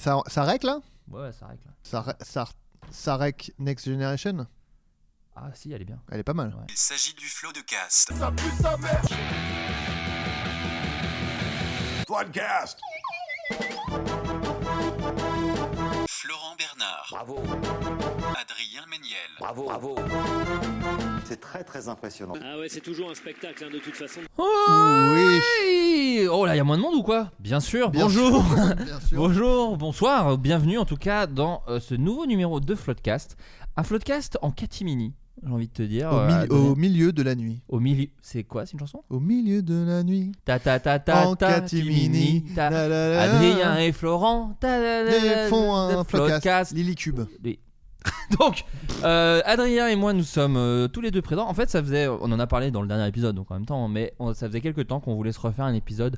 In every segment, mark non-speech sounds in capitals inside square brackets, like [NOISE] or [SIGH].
Ça, ça rec là? Ouais, ouais, ça règle. ça, rec- ça, ça rec Next Generation? Ah, si, elle est bien. Elle est pas mal. Ouais. Il s'agit du flot de cast. Florent Bernard. Bravo. Adrien Méniel. Bravo, bravo. C'est très très impressionnant. Ah ouais, c'est toujours un spectacle hein, de toute façon. Oui Oh là, il y a moins de monde ou quoi? Bien sûr, Bien bonjour sûr, bien [LAUGHS] sûr. Bonjour, bonsoir, bienvenue en tout cas dans euh, ce nouveau numéro de Floodcast. Un Floodcast en catimini, j'ai envie de te dire. Au, euh, au milieu de la nuit. Au milieu. C'est quoi, c'est une chanson? Au milieu de la nuit. Ta ta ta ta En ta catimini. ta. La, la, la, Adrien et Florent. ta, la, la, la, Ils font un podcast. Floodcast. Lily Cube. Oui. [LAUGHS] donc, euh, Adrien et moi, nous sommes euh, tous les deux présents. En fait, ça faisait, on en a parlé dans le dernier épisode, donc en même temps, mais on- ça faisait quelques temps qu'on voulait se refaire un épisode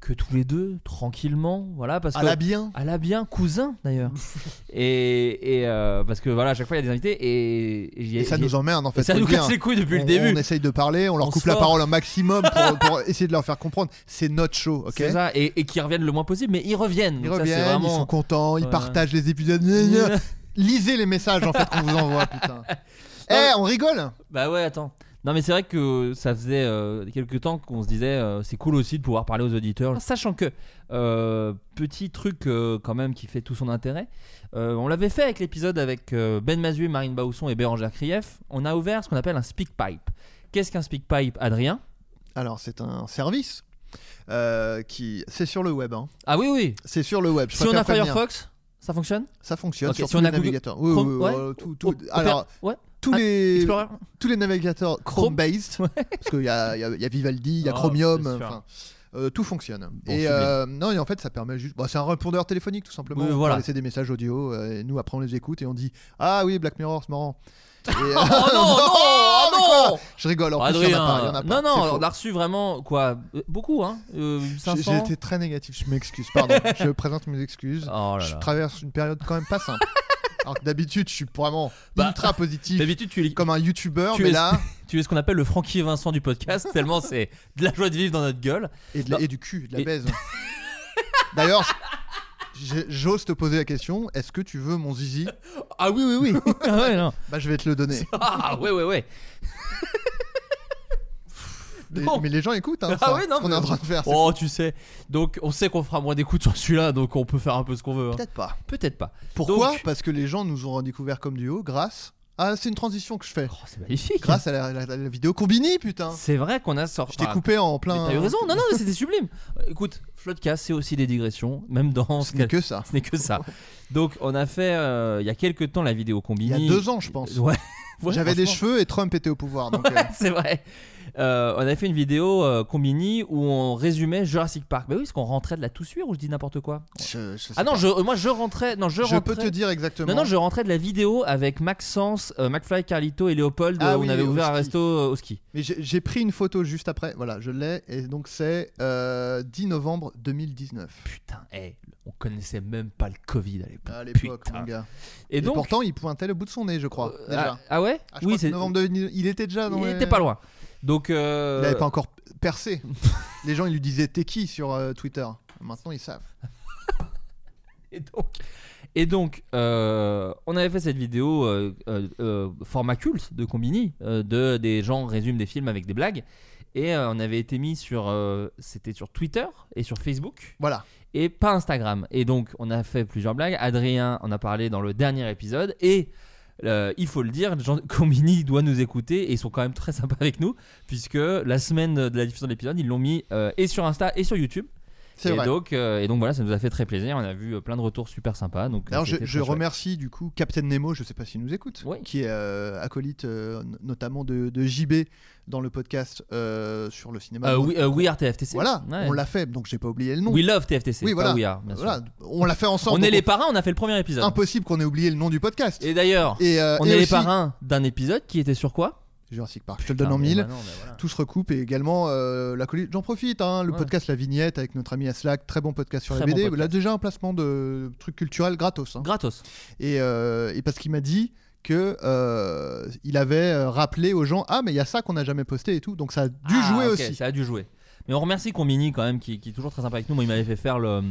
que tous les deux, tranquillement, voilà, parce À que la bien. à la bien, cousin d'ailleurs. [LAUGHS] et et, euh, parce que voilà, à chaque fois il y a des invités et, et j'y ai- Et ça j'y ai- nous emmerde en et fait. ça faut nous le dire. casse les couilles depuis on, le début. On essaye de parler, on leur On coupe se la sort. parole un maximum pour, [LAUGHS] pour essayer de leur faire comprendre. C'est notre show, ok C'est ça, et, et qu'ils reviennent le moins possible, mais ils reviennent. Ils donc ça, c'est reviennent, ils vraiment- sont contents, ils Ouais. partagent les épisodes. Gna, gna. Lisez les messages en fait qu'on vous envoie, putain. [LAUGHS] Eh, on rigole Bah ouais, attends. Non mais c'est vrai que ça faisait euh, quelques temps qu'on se disait euh, c'est cool aussi de pouvoir parler aux auditeurs. Sachant que, euh, petit truc euh, quand même qui fait tout son intérêt, euh, on l'avait fait avec l'épisode avec euh, Ben Mazué, Marine Bausson et Bérangère Krief, on a ouvert ce qu'on appelle un speak pipe. Qu'est-ce qu'un speak pipe, Adrien? Alors, c'est un service euh, qui. C'est sur le web, hein. Ah oui oui, C'est sur le web. je si on a. Firefox, ça fonctionne? Ça fonctionne Ok, sur si tous on les a Google- navigateurs. Oui, Chrome, oui, ouais. tout- tout- Opé- alors, ouais. tous Ah, les, Explorer tous les navigateurs Chrome. Chrome-based, Ouais. parce qu'il y a, il y a- y a Vivaldi, il y a Oh, Chromium, euh, tout fonctionne. et euh, non, et en fait, ça permet juste. bon, c'est un répondeur téléphonique, tout simplement. Oui, on voilà. laisser des messages audio, euh, et nous, après, on les écoute et on dit Ah oui, Black Mirror, c'est marrant. Et, euh, [LAUGHS] [LAUGHS] Oh non, non, oh quoi non Je rigole, en plus, il y en a pas. il y en a pas. non, C'est non, faux. on a reçu vraiment quoi euh, Beaucoup, hein euh, J'ai 500 j'ai été très négatif, je m'excuse, pardon. [LAUGHS] je présente mes excuses. Oh là je là. traverse une période quand même pas simple. Alors que d'habitude, je suis vraiment Bah, ultra positif, D'habitude, tu es, comme un youtubeur, tu mais es- là, tu es ce qu'on appelle le Francky et Vincent du podcast, tellement c'est de la joie de vivre dans notre gueule. et, de la- Non. et du cul, de la Et- baise. D'ailleurs, j'ose te poser la question est-ce que tu veux mon zizi? [LAUGHS] Ah oui, oui, oui. [LAUGHS] ah ouais, non. Bah, je vais te le donner. [LAUGHS] Ah ouais, ouais, ouais. Mais, Bon. mais les gens écoutent, hein, Ah ça, ouais, non, ce qu'on mais- est en train de faire. c'est Oh, tu sais. Donc, on sait qu'on fera moins d'écoute sur celui-là, donc on peut faire un peu ce qu'on veut. hein. Peut-être pas. Peut-être pas. Pourquoi? Donc- Parce que les gens nous ont redécouvert comme duo grâce. Ah, c'est une transition que je fais. Oh, c'est magnifique. Grâce à la, la- la vidéo Combini, putain. C'est vrai qu'on a sorti. Je t'ai coupé en plein. T'as eu raison. Non, non, mais c'était sublime. Euh, Écoute, Floodcast, c'est aussi des digressions, même dans Ce n'est que ça. [LAUGHS] Ce n'est que ça. Donc, on a fait euh, il y a quelques temps la vidéo Il y a deux ans, je pense. Ouais. [LAUGHS] Ouais, J'avais des cheveux et Trump était au pouvoir. Euh, c'est vrai. Euh, on a fait une vidéo euh, Combini où on résumait Jurassic Park. Bah oui, parce qu'on rentrait de la toussuire ou je dis n'importe quoi. je, Ah non, je, euh, moi je rentrais. Non, je, peux te dire exactement. Non, non, je rentrais de la vidéo avec Maxence, euh, McFly, Carlito et Léopold. Ah euh, oui, on avait ouvert un resto au ski. Mais j'ai pris une photo juste après. Voilà, je l'ai. Et donc, c'est euh, 10 novembre 2019. Putain, hey, on connaissait même pas le Covid à l'époque. À l'époque, Putain. mon gars. Et Et, donc. pourtant, il pointait le bout de son nez, je crois. déjà. ah, ah ouais Ah, Oui, c'est. novembre 2019, il était déjà dans Il les- était pas loin. Donc. euh, Il n'avait pas encore percé. [LAUGHS] les gens, ils lui disaient T'es qui sur euh, Twitter? Maintenant, ils savent. [LAUGHS] Et donc, et donc euh, on avait fait cette vidéo format culte de Combini, de des gens résument des films avec des blagues. Et on avait été mis sur. C'était sur Twitter et sur Facebook. Voilà. Et pas Instagram. Et donc, on a fait plusieurs blagues. Adrien en a parlé dans le dernier épisode. Et. Euh, il faut le dire, Jean [LAUGHS] Combini doit nous écouter et ils sont quand même très sympas avec nous puisque la semaine de la diffusion de l'épisode ils l'ont mis euh, et sur Insta et sur YouTube. Et vrai. donc euh, et donc voilà ça nous a fait très plaisir. On a vu euh, plein de retours super sympas. Donc euh, Alors je, c'était je chouette. remercie du coup Captain Nemo, je sais pas s'il nous écoute, Oui. qui est euh, acolyte euh, notamment de, de JB dans le podcast euh, sur le cinéma. Euh, we, euh, Are TFTC. Voilà, Ouais. on l'a fait, donc j'ai pas oublié le nom. We Love TFTC. Oui, voilà. We Are. Voilà, on l'a fait ensemble. On est les parrains, on a fait le premier épisode. Impossible qu'on ait oublié le nom du podcast. Et d'ailleurs, euh, on et est les parrains d'un épisode qui était sur quoi? Jurassic Park, je te le donne en mille. bah non, mais voilà. Tout se recoupe et également euh, l'acolyte. J'en profite, hein, le Ouais. podcast La Vignette avec notre ami Aslak, très bon podcast sur Très la BD. podcast. Là déjà un placement de trucs culturels gratos. hein. Gratos. Et, euh, et parce qu'il m'a dit que euh, il avait rappelé aux gens ah mais il y a ça qu'on n'a jamais posté et tout donc ça a dû Ah, jouer aussi Ça a dû jouer. Mais on remercie Combini quand même, qui, qui est toujours très sympa avec nous. Moi, il m'avait fait faire le,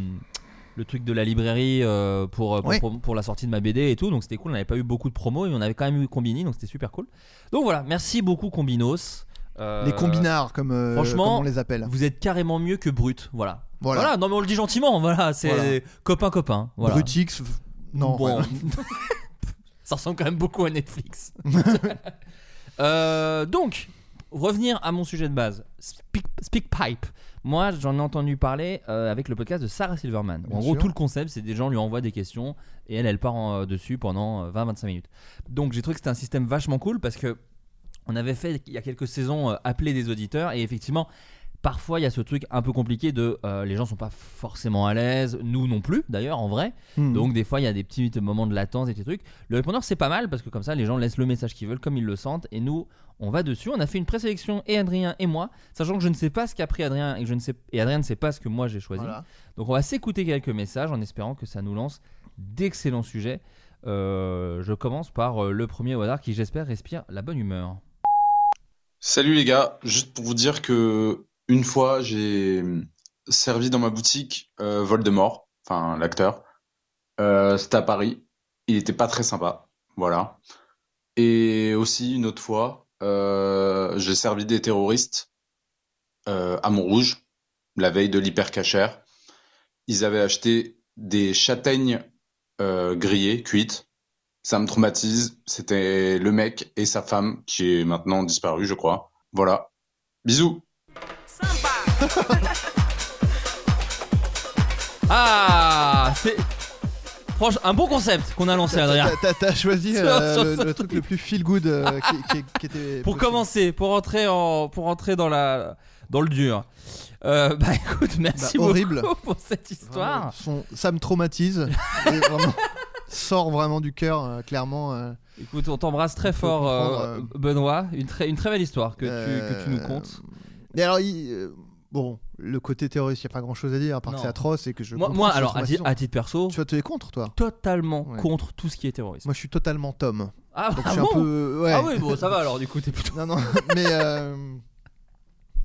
le truc de la librairie euh, pour, pour, Ouais. pour, pour la sortie de ma BD et tout. Donc c'était cool. On n'avait pas eu beaucoup de promos et on avait quand même eu Combini, donc c'était super cool. Donc voilà, merci beaucoup Combinos. Euh, les combinards comme, euh, franchement, comme on les appelle Vous êtes carrément mieux que Brut. Voilà. Voilà. non mais on le dit gentiment. Voilà, c'est Voilà. copain copain. Voilà. Brutix non Bon. [LAUGHS] ça ressemble quand même beaucoup à Netflix. [LAUGHS] Euh, donc, revenir à mon sujet de base, Speak, Speakpipe. Moi, j'en ai entendu parler euh, avec le podcast de Sarah Silverman. Bien en gros, sûr. tout le concept, c'est des gens lui envoient des questions et elle, elle part en, euh, dessus pendant euh, 20-25 minutes. Donc, j'ai trouvé que c'était un système vachement cool parce que on avait fait il y a quelques saisons euh, appeler des auditeurs et effectivement. Parfois, il y a ce truc un peu compliqué de euh, les gens sont pas forcément à l'aise, nous non plus d'ailleurs en vrai. Hmm. Donc des fois il y a des petits moments de latence, des petits trucs. Le répondeur c'est pas mal parce que comme ça les gens laissent le message qu'ils veulent comme ils le sentent et nous on va dessus. On a fait une présélection et Adrien et moi, sachant que je ne sais pas ce qu'a pris Adrien et que je ne sais et Adrien ne sait pas ce que moi j'ai choisi. Voilà. Donc on va s'écouter quelques messages en espérant que ça nous lance d'excellents sujets. Euh, je commence par euh, le premier au hasard qui j'espère respire la bonne humeur. Salut les gars, juste pour vous dire que une fois j'ai servi dans ma boutique euh, Voldemort, enfin l'acteur. Euh, c'était à Paris. Il était pas très sympa, voilà. Et aussi une autre fois, j'ai servi des terroristes euh, à Montrouge la veille de l'hypercachère. Ils avaient acheté des châtaignes euh, grillées, cuites. Ça me traumatise. C'était le mec et sa femme qui est maintenant disparu, je crois. Voilà. Bisous. Ah, c'est franchement un bon concept qu'on a lancé Adrien. T'as- choisi [LAUGHS] euh, le, le truc le plus feel good euh, qui, qui- qui était [LAUGHS] pour possible. commencer, pour rentrer en, pour rentrer dans la, dans le dur. Euh, [LAUGHS] bah écoute, merci Bah, horrible. beaucoup pour cette histoire. Son- ça me traumatise Et vraiment, sort vraiment du cœur euh, clairement Écoute, on t'embrasse très On fort, Benoît. Une très, une très belle histoire que, tu, que tu nous contes. Et alors, il- bon, le côté terroriste, il n'y a pas grand chose à dire, à part que c'est atroce et que je. Moi, moi alors, à, titre perso, Tu vas te es contre, toi totalement Ouais. contre tout ce qui est terrorisme. Moi, je suis totalement Tom. ah, Donc, ah je suis bon un peu. Ouais. Ah oui, bon, ça va alors, du coup, t'es plutôt. Non, non, [LAUGHS] mais. euh,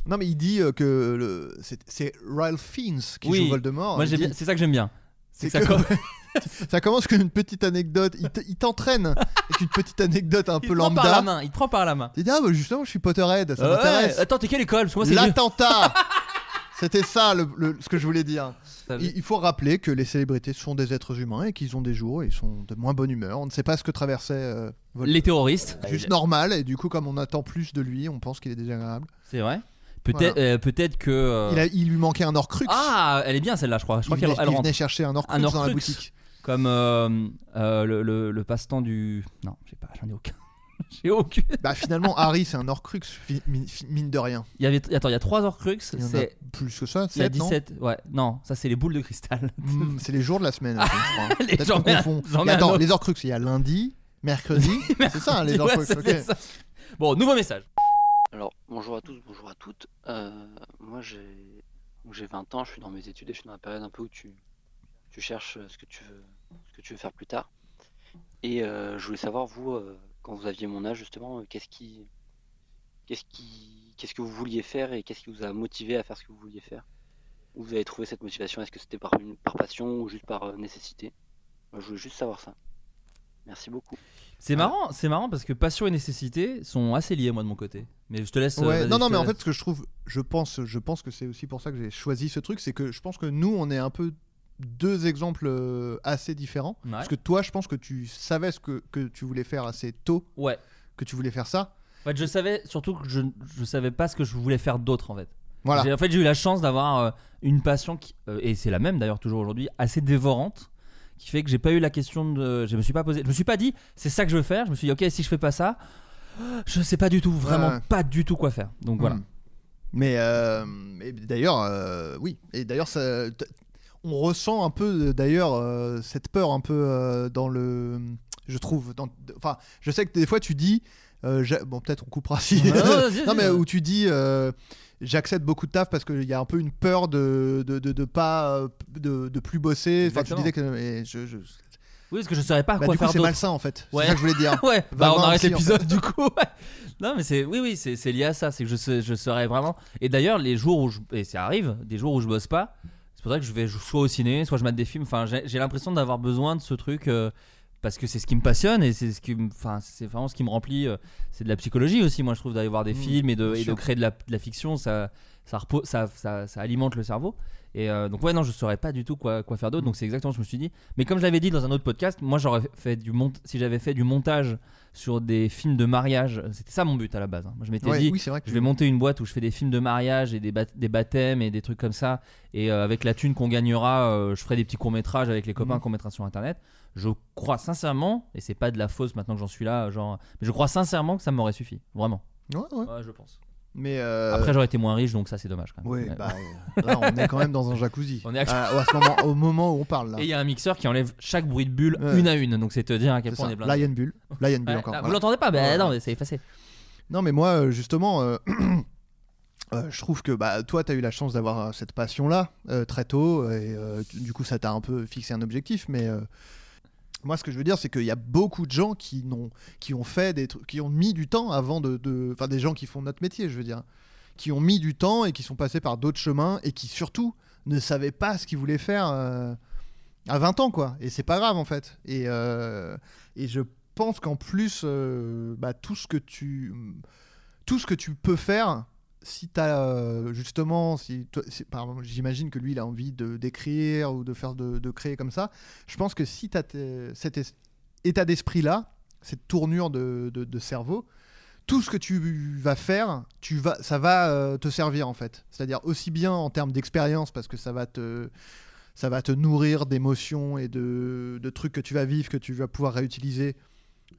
Non, mais il dit euh, que le... c'est Ralph Fiennes qui Oui. joue Voldemort. Moi, dit- c'est ça que j'aime bien. C'est ça que- com- [LAUGHS] Ça commence comme une petite anecdote. Il te- il t'entraîne avec une petite anecdote un il peu te prend par la lambda. main. Il te prend par la main. Il dit Ah, bah, justement, je suis Potterhead, ça m'intéresse. Attends, t'es quelle école? L'attentat [LAUGHS] C'était ça le- le- ce que je voulais dire. Il, il faut rappeler que les célébrités sont des êtres humains et qu'ils ont des jours, ils sont de moins bonne humeur. On ne sait pas ce que traversait euh. Les terroristes. Juste normal, et du coup, comme on attend plus de lui, on pense qu'il est désagréable. C'est vrai. Peut-être euh, que. euh, Il, a- il lui manquait un Horcrux. Ah, elle est bien celle-là, je crois. Je crois qu'elle venait, venait chercher un Horcrux, Un dans la boutique. Comme le, le, le passe-temps du. Non, j'ai pas, j'en ai aucun. [LAUGHS] j'ai aucune. Bah finalement, Harry, c'est un Horcrux, mine de rien. Il y avait, attends, il y a trois Horcrux. Il y en a C'est. plus que ça, Il y a 7, non 17. Ouais, non, ça c'est les boules de cristal. [LAUGHS] Hmm, C'est les jours de la semaine. je crois. [LAUGHS] Les- un- confond. un attends, les Horcrux, il y a lundi, mercredi. c'est ça, hein, les Ouais, Horcrux. ça. Bon, nouveau message. Alors, bonjour à tous, bonjour à toutes. Euh, moi, j'ai j'ai 20 ans, je suis dans mes études et je suis dans la période un peu où tu, tu cherches ce que tu veux, ce que tu veux faire plus tard. Et euh, je voulais savoir, vous, euh, quand vous aviez mon âge, justement, euh, qu'est-ce qui, qu'est-ce qui, qu'est-ce que vous vouliez faire et qu'est-ce qui vous a motivé à faire ce que vous vouliez faire? Où vous avez trouvé cette motivation Est-ce que c'était par, une, par passion ou juste par euh, nécessité? Moi, Je voulais juste savoir ça. Merci beaucoup. C'est marrant, c'est marrant parce que passion et nécessité sont assez liés moi de mon côté. Mais je te laisse. euh, Ouais, non, non, mais en fait, ce que je trouve, je pense, je pense que c'est aussi pour ça que j'ai choisi ce truc, c'est que je pense que nous, on est un peu deux exemples euh, assez différents. Ouais. Parce que toi, je pense que tu savais ce que, que tu voulais faire assez tôt, Ouais. que tu voulais faire ça. En fait, je savais surtout que je, je savais pas ce que je voulais faire d'autre en fait. Voilà. En fait, j'ai eu la chance d'avoir euh, une passion qui, euh, et c'est la même d'ailleurs toujours aujourd'hui, assez dévorante, qui fait que j'ai pas eu la question de, je me suis pas posé, je me suis pas dit c'est ça que je veux faire. Je me suis dit ok si je fais pas ça, je sais pas du tout, vraiment Ouais. pas du tout quoi faire. Donc voilà. Mm. Mais, euh, mais d'ailleurs, oui. Et d'ailleurs, on ressent un peu, d'ailleurs, euh, cette peur un peu euh, dans le. Je trouve. dans- Enfin, je sais que des fois, tu dis. euh, bon, peut-être on coupera si. [LAUGHS] Non, mais où tu dis. euh, J'accepte beaucoup de taf parce qu'il y a un peu une peur de de, de, de pas euh, de, de plus bosser. Enfin, tu disais que et je, je- Oui parce que je saurais pas Bah, quoi du coup, faire c'est malsain en fait. Ouais. C'est ça que je voulais dire. [LAUGHS] ouais. Bah on arrête en l'épisode fait. du coup. ouais. Non mais c'est oui oui c'est lié à ça. C'est que je je serais vraiment. Et d'ailleurs les jours où je et ça arrive des jours où je bosse pas. Pour ça que je vais soit au ciné, soit je mate des films. Enfin j'ai l'impression d'avoir besoin de ce truc. euh, parce que c'est ce qui me passionne et c'est ce qui enfin c'est vraiment ce qui me remplit euh, c'est de la psychologie aussi moi je trouve d'aller voir des Mmh, films et de, et créer de la, de la fiction ça ça, repo- ça, ça ça alimente le cerveau. Et euh, donc ouais non je saurais pas du tout quoi, quoi faire d'autre. Donc c'est exactement ce que je me suis dit. Mais comme je l'avais dit dans un autre podcast moi j'aurais fait du mont si j'avais fait du montage sur des films de mariage c'était ça mon but à la base hein. moi je m'étais Ouais, dit oui, c'est vrai que je vais monter une boîte où je fais des films de mariage et des, des baptêmes et des trucs comme ça. Et euh, avec la thune qu'on gagnera euh, je ferai des petits courts métrages avec les copains Mhm. qu'on mettra sur internet. Je crois sincèrement et c'est pas de la fausse maintenant que j'en suis là genre mais je crois sincèrement que ça m'aurait suffi vraiment. Ouais, ouais. ouais je pense Mais euh, après j'aurais été moins riche donc ça c'est dommage quand même Ouais, bah, là, on est quand même dans un jacuzzi. [LAUGHS] On est à- Ah, à ce moment, au moment où on parle là. et il y a un mixeur qui enlève chaque bruit de bulle Ouais. une à une donc c'est te dire à quel point on est blindé Là, il y a une bulle. Là, il y a une bulle Ouais, encore. ah, vous l'entendez pas bah Ouais. non mais c'est effacé Non, mais moi, euh, justement, euh, [CLEARS THROAT] euh, je trouve que bah, toi, tu as eu la chance d'avoir cette passion-là euh, très tôt. Et euh, tu- du coup, ça t'a un peu fixé un objectif. Mais moi, ce que je veux dire, c'est qu'il y a beaucoup de gens qui, ont fait des trucs, qui ont mis du temps avant de. Enfin, des gens qui font notre métier, je veux dire. Qui ont mis du temps et qui sont passés par d'autres chemins et qui, surtout, ne savaient pas ce qu'ils voulaient faire. euh, à 20 ans quoi et c'est pas grave en fait et, euh, je pense qu'en plus euh, bah, tout ce que tu tout ce que tu peux faire si tu as justement si, j'imagine que lui il a envie de d'écrire ou de faire de, créer comme ça je pense que si tu as cet état d'esprit là cette tournure de, cerveau tout ce que tu vas faire, tu vas, ça va euh, te servir en fait. C'est-à-dire aussi bien en termes d'expérience parce que ça va te, ça va te nourrir d'émotions et de, trucs que tu vas vivre, que tu vas pouvoir réutiliser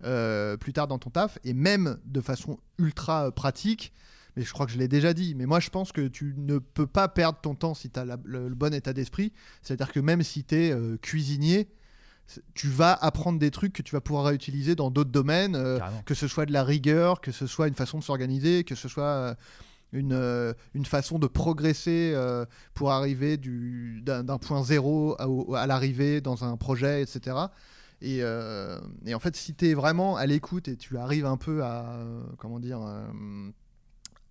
euh, plus tard dans ton taf, et même de façon ultra euh, pratique. Mais je crois que je l'ai déjà dit. Mais moi, je pense que tu ne peux pas perdre ton temps si tu as le, le bon état d'esprit. C'est-à-dire que même si tu es cuisinier, c'est- tu vas apprendre des trucs que tu vas pouvoir réutiliser dans d'autres domaines, euh, que ce soit de la rigueur, que ce soit une façon de s'organiser, que ce soit euh, une, euh, une façon de progresser euh, pour arriver du- d'un d'un point zéro à, l'arrivée dans un projet, etc. Et, euh, et en fait, si tu es vraiment à l'écoute et tu arrives un peu à. euh, comment dire euh,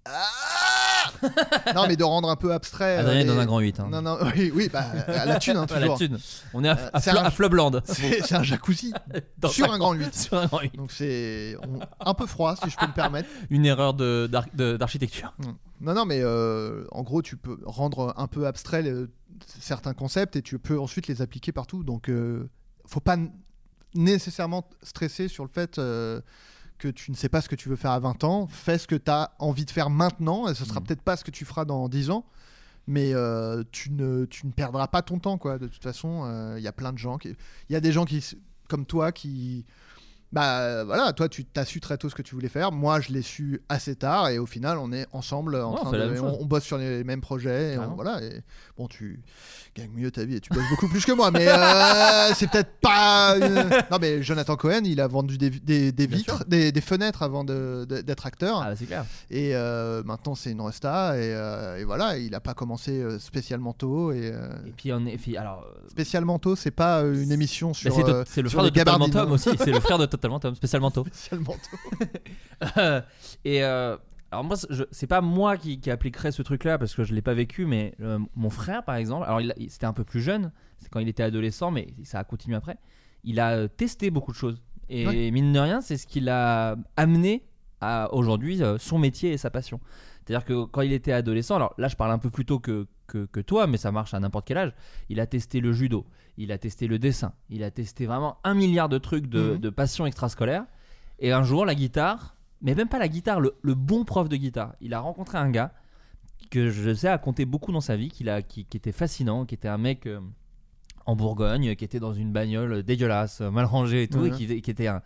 ah non, mais de rendre un peu abstrait. euh, Adrien est dans un grand 8 hein. Non, non, [LAUGHS] oui, oui bah, à la thune, hein, À la toujours. thune. On est à, Euh, à, c'est Flo- un- à Flobland. [LAUGHS] C'est c'est un jacuzzi [LAUGHS] Dans sur un un grand 8. sur un grand 8. Donc c'est on- un peu froid, si je peux me permettre. Une erreur de- d'ar- de- d'architecture. Non, non, mais euh, en gros, tu peux rendre un peu abstrait le- certains concepts et tu peux ensuite les appliquer partout. Donc, euh, faut pas n- nécessairement stresser sur le fait euh, que tu ne sais pas ce que tu veux faire à 20 ans. Fais ce que tu as envie de faire maintenant et ce sera Mm. peut-être pas ce que tu feras dans 10 ans. Mais euh, tu, ne, tu ne perdras pas ton temps, quoi. De toute façon, euh, il y a plein de gens qui. Il y a des gens qui, comme toi qui. Bah euh, voilà, toi tu t'as su très tôt ce que tu voulais faire. Moi je l'ai su assez tard et au final on est ensemble en Ouais, train de, on, on bosse sur les mêmes projets. Et on- voilà. Et bon tu gagnes mieux ta vie et tu bosses beaucoup plus que moi, mais euh, c'est peut-être pas. Non mais Jonathan Cohen il a vendu des, des, des Bien vitres, des, des fenêtres avant d'être acteur. Ah, c'est clair. Et euh, maintenant c'est une resta et, euh, et voilà il a pas commencé spécialement tôt et, Et puis, on est, puis, alors, spécialement tôt c'est pas une émission bah, sur. c'est, le frère de. Tom aussi. C'est le frère de [LAUGHS] Totalement Tom, spécialement tôt. Spécialement tôt. [LAUGHS] et euh, alors moi, je- c'est pas moi qui, qui appliquerais ce truc-là parce que je l'ai pas vécu, mais euh, mon frère, par exemple, alors il, a- il- c'était un peu plus jeune, c'est quand il était adolescent, mais ça a continué après. Il a euh, testé beaucoup de choses Et Ouais. mine de rien, c'est ce qui l'a amené à aujourd'hui euh, son métier et sa passion. C'est-à-dire que quand il était adolescent, alors là je parle un peu plus tôt que, que, que toi, mais ça marche à n'importe quel âge, il a testé le judo, il a testé le dessin, il a testé vraiment un milliard de trucs de, Mhm. de passion extrascolaire. Et un jour, la guitare, mais même pas la guitare, le, le bon prof de guitare, il a rencontré un gars que je sais a compté beaucoup dans sa vie, a, qui, qui était fascinant, qui était un mec euh, en Bourgogne, qui était dans une bagnole dégueulasse, mal rangée et tout, et qui, qui était un,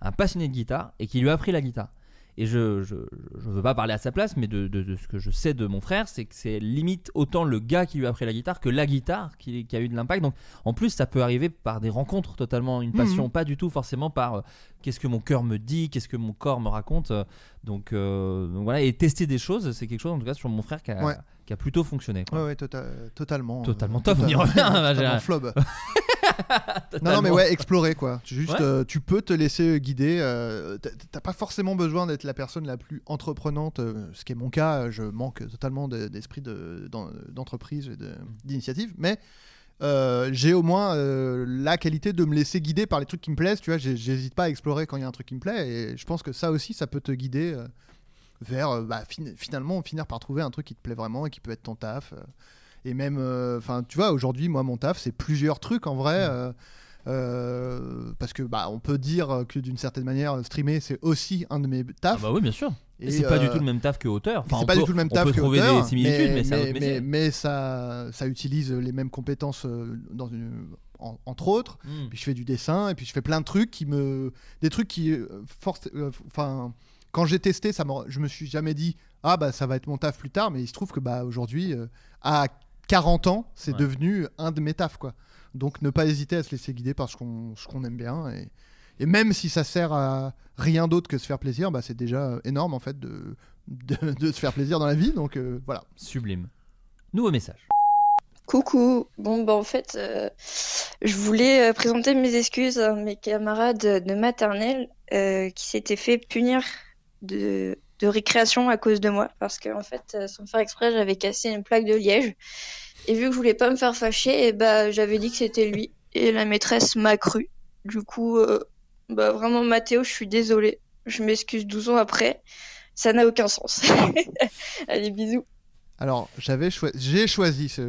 un passionné de guitare, et qui lui a appris la guitare. Et je, je, je veux pas parler à sa place, mais de, de- de ce que je sais de mon frère, c'est que c'est limite autant le gars qui lui a appris la guitare que la guitare qui, qui a eu de l'impact. Donc en plus, ça peut arriver par des rencontres totalement, une passion, Mhm. pas du tout forcément par euh, qu'est-ce que mon cœur me dit, qu'est-ce que mon corps me raconte. euh, Donc, euh, donc voilà, et tester des choses, c'est quelque chose en tout cas sur mon frère qui a, Ouais. qui a plutôt fonctionné. quoi. Ouais, ouais, tota- totalement. Totalement euh, top, on y revient, [LAUGHS] totalement flob. [LAUGHS] [LAUGHS] Non, non, mais ouais, explorer quoi. Tu- Juste, Ouais. euh, tu peux te laisser guider. euh, t'as- pas forcément besoin d'être la personne la plus entreprenante, euh, ce qui est mon cas. Je manque totalement de- d'esprit de- d'en- d'entreprise et d'initiative, mais euh, j'ai au moins euh, la qualité de me laisser guider par les trucs qui me plaisent. Tu vois, j'hésite pas à explorer quand il y a un truc qui me plaît, et je pense que ça aussi, ça peut te guider euh, vers euh, bah, fin- finalement finir par trouver un truc qui te plaît vraiment et qui peut être ton taf. Euh, et même, enfin, tu vois, aujourd'hui, moi, mon taf, c'est plusieurs trucs en vrai. euh, euh, parce que bah on peut dire que d'une certaine manière streamer c'est aussi un de mes Ah tafs bah oui, bien sûr. Et, c'est pas du euh, tout le même taf que auteur. Enfin, c'est pas peut- du tout le même on taf peut que auteur, des similitudes, mais, mais, ça, ça utilise les mêmes compétences euh, dans une- en- entre autres. Mm. Puis je fais du dessin et puis je fais plein de trucs qui me, des trucs qui, euh, euh, enfin, quand j'ai testé, ça, je me suis jamais dit ah bah ça va être mon taf plus tard, mais il se trouve que bah aujourd'hui, euh, à 40 ans, c'est Ouais. devenu un de mes tafs quoi. Donc ne pas hésiter à se laisser guider par ce qu'on ce qu'on aime bien et, et même si ça sert à rien d'autre que se faire plaisir, bah c'est déjà énorme en fait de, de, de se faire plaisir dans la vie. Donc euh, voilà. Sublime. Nouveau message. Coucou. Bon, bah en fait, euh, je voulais euh, présenter mes excuses à mes camarades de maternelle euh, qui s'étaient fait punir de, de récréation à cause de moi. Parce qu'en en fait, sans faire exprès, j'avais cassé une plaque de liège. Et vu que je voulais pas me faire fâcher, et bah, j'avais dit que c'était lui. Et la maîtresse m'a cru. Du coup, euh, bah vraiment, Mathéo, je suis désolée. Je m'excuse 12 ans après. Ça n'a aucun sens. [LAUGHS] Allez, bisous. Alors j'avais choi- j'ai choisi ce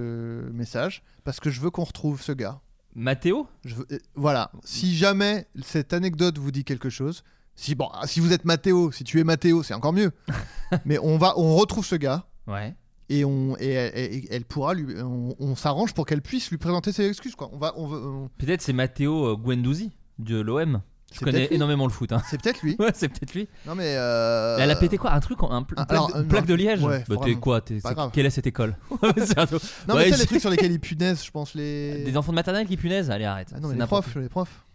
message parce que je veux qu'on retrouve ce gars. Mathéo? Je veux- euh, voilà. Si jamais cette anecdote vous dit quelque chose, si bon, si vous êtes Mathéo, si tu es Mathéo, c'est encore mieux. [LAUGHS] Mais on va, on retrouve ce gars Ouais. Et on et elle, et- elle pourra lui, on, on s'arrange pour qu'elle puisse lui présenter ses excuses quoi. On va, on, on- Peut-être c'est Matteo euh, Guendouzi de l'OM. Je connais énormément le foot. hein. c'est peut-être lui. [LAUGHS] Ouais, c'est peut-être lui. Non mais euh, Elle a pété quoi? Un truc, un, pl- Ah, plaque, alors, de, euh, plaque non. de liège? Ouais, Bah, T'es quoi? C'est- grave. Quelle est cette école? [LAUGHS] C'est un truc- Non Ouais, mais c'est- les trucs sur lesquels ils punaisent, je pense les. Des enfants de maternelle qui punaisent? Allez, arrête. Ah non mais les n'importe profs, les profs,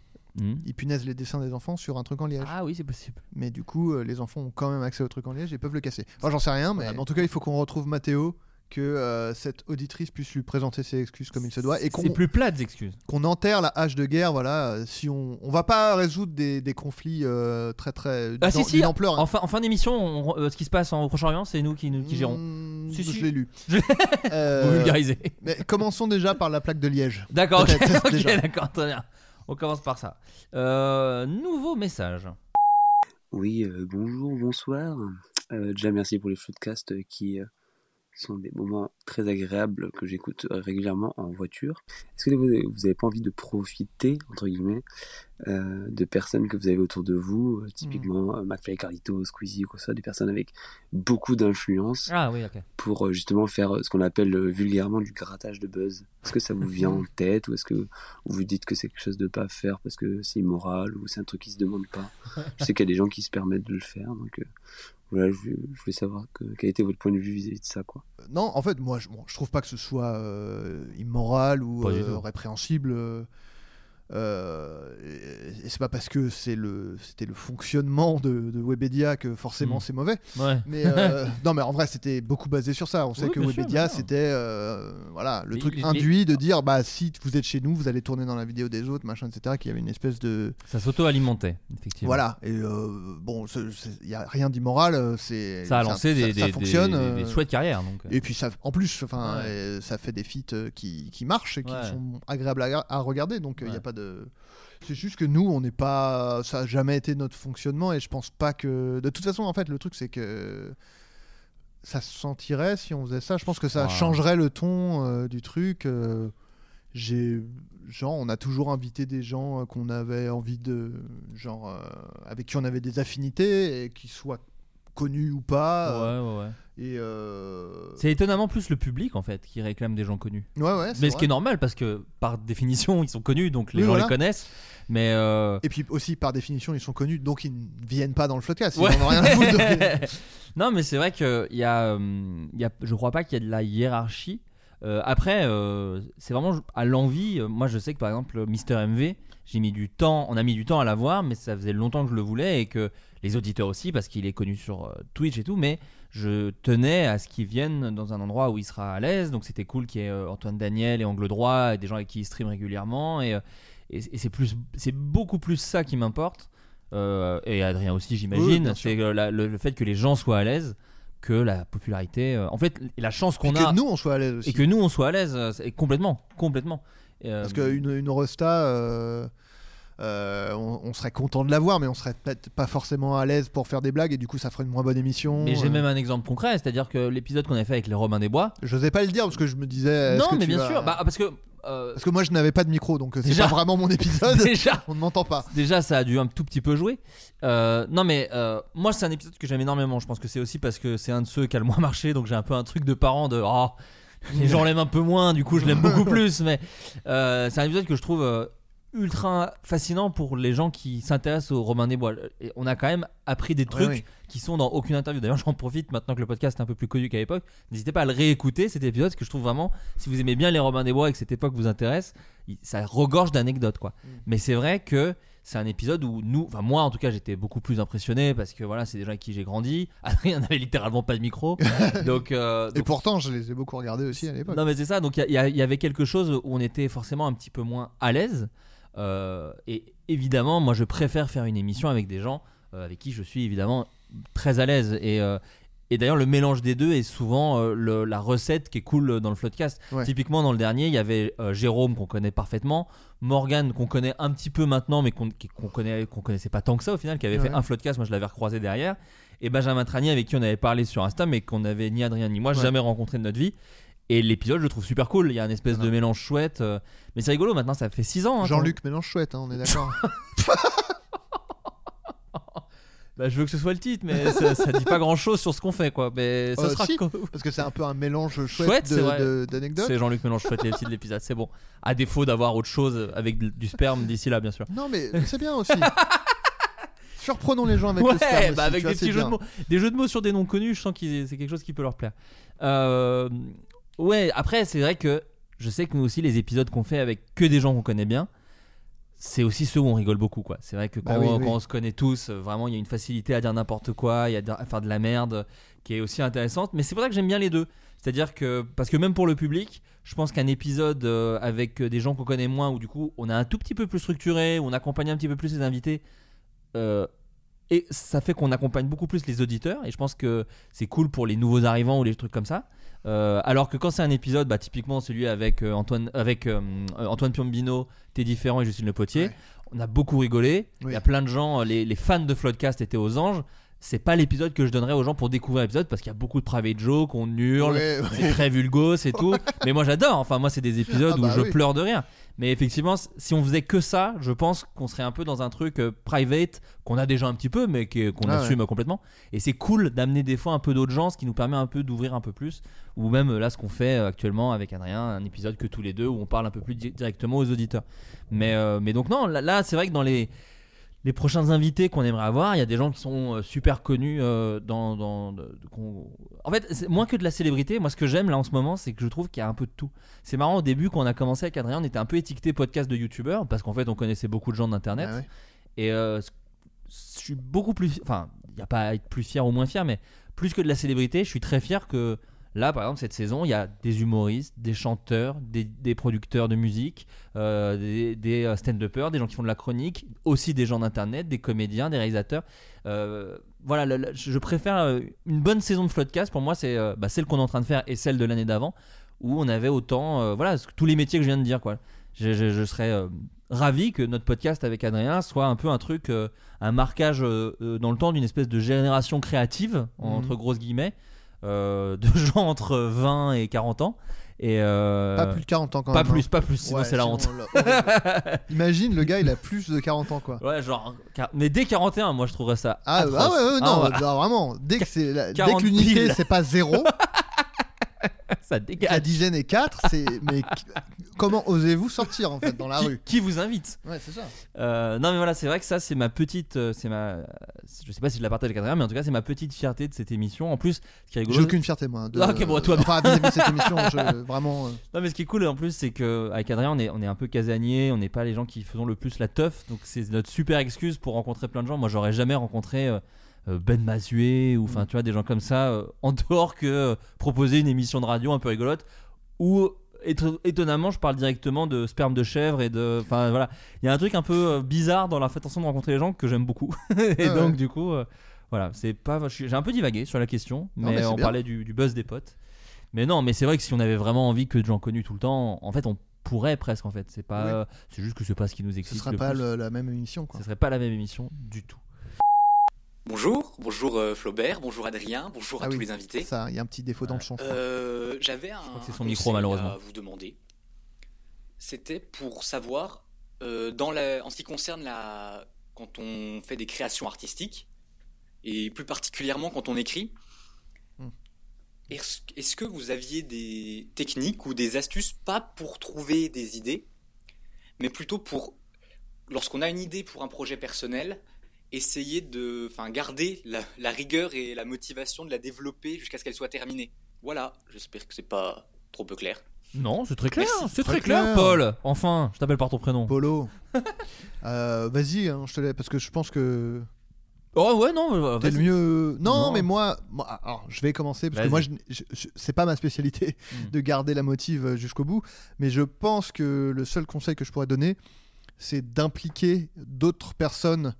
Hmm. ils punaisent les dessins des enfants sur un truc en liège. Ah oui, c'est possible. Mais du coup, euh, les enfants ont quand même accès au truc en liège et peuvent le casser. Enfin, j'en sais rien, mais en tout cas, il faut qu'on retrouve Mathéo, que euh, cette auditrice puisse lui présenter ses excuses comme il se doit et qu'on C'est plus plat des excuses. qu'on enterre la hache de guerre. Voilà, euh, si on on va pas résoudre des, des conflits euh, très très Ah d'une- si si, d'une ampleur. hein. en fin, en fin d'émission, on- euh, ce qui se passe en Proche-Orient, c'est nous qui, nous, qui gérons. Mmh, Si, si. Je l'ai lu. Je- Euh, [LAUGHS] vulgarisez. mais commençons déjà par la plaque de Liège. D'accord, ok, Peut-être, [LAUGHS] ok, déjà. d'accord, très bien. On commence par ça. Euh, nouveau message. Oui, euh, bonjour, bonsoir. Euh, déjà, merci pour les podcasts qui sont des moments très agréables que j'écoute régulièrement en voiture. Est-ce que vous avez, vous avez pas envie de profiter, entre guillemets, euh, de personnes que vous avez autour de vous, euh, typiquement euh, McFly, Carlito, Squeezie, quoi ça, des personnes avec beaucoup d'influence Ah oui, pour euh, justement faire ce qu'on appelle euh, vulgairement du grattage de buzz. Est-ce que ça vous vient en tête ou est-ce que vous vous dites que c'est quelque chose de pas à faire parce que c'est immoral ou c'est un truc qui se demande pas? Je sais qu'il y a des gens qui se permettent de le faire, donc euh, voilà, je, voulais- je voulais savoir que, quel était votre point de vue vis-à-vis de ça, quoi. Non, en fait, moi, je, bon, je trouve pas que ce soit euh, immoral ou euh, répréhensible. Euh, et et c'est pas parce que c'est le, c'était le fonctionnement de, de Webedia que forcément Mm. c'est mauvais. Ouais. Mais euh, [LAUGHS] non, mais en vrai, c'était beaucoup basé sur ça. On sait Oui, que Webedia, c'était euh, voilà le Mais truc induit de dire bah si vous êtes chez nous, vous allez tourner dans la vidéo des autres, machin, etc. Qu'il y avait une espèce de Ça s'auto-alimentait, effectivement. voilà. Et bon, il y a rien d'immoral. C'est Ça a lancé des, ça, des, fonctionne. des- chouettes carrières. Donc, et puis ça, en plus, enfin, Ouais. ça fait des feats qui, qui marchent et qui Ouais. sont agréables à, à regarder. Donc il n'y a pas de. C'est juste que nous, on n'est pas. Ça a jamais été notre fonctionnement et je pense pas que. De toute façon, en fait, le truc, c'est que. Ça se sentirait si on faisait ça. Je pense que ça changerait le ton euh, du truc. euh, J'ai. Genre, on a toujours invité des gens euh, qu'on avait envie de. Genre, euh, avec qui on avait des affinités et qui soient connus ou pas. euh, Ouais, ouais, ouais. Et. euh, C'est étonnamment plus le public en fait qui réclame des gens connus. Ouais, ouais, c'est Mais ce qui est normal parce que par définition ils sont connus donc les Oui, gens voilà. les connaissent. Mais euh, Et puis aussi, par définition, ils sont connus, donc ils ne viennent pas dans le podcast. Ils Ouais. en ont rien à foutre. [LAUGHS] non, mais c'est vrai que il y a, y a, je crois pas qu'il y a de la hiérarchie. Euh, après, c'est vraiment à l'envie. Moi, je sais que par exemple, Mister MV, j'ai mis du temps, on a mis du temps à l'avoir, mais ça faisait longtemps que je le voulais et que les auditeurs aussi, parce qu'il est connu sur euh, Twitch et tout. Mais je tenais à ce qu'il vienne dans un endroit où il sera à l'aise. Donc c'était cool qu'il y ait euh, Antoine Daniel et Angle Droit et des gens avec qui il stream régulièrement. Et, euh, et, et c'est plus, c'est beaucoup plus ça qui m'importe. Euh, et Adrien aussi, j'imagine. c'est la- le, le fait que les gens soient à l'aise que la popularité. euh, en fait, la chance qu'on a. que nous, on soit à l'aise aussi. Et que nous, on soit à l'aise. euh, complètement. Complètement. Et, euh, Parce qu'une une Rosta, euh, on, on serait content de l'avoir, mais on serait peut-être pas forcément à l'aise pour faire des blagues, et du coup, ça ferait une moins bonne émission. Mais j'ai euh. même un exemple concret, c'est-à-dire que l'épisode qu'on a fait avec les Robins des Bois. J'osais pas le dire parce que je me disais. Non, que mais bien vas- sûr. Bah, parce que. euh, Parce que moi, je n'avais pas de micro, donc c'est Déjà. pas vraiment mon épisode. [LAUGHS] Déjà. on ne m'entend pas. Déjà, ça a dû un tout petit peu jouer. Non, mais moi, c'est un épisode que j'aime énormément. Je pense que c'est aussi parce que c'est un de ceux qui a le moins marché, donc j'ai un peu un truc de parent de. Oh, les gens [LAUGHS] l'aiment un peu moins, du coup, je l'aime beaucoup [LAUGHS] plus. Mais euh, c'est un épisode que je trouve euh, ultra fascinant pour les gens qui s'intéressent aux Romains des Bois. Et on a quand même appris des trucs oui. qui sont dans aucune interview. D'ailleurs, j'en profite maintenant que le podcast est un peu plus connu qu'à l'époque. N'hésitez pas à le réécouter cet épisode, parce que je trouve vraiment, si vous aimez bien les Robins des Bois et que cette époque vous intéresse, ça regorge d'anecdotes, quoi. Mais c'est vrai que c'est un épisode où nous, enfin moi en tout cas, j'étais beaucoup plus impressionné parce que voilà, c'est des gens avec qui j'ai grandi. [LAUGHS] Adrien n'avait littéralement pas de micro, [LAUGHS] donc. euh, Et pourtant, je les ai beaucoup regardés aussi à l'époque. non mais c'est ça, donc y y, il y avait quelque chose où on était forcément un petit peu moins à l'aise. Euh, et évidemment, moi je préfère faire une émission avec des gens euh, avec qui je suis évidemment très à l'aise. Et, euh, et d'ailleurs, le mélange des deux est souvent euh, le- la recette qui est cool dans le Floodcast. Ouais. Typiquement, dans le dernier, il y avait euh, Jérôme qu'on connaît parfaitement, Morgan qu'on connaît un petit peu maintenant, mais qu'on connaît, connaissait pas tant que ça au final, qui avait fait un Floodcast. Moi, je l'avais recroisé derrière. Et Benjamin Tranier, avec qui on avait parlé sur Insta, mais qu'on n'avait ni Adrien ni moi Ouais. jamais rencontré de notre vie. Et l'épisode, je le trouve super cool. Il y a un espèce de mélange chouette. euh, mais c'est rigolo, maintenant, ça fait 6 ans. hein, Jean-Luc mélange chouette, hein, on est [LAUGHS] d'accord. [LAUGHS] Bah, je veux que ce soit le titre, mais ça, ça dit pas grand chose sur ce qu'on fait, quoi. Mais ça Euh, sera si, co- parce que c'est un peu un mélange chouette, chouette, de- c'est vrai. de- d'anecdotes. C'est Jean-Luc Mélenge chouette les titres de l'épisode, c'est bon. À défaut d'avoir autre chose avec de- du sperme d'ici là, bien sûr. Non, mais c'est bien aussi. [LAUGHS] Surprenons les gens avec ouais, le sperme aussi, bah avec tu vois, des c'est petits jeux de bien. mots, des jeux de mots sur des noms connus, je sens que c'est quelque chose qui peut leur plaire. Euh, ouais, après c'est vrai que je sais que nous aussi les épisodes qu'on fait avec que des gens qu'on connaît bien, c'est aussi ceux où on rigole beaucoup quoi. C'est vrai que quand, Bah oui, on, oui. quand on se connaît tous, euh, vraiment il y a une facilité à dire n'importe quoi, il y a de- à faire de la merde euh, qui est aussi intéressante. Mais c'est pour ça que j'aime bien les deux. C'est-à-dire que parce que même pour le public, je pense qu'un épisode euh, avec euh, des gens qu'on connaît moins, où du coup on a un tout petit peu plus structuré, où on accompagne un petit peu plus les invités. euh, et ça fait qu'on accompagne beaucoup plus les auditeurs et je pense que c'est cool pour les nouveaux arrivants ou les trucs comme ça. Euh, alors que quand c'est un épisode, bah, typiquement celui avec euh, Antoine, avec euh, Antoine Piombino, T'es différent et Justine Le Potier, on a beaucoup rigolé. Il y a plein de gens, les, les fans de Floodcast étaient aux anges. C'est pas l'épisode que je donnerais aux gens pour découvrir l'épisode parce qu'il y a beaucoup de private jokes, on hurle, Ouais, c'est très vulgos et tout. [LAUGHS] Mais moi j'adore. Enfin moi c'est des épisodes Ah où bah je oui. pleure de rire. Mais effectivement, si on faisait que ça, je pense qu'on serait un peu dans un truc euh, private qu'on a déjà un petit peu, mais qu'on Ah assume complètement. Et c'est cool d'amener des fois un peu d'autres gens, ce qui nous permet un peu d'ouvrir un peu plus. Ou même là, ce qu'on fait euh, actuellement avec Adrien, un épisode que tous les deux où on parle un peu plus di- directement aux auditeurs. Mais, euh, mais donc non, là, là, c'est vrai que dans les les prochains invités qu'on aimerait avoir, il y a des gens qui sont euh, super connus euh, dans, dans de- de- qu'on- en fait c'est moins que de la célébrité. Moi ce que j'aime là en ce moment c'est que je trouve qu'il y a un peu de tout. C'est marrant au début quand on a commencé avec Adrien on était un peu étiqueté podcast de youtubeur parce qu'en fait on connaissait beaucoup de gens d'internet. Ah ouais. et euh, je suis beaucoup plus enfin il n'y a pas à être plus fier ou moins fier mais plus que de la célébrité je suis très fier que Là, par exemple, cette saison, il y a des humoristes, des chanteurs, des, des producteurs de musique, euh, des, des euh, stand-uppers, des gens qui font de la chronique, aussi des gens d'internet, des comédiens, des réalisateurs. Euh, voilà, le- le- je préfère une bonne saison de Floodcast. Pour moi, c'est euh, bah, celle qu'on est en train de faire et celle de l'année d'avant, où on avait autant, voilà, tous les métiers que je viens de dire, quoi. Je, je- je serais ravi que notre podcast avec Adrien soit un peu un truc, un marquage dans le temps d'une espèce de génération créative, entre grosses guillemets, euh, de [LAUGHS] gens entre 20 et 40 ans. Et euh, Pas plus de 40 ans quand Pas même. plus, hein. pas plus, sinon Ouais, c'est la sinon, honte. horrible. [LAUGHS] Imagine, le gars, il a plus de 40 ans, quoi. Ouais, genre. car- Mais dès 41, moi je trouverais ça. Ah, atroce. ah ouais, ouais, Ah, non, bah, vraiment. Dès que, c'est la- dès 40 que l'unité, piles. c'est pas zéro, [LAUGHS] ça dégage. la dizaine est 4, c'est. Mais comment osez-vous sortir, en fait, dans la Qui, rue qui vous invite Ouais, c'est ça. Euh, non mais voilà c'est vrai que ça c'est ma petite euh, c'est ma je sais pas si je la partage avec Adrien mais en tout cas c'est ma petite fierté de cette émission en plus ce qui est rigolo J'ai aucune fierté, moi. De... Ah, ok, bon, toi, Enfin, vis-à-vis de cette émission, [LAUGHS] je- vraiment. euh, non mais ce qui est cool en plus c'est que avec Adrien on est, on est un peu casanier on n'est pas les gens qui faisons le plus la teuf donc c'est notre super excuse pour rencontrer plein de gens moi j'aurais jamais rencontré euh, Ben Mazué ou Mm. enfin tu vois des gens comme ça euh, en dehors que euh, proposer une émission de radio un peu rigolote où éto- étonnamment je parle directement de sperme de chèvre et de enfin voilà il y a un truc un peu euh, bizarre dans la façon de rencontrer les gens que j'aime beaucoup [LAUGHS] et Ah donc ouais. du coup euh, voilà c'est pas j'ai un peu divagué sur la question Non, mais, on bien. parlait du, du buzz des potes mais non mais c'est vrai que si on avait vraiment envie que de gens connus tout le temps en fait on pourrait presque en fait c'est pas Oui. euh, c'est juste que c'est pas ce qui nous Ce excite sera le pas le- la même émission, quoi. ce serait pas la même émission du tout Bonjour, bonjour euh, Flaubert, bonjour Adrien, bonjour à Ah tous les invités. Ça, il y a un petit défaut dans le je crois. Euh, J'avais un, c'est son micro, malheureusement. à vous demander. C'était pour savoir, euh, dans la, en ce qui concerne la, quand on fait des créations artistiques, et plus particulièrement quand on écrit, Hmm. est-ce est-ce que vous aviez des techniques ou des astuces, pas pour trouver des idées, mais plutôt pour, lorsqu'on a une idée pour un projet personnel, essayer de enfin, garder la, la rigueur et la motivation de la développer jusqu'à ce qu'elle soit terminée. Voilà, j'espère que c'est pas trop peu clair. non c'est très clair c'est très, Très clair, clair. Paul enfin je t'appelle par ton prénom Polo. [LAUGHS] Euh, Vas-y, hein, je te laisse, parce que je pense que. oh ouais non mais, T'es le vas-y. mieux. Non, Non. mais moi, moi- alors, je vais commencer parce que moi, je, je- je- c'est pas ma spécialité [LAUGHS] Hmm. de garder la motive euh, jusqu'au bout. Mais je pense que le seul conseil que je pourrais donner, c'est d'impliquer d'autres personnes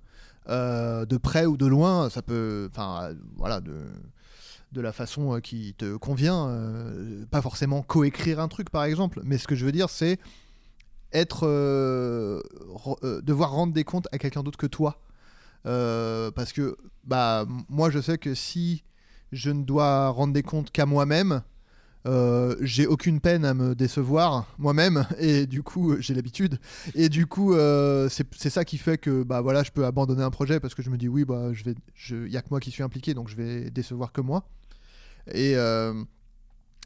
euh, de près ou de loin. Ça peut, enfin, voilà, de de la façon euh, qui te convient. euh, pas forcément coécrire un truc, par exemple. Mais ce que je veux dire, c'est être re- devoir rendre des comptes à quelqu'un d'autre que toi. Parce que bah moi je sais que si je ne dois rendre des comptes qu'à moi-même, euh, j'ai aucune peine à me décevoir moi-même et du coup j'ai l'habitude et du coup euh, c'est ça qui fait que bah voilà je peux abandonner un projet parce que je me dis oui bah je vais je y a que moi qui suis impliqué donc je vais décevoir que moi et euh,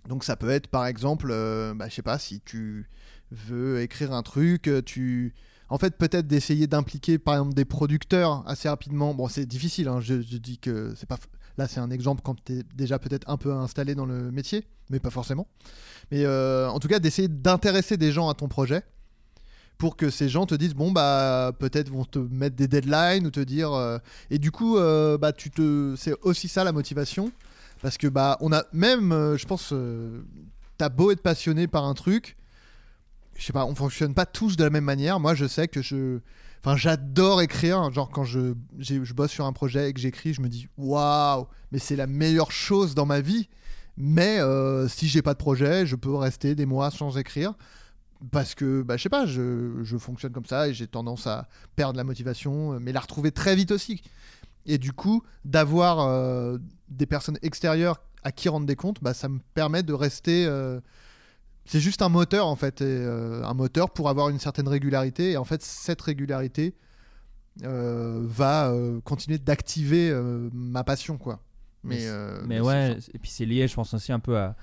donc ça peut être par exemple euh, bah, je sais pas si tu veux écrire un truc euh, tu en fait, peut-être d'essayer d'impliquer par exemple des producteurs assez rapidement. Bon, c'est difficile, hein, je, je dis que c'est pas. Là, c'est un exemple quand tu es déjà peut-être un peu installé dans le métier, mais pas forcément. Mais euh, en tout cas, d'essayer d'intéresser des gens à ton projet pour que ces gens te disent bon bah peut-être vont te mettre des deadlines ou te dire euh, et du coup euh, bah tu te c'est aussi ça la motivation parce que bah on a même je pense t'as beau être passionné par un truc je sais pas, on fonctionne pas tous de la même manière. Moi, je sais que je, enfin, j'adore écrire. Genre quand je, je bosse sur un projet et que j'écris, je me dis waouh, mais c'est la meilleure chose dans ma vie. Mais euh, si j'ai pas de projet, je peux rester des mois sans écrire parce que, bah, je sais pas, je, je fonctionne comme ça et j'ai tendance à perdre la motivation, mais la retrouver très vite aussi. Et du coup, d'avoir euh, des personnes extérieures à qui rendre des comptes, bah, ça me permet de rester. euh, c'est juste un moteur en fait, et, euh, un moteur pour avoir une certaine régularité. Et en fait, cette régularité euh, va euh, continuer d'activer ma passion, quoi. Mais, mais, mais ouais et puis c'est lié je pense aussi un peu à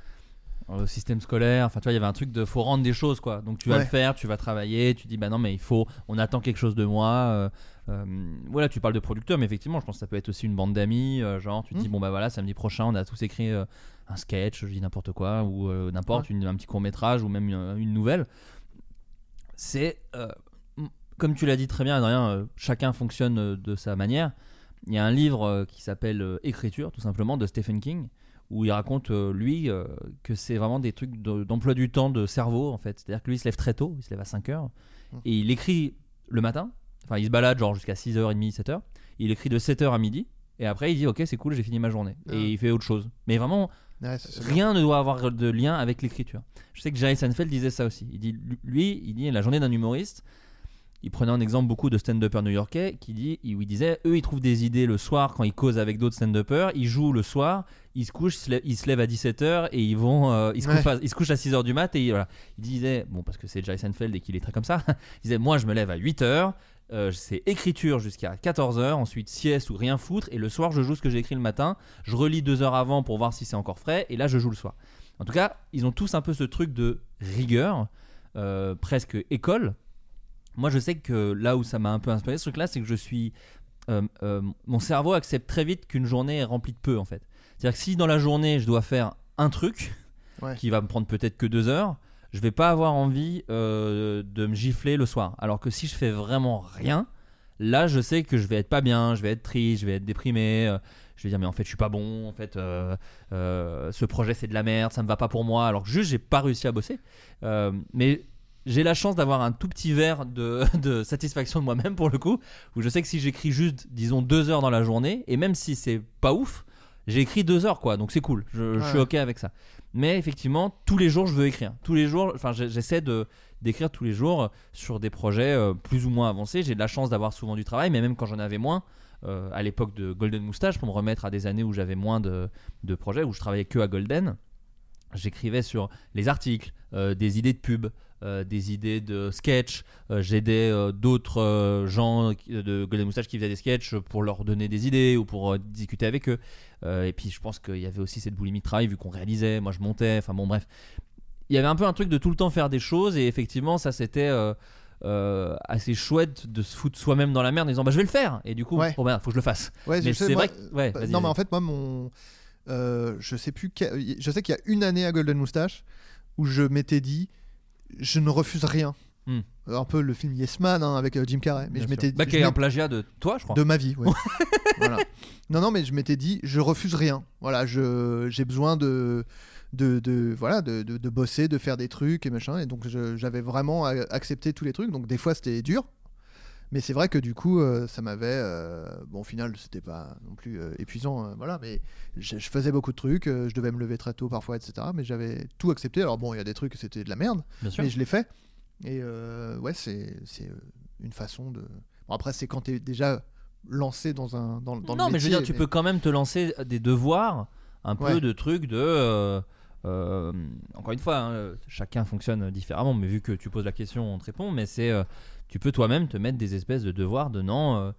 au système scolaire. Enfin tu vois il y avait un truc de faut rendre des choses quoi. Donc tu vas Ouais. le faire tu vas travailler tu dis bah non mais il faut on attend quelque chose de moi euh, euh, voilà tu parles de producteur mais effectivement je pense que ça peut être aussi une bande d'amis euh, genre tu te dis Mm. bon bah voilà samedi prochain on a tous écrit euh, un sketch je dis n'importe quoi ou euh, n'importe une- un petit court métrage ou même une, une nouvelle. C'est euh, comme tu l'as dit très bien Adrien euh, chacun fonctionne euh, de sa manière. Il y a un livre euh, qui s'appelle euh, Écriture, tout simplement, de Stephen King, où il raconte, euh, lui, euh, que c'est vraiment des trucs de- d'emploi du temps de cerveau, en fait. C'est-à-dire que lui, il se lève très tôt, il se lève à 5 heures, et il écrit le matin, enfin, il se balade genre jusqu'à 6h30, 7h, il écrit de 7h à midi, et après, il dit, ok, c'est cool, j'ai fini ma journée. Ah. Et il fait autre chose. Mais vraiment, Ouais, rien ne doit avoir de lien avec l'écriture. Je sais que Jerry Seinfeld disait ça aussi. Il dit, lui, il dit, la journée d'un humoriste, il prenait un exemple beaucoup de stand-uppers new-yorkais qui dit, où il disait, eux ils trouvent des idées le soir quand ils causent avec d'autres stand-uppers, ils jouent le soir, ils se couchent, ils se lèvent- à 17h et ils vont, euh, ils, se Ouais. couchent à, ils se couchent à 6h du mat et voilà. Il disait, bon parce que c'est Jay Seinfeld et qu'il est très comme ça, [LAUGHS] il disait, moi je me lève à 8h, euh, c'est écriture jusqu'à 14h, ensuite sieste ou rien foutre, et le soir je joue ce que j'ai écrit le matin, je relis deux heures avant pour voir si c'est encore frais, et là je joue le soir. En tout cas, ils ont tous un peu ce truc de rigueur, euh, presque école. Moi, je sais que là où ça m'a un peu inspiré ce truc-là, c'est que je suis. euh, euh, mon cerveau accepte très vite qu'une journée est remplie de peu, en fait. C'est-à-dire que si dans la journée, je dois faire un truc Ouais. qui va me prendre peut-être que deux heures, je vais pas avoir envie euh, de me gifler le soir. Alors que si je fais vraiment rien, là, je sais que je vais être pas bien, je vais être triste, je vais être déprimé. je vais dire, mais en fait, je suis pas bon. En fait, euh, euh, ce projet, c'est de la merde, ça me va pas pour moi. Alors que juste, j'ai pas réussi à bosser. Euh, mais j'ai la chance d'avoir un tout petit verre de, [LAUGHS] de satisfaction de moi-même pour le coup, où je sais que si j'écris juste, disons, deux heures dans la journée, et même si c'est pas ouf, j'ai écrit deux heures quoi, donc c'est cool, je, je suis ok avec ça. Mais effectivement, tous les jours, je veux écrire. Tous les jours, enfin, j'essaie de d'écrire tous les jours sur des projets euh, plus ou moins avancés. J'ai de la chance d'avoir souvent du travail, mais même quand j'en avais moins, euh, à l'époque de Golden Moustache, pour me remettre à des années où j'avais moins de, de projets, où je travaillais que à Golden, j'écrivais sur les articles, euh, des idées de pub, euh, des idées de sketch. euh, J'aidais euh, d'autres euh, gens de Golden Moustache qui faisaient des sketchs pour leur donner des idées ou pour discuter avec eux. Et puis je pense qu'il y avait aussi cette boulimie de travail vu qu'on réalisait, moi je montais, enfin bon bref. Il y avait un peu un truc de tout le temps faire des choses et effectivement ça c'était euh, assez chouette de se foutre soi-même dans la merde en disant bah je vais le faire et du coup Ouais. ben, faut que je le fasse. Ouais, mais c'est vrai que- ouais, bah, non, mais en fait, moi, mon. euh, je sais plus. Je sais qu'il y a une année à Golden Moustache où je m'étais dit je ne refuse rien. Hmm. Un peu le film Yes Man hein, avec euh, Jim Carrey. Mais Bien je m'étais Bah, qui est un plagiat de toi, je crois. De ma vie, ouais. [LAUGHS] voilà. Non, non, mais je m'étais dit, je refuse rien. Voilà, j'ai besoin de, de, de- voilà, de, de, de bosser, de faire des trucs et machin. Et donc j'avais vraiment accepté tous les trucs. Donc des fois c'était dur, mais c'est vrai que du coup euh, ça m'avait, euh, bon au final c'était pas non plus euh, épuisant, euh, voilà. Mais je, je faisais beaucoup de trucs. euh, je devais me lever très tôt parfois, etc. Mais j'avais tout accepté. Alors bon, il y a des trucs c'était de la merde, Bien sûr. mais je l'ai fait. Et euh, ouais, c'est c'est euh, une façon de. Bon, après c'est quand t'es déjà lancé dans un dans, dans le non, mais je veux métier, dire, tu peux quand même te lancer des devoirs, un peu Ouais. de trucs de. euh, euh, encore une fois, hein, chacun fonctionne différemment, mais vu que tu poses la question, on te répond. Mais c'est. euh, tu peux toi-même te mettre des espèces de devoirs de non. euh,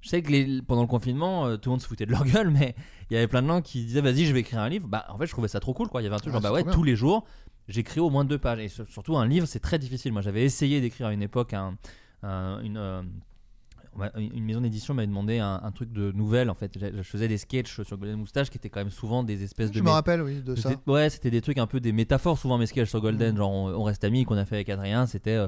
je sais que les- pendant le confinement, euh, tout le monde se foutait de leur [LAUGHS] gueule, mais il y avait plein de gens qui disaient vas-y, je vais écrire un livre. Bah, en fait, je trouvais ça trop cool, quoi. Il y avait un truc Ah, genre, bah ouais, bien. tous les jours, j'écris au moins deux pages. Et sur- surtout, un livre, c'est très difficile. Moi, j'avais essayé d'écrire à une époque un, un- une. euh, une maison d'édition m'avait demandé un, un truc de nouvelle en fait. Je je faisais des sketchs sur Golden Moustache qui étaient quand même souvent des espèces de. Je me rappelle, oui, de ça. Ouais, c'était des trucs un peu des métaphores souvent mes sketchs sur Golden. Genre on, on reste amis qu'on a fait avec Adrien. C'était euh,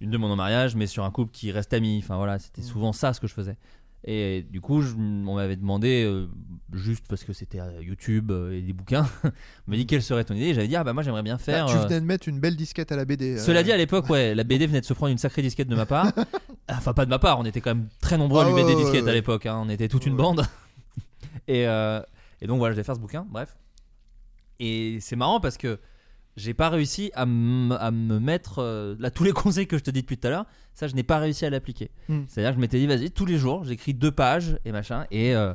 une demande en mariage, mais sur un couple qui reste amis. Enfin voilà, c'était souvent ça ce que je faisais. Et du coup, je- on m'avait demandé, euh, juste parce que c'était euh, YouTube euh, et des bouquins, [LAUGHS] on m'a dit quelle serait ton idée. Et J'avais dit, ah bah moi j'aimerais bien faire. Bah, tu euh, venais de mettre une belle disquette à la BD. cela dit, à l'époque, ouais, la BD [LAUGHS] venait de se prendre une sacrée disquette de ma part. [LAUGHS] enfin, pas de ma part, on était quand même très nombreux à Ah lui mettre des disquettes à l'époque. hein, On était toute une bande. et, et donc voilà, je vais faire ce bouquin, bref. Et c'est marrant parce que j'ai pas réussi à, à me mettre. euh, là, tous les [LAUGHS] conseils que je te dis depuis tout à l'heure, ça, je n'ai pas réussi à l'appliquer. Hmm. C'est-à-dire que je m'étais dit, vas-y, tous les jours, j'écris deux pages et machin. Et euh,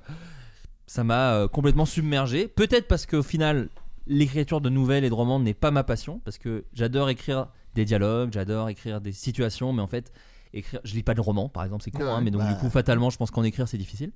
ça m'a euh, complètement submergé. Peut-être parce qu'au final, l'écriture de nouvelles et de romans n'est pas ma passion. Parce que j'adore écrire des dialogues, j'adore écrire des situations, mais en fait, écrire, je lis pas de romans, par exemple, c'est con, Ouais, hein, mais donc bah. du coup, fatalement, je pense qu'en écrire, c'est difficile.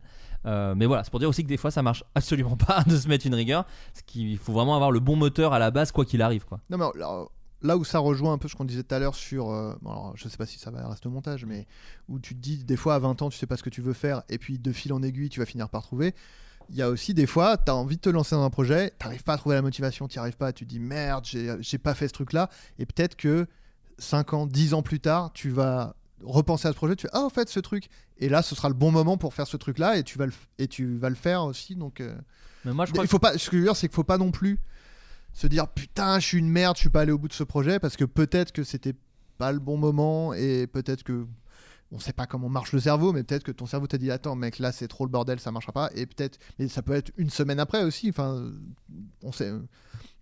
Euh, mais voilà, c'est pour dire aussi que des fois, ça marche absolument [LAUGHS] pas de se mettre une rigueur. Parce qu'il faut vraiment avoir le bon moteur à la base, quoi qu'il arrive, quoi. Non, mais là, là où ça rejoint un peu ce qu'on disait tout à l'heure sur. euh, bon, alors, je sais pas si ça va rester au montage, mais où tu te dis, des fois, à 20 ans, tu sais pas ce que tu veux faire, et puis de fil en aiguille, tu vas finir par trouver. Il y a aussi des fois, tu as envie de te lancer dans un projet, t'arrives pas à trouver la motivation, t'y arrives pas, tu te dis merde, j'ai pas fait ce truc-là, et peut-être que 5 ans, 10 ans plus tard, tu vas repenser à ce projet, tu fais ah en fait ce truc, et là ce sera le bon moment pour faire ce truc-là, et tu vas le, et tu vas le faire aussi, donc. euh, Mais moi, je crois il faut pas, ce que je veux dire, c'est qu'il faut pas non plus se dire putain, je suis une merde, je suis pas allé au bout de ce projet parce que peut-être que c'était pas le bon moment et peut-être que on sait pas comment marche le cerveau, mais peut-être que ton cerveau t'a dit attends mec là c'est trop le bordel, ça marchera pas et peut-être mais ça peut être une semaine après aussi. Enfin, on sait.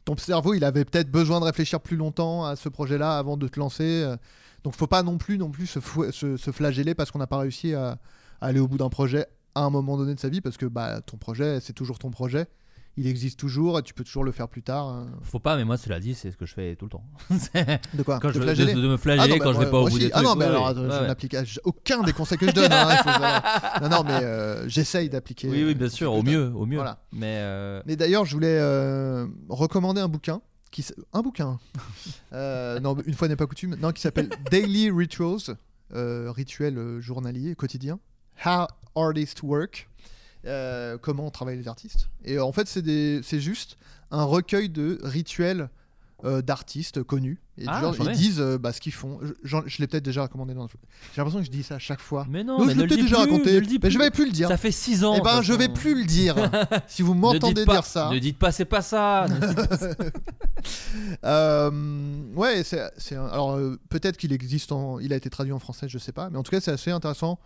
ton cerveau, il avait peut-être besoin de réfléchir plus longtemps à ce projet-là avant de te lancer. Donc, faut pas non plus, non plus se, fou- se- se flageller parce qu'on n'a pas réussi à, à aller au bout d'un projet à un moment donné de sa vie, parce que bah, ton projet, c'est toujours ton projet. Il existe toujours et tu peux toujours le faire plus tard. hein. Faut pas, mais moi, cela dit, c'est ce que je fais tout le temps. [LAUGHS] De quoi? Quand De je, flageller? de, de me flageller Ah non, quand bah, je vais moi- pas au moi bout des Ah trucs. non, mais Ouais, alors ouais. je n'applique aucun des conseils que je donne. hein, faut non, non, mais euh, j'essaye d'appliquer. Oui, oui, bien euh, sûr, au mieux, au mieux. Voilà. Mais euh, Mais d'ailleurs, je voulais recommander un bouquin. Qui un bouquin [LAUGHS] Euh, Non, une fois n'est pas coutume. Non, qui s'appelle [LAUGHS] Daily Rituals, euh, rituels euh, journaliers, quotidiens. How Artists Work. Euh, comment travaillent les artistes. Et en fait, c'est juste un recueil de rituels euh, d'artistes connus. Et Ah, genre, ils disent euh, bah, ce qu'ils font. Je, l'ai peut-être déjà recommandé dans le J'ai l'impression que je dis ça à chaque fois. Mais non, mais je ne l'ai peut-être déjà raconté. ne Mais je vais plus le dire. Ça fait 6 ans. Eh ben, je vais plus le dire. [LAUGHS] si vous Ne m'entendez dire ça. Ne dites pas, c'est pas ça. Ne dites pas ça. [LAUGHS] Euh, ouais, c'est, alors peut-être qu'il existe, en, il a été traduit en français, je sais pas, mais en tout cas c'est assez intéressant.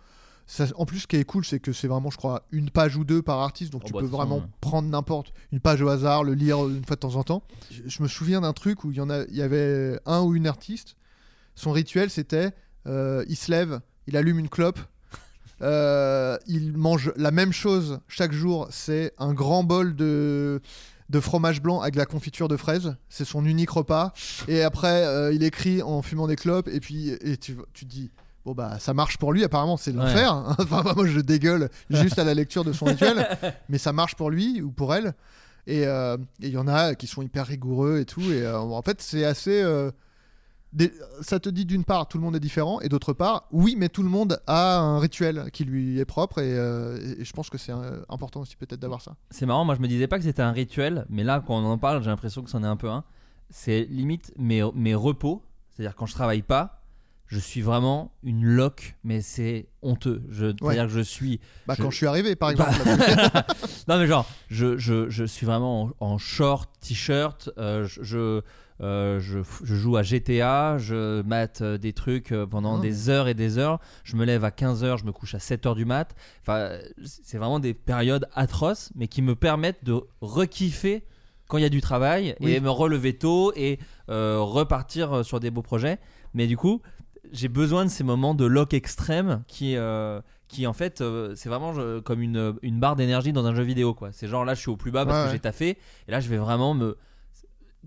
Ça- en plus, ce qui est cool, c'est que c'est vraiment, je crois, une page ou deux par artiste, donc Oh, tu bah, peux vraiment ouais. prendre n'importe une page au hasard, le lire une fois de temps en temps. Je, je me souviens d'un truc où il y en a, il y avait un ou une artiste. Son rituel, c'était, euh, il se lève, il allume une clope. [LAUGHS] euh, il mange la même chose chaque jour. C'est un grand bol de de fromage blanc avec de la confiture de fraises. C'est son unique repas. Et après, euh, il écrit en fumant des clopes. Et puis, et tu, tu te dis, bon, bah, ça marche pour lui. Apparemment, c'est l'enfer. hein. [LAUGHS] Enfin, moi, je dégueule juste à la lecture de son rituel. [LAUGHS] Mais ça marche pour lui ou pour elle. Et euh, et il y en a qui sont hyper rigoureux et tout. Et euh, en fait, c'est assez. euh, ça te dit d'une part, tout le monde est différent. Et d'autre part, oui, mais tout le monde a un rituel qui lui est propre. Et, euh, et je pense que c'est important aussi, peut-être, d'avoir ça. C'est marrant, moi je me disais pas que c'était un rituel, mais là quand on en parle, j'ai l'impression que c'en est un peu un. C'est limite mes, mes repos, c'est-à-dire quand je travaille pas, je suis vraiment une loque, mais c'est honteux. C'est-à-dire que je suis. Bah, quand je suis arrivé, par Bah- exemple. [LAUGHS] non, mais genre, je, je, je suis vraiment en, en short, t-shirt, euh, je. je euh, je, je joue à GTA, je mate euh, des trucs euh, pendant Ah. des heures et des heures. Je me lève à 15h, je me couche à 7h du mat. Enfin, c'est vraiment des périodes atroces, mais qui me permettent de rekiffer quand il y a du travail Oui. et me relever tôt et repartir sur des beaux projets. Mais du coup, j'ai besoin de ces moments de lock extrême qui, euh, qui en fait, euh, c'est vraiment comme une, une barre d'énergie dans un jeu vidéo. quoi. C'est genre là, je suis au plus bas parce Ouais, que ouais. j'ai taffé. Et là, je vais vraiment me.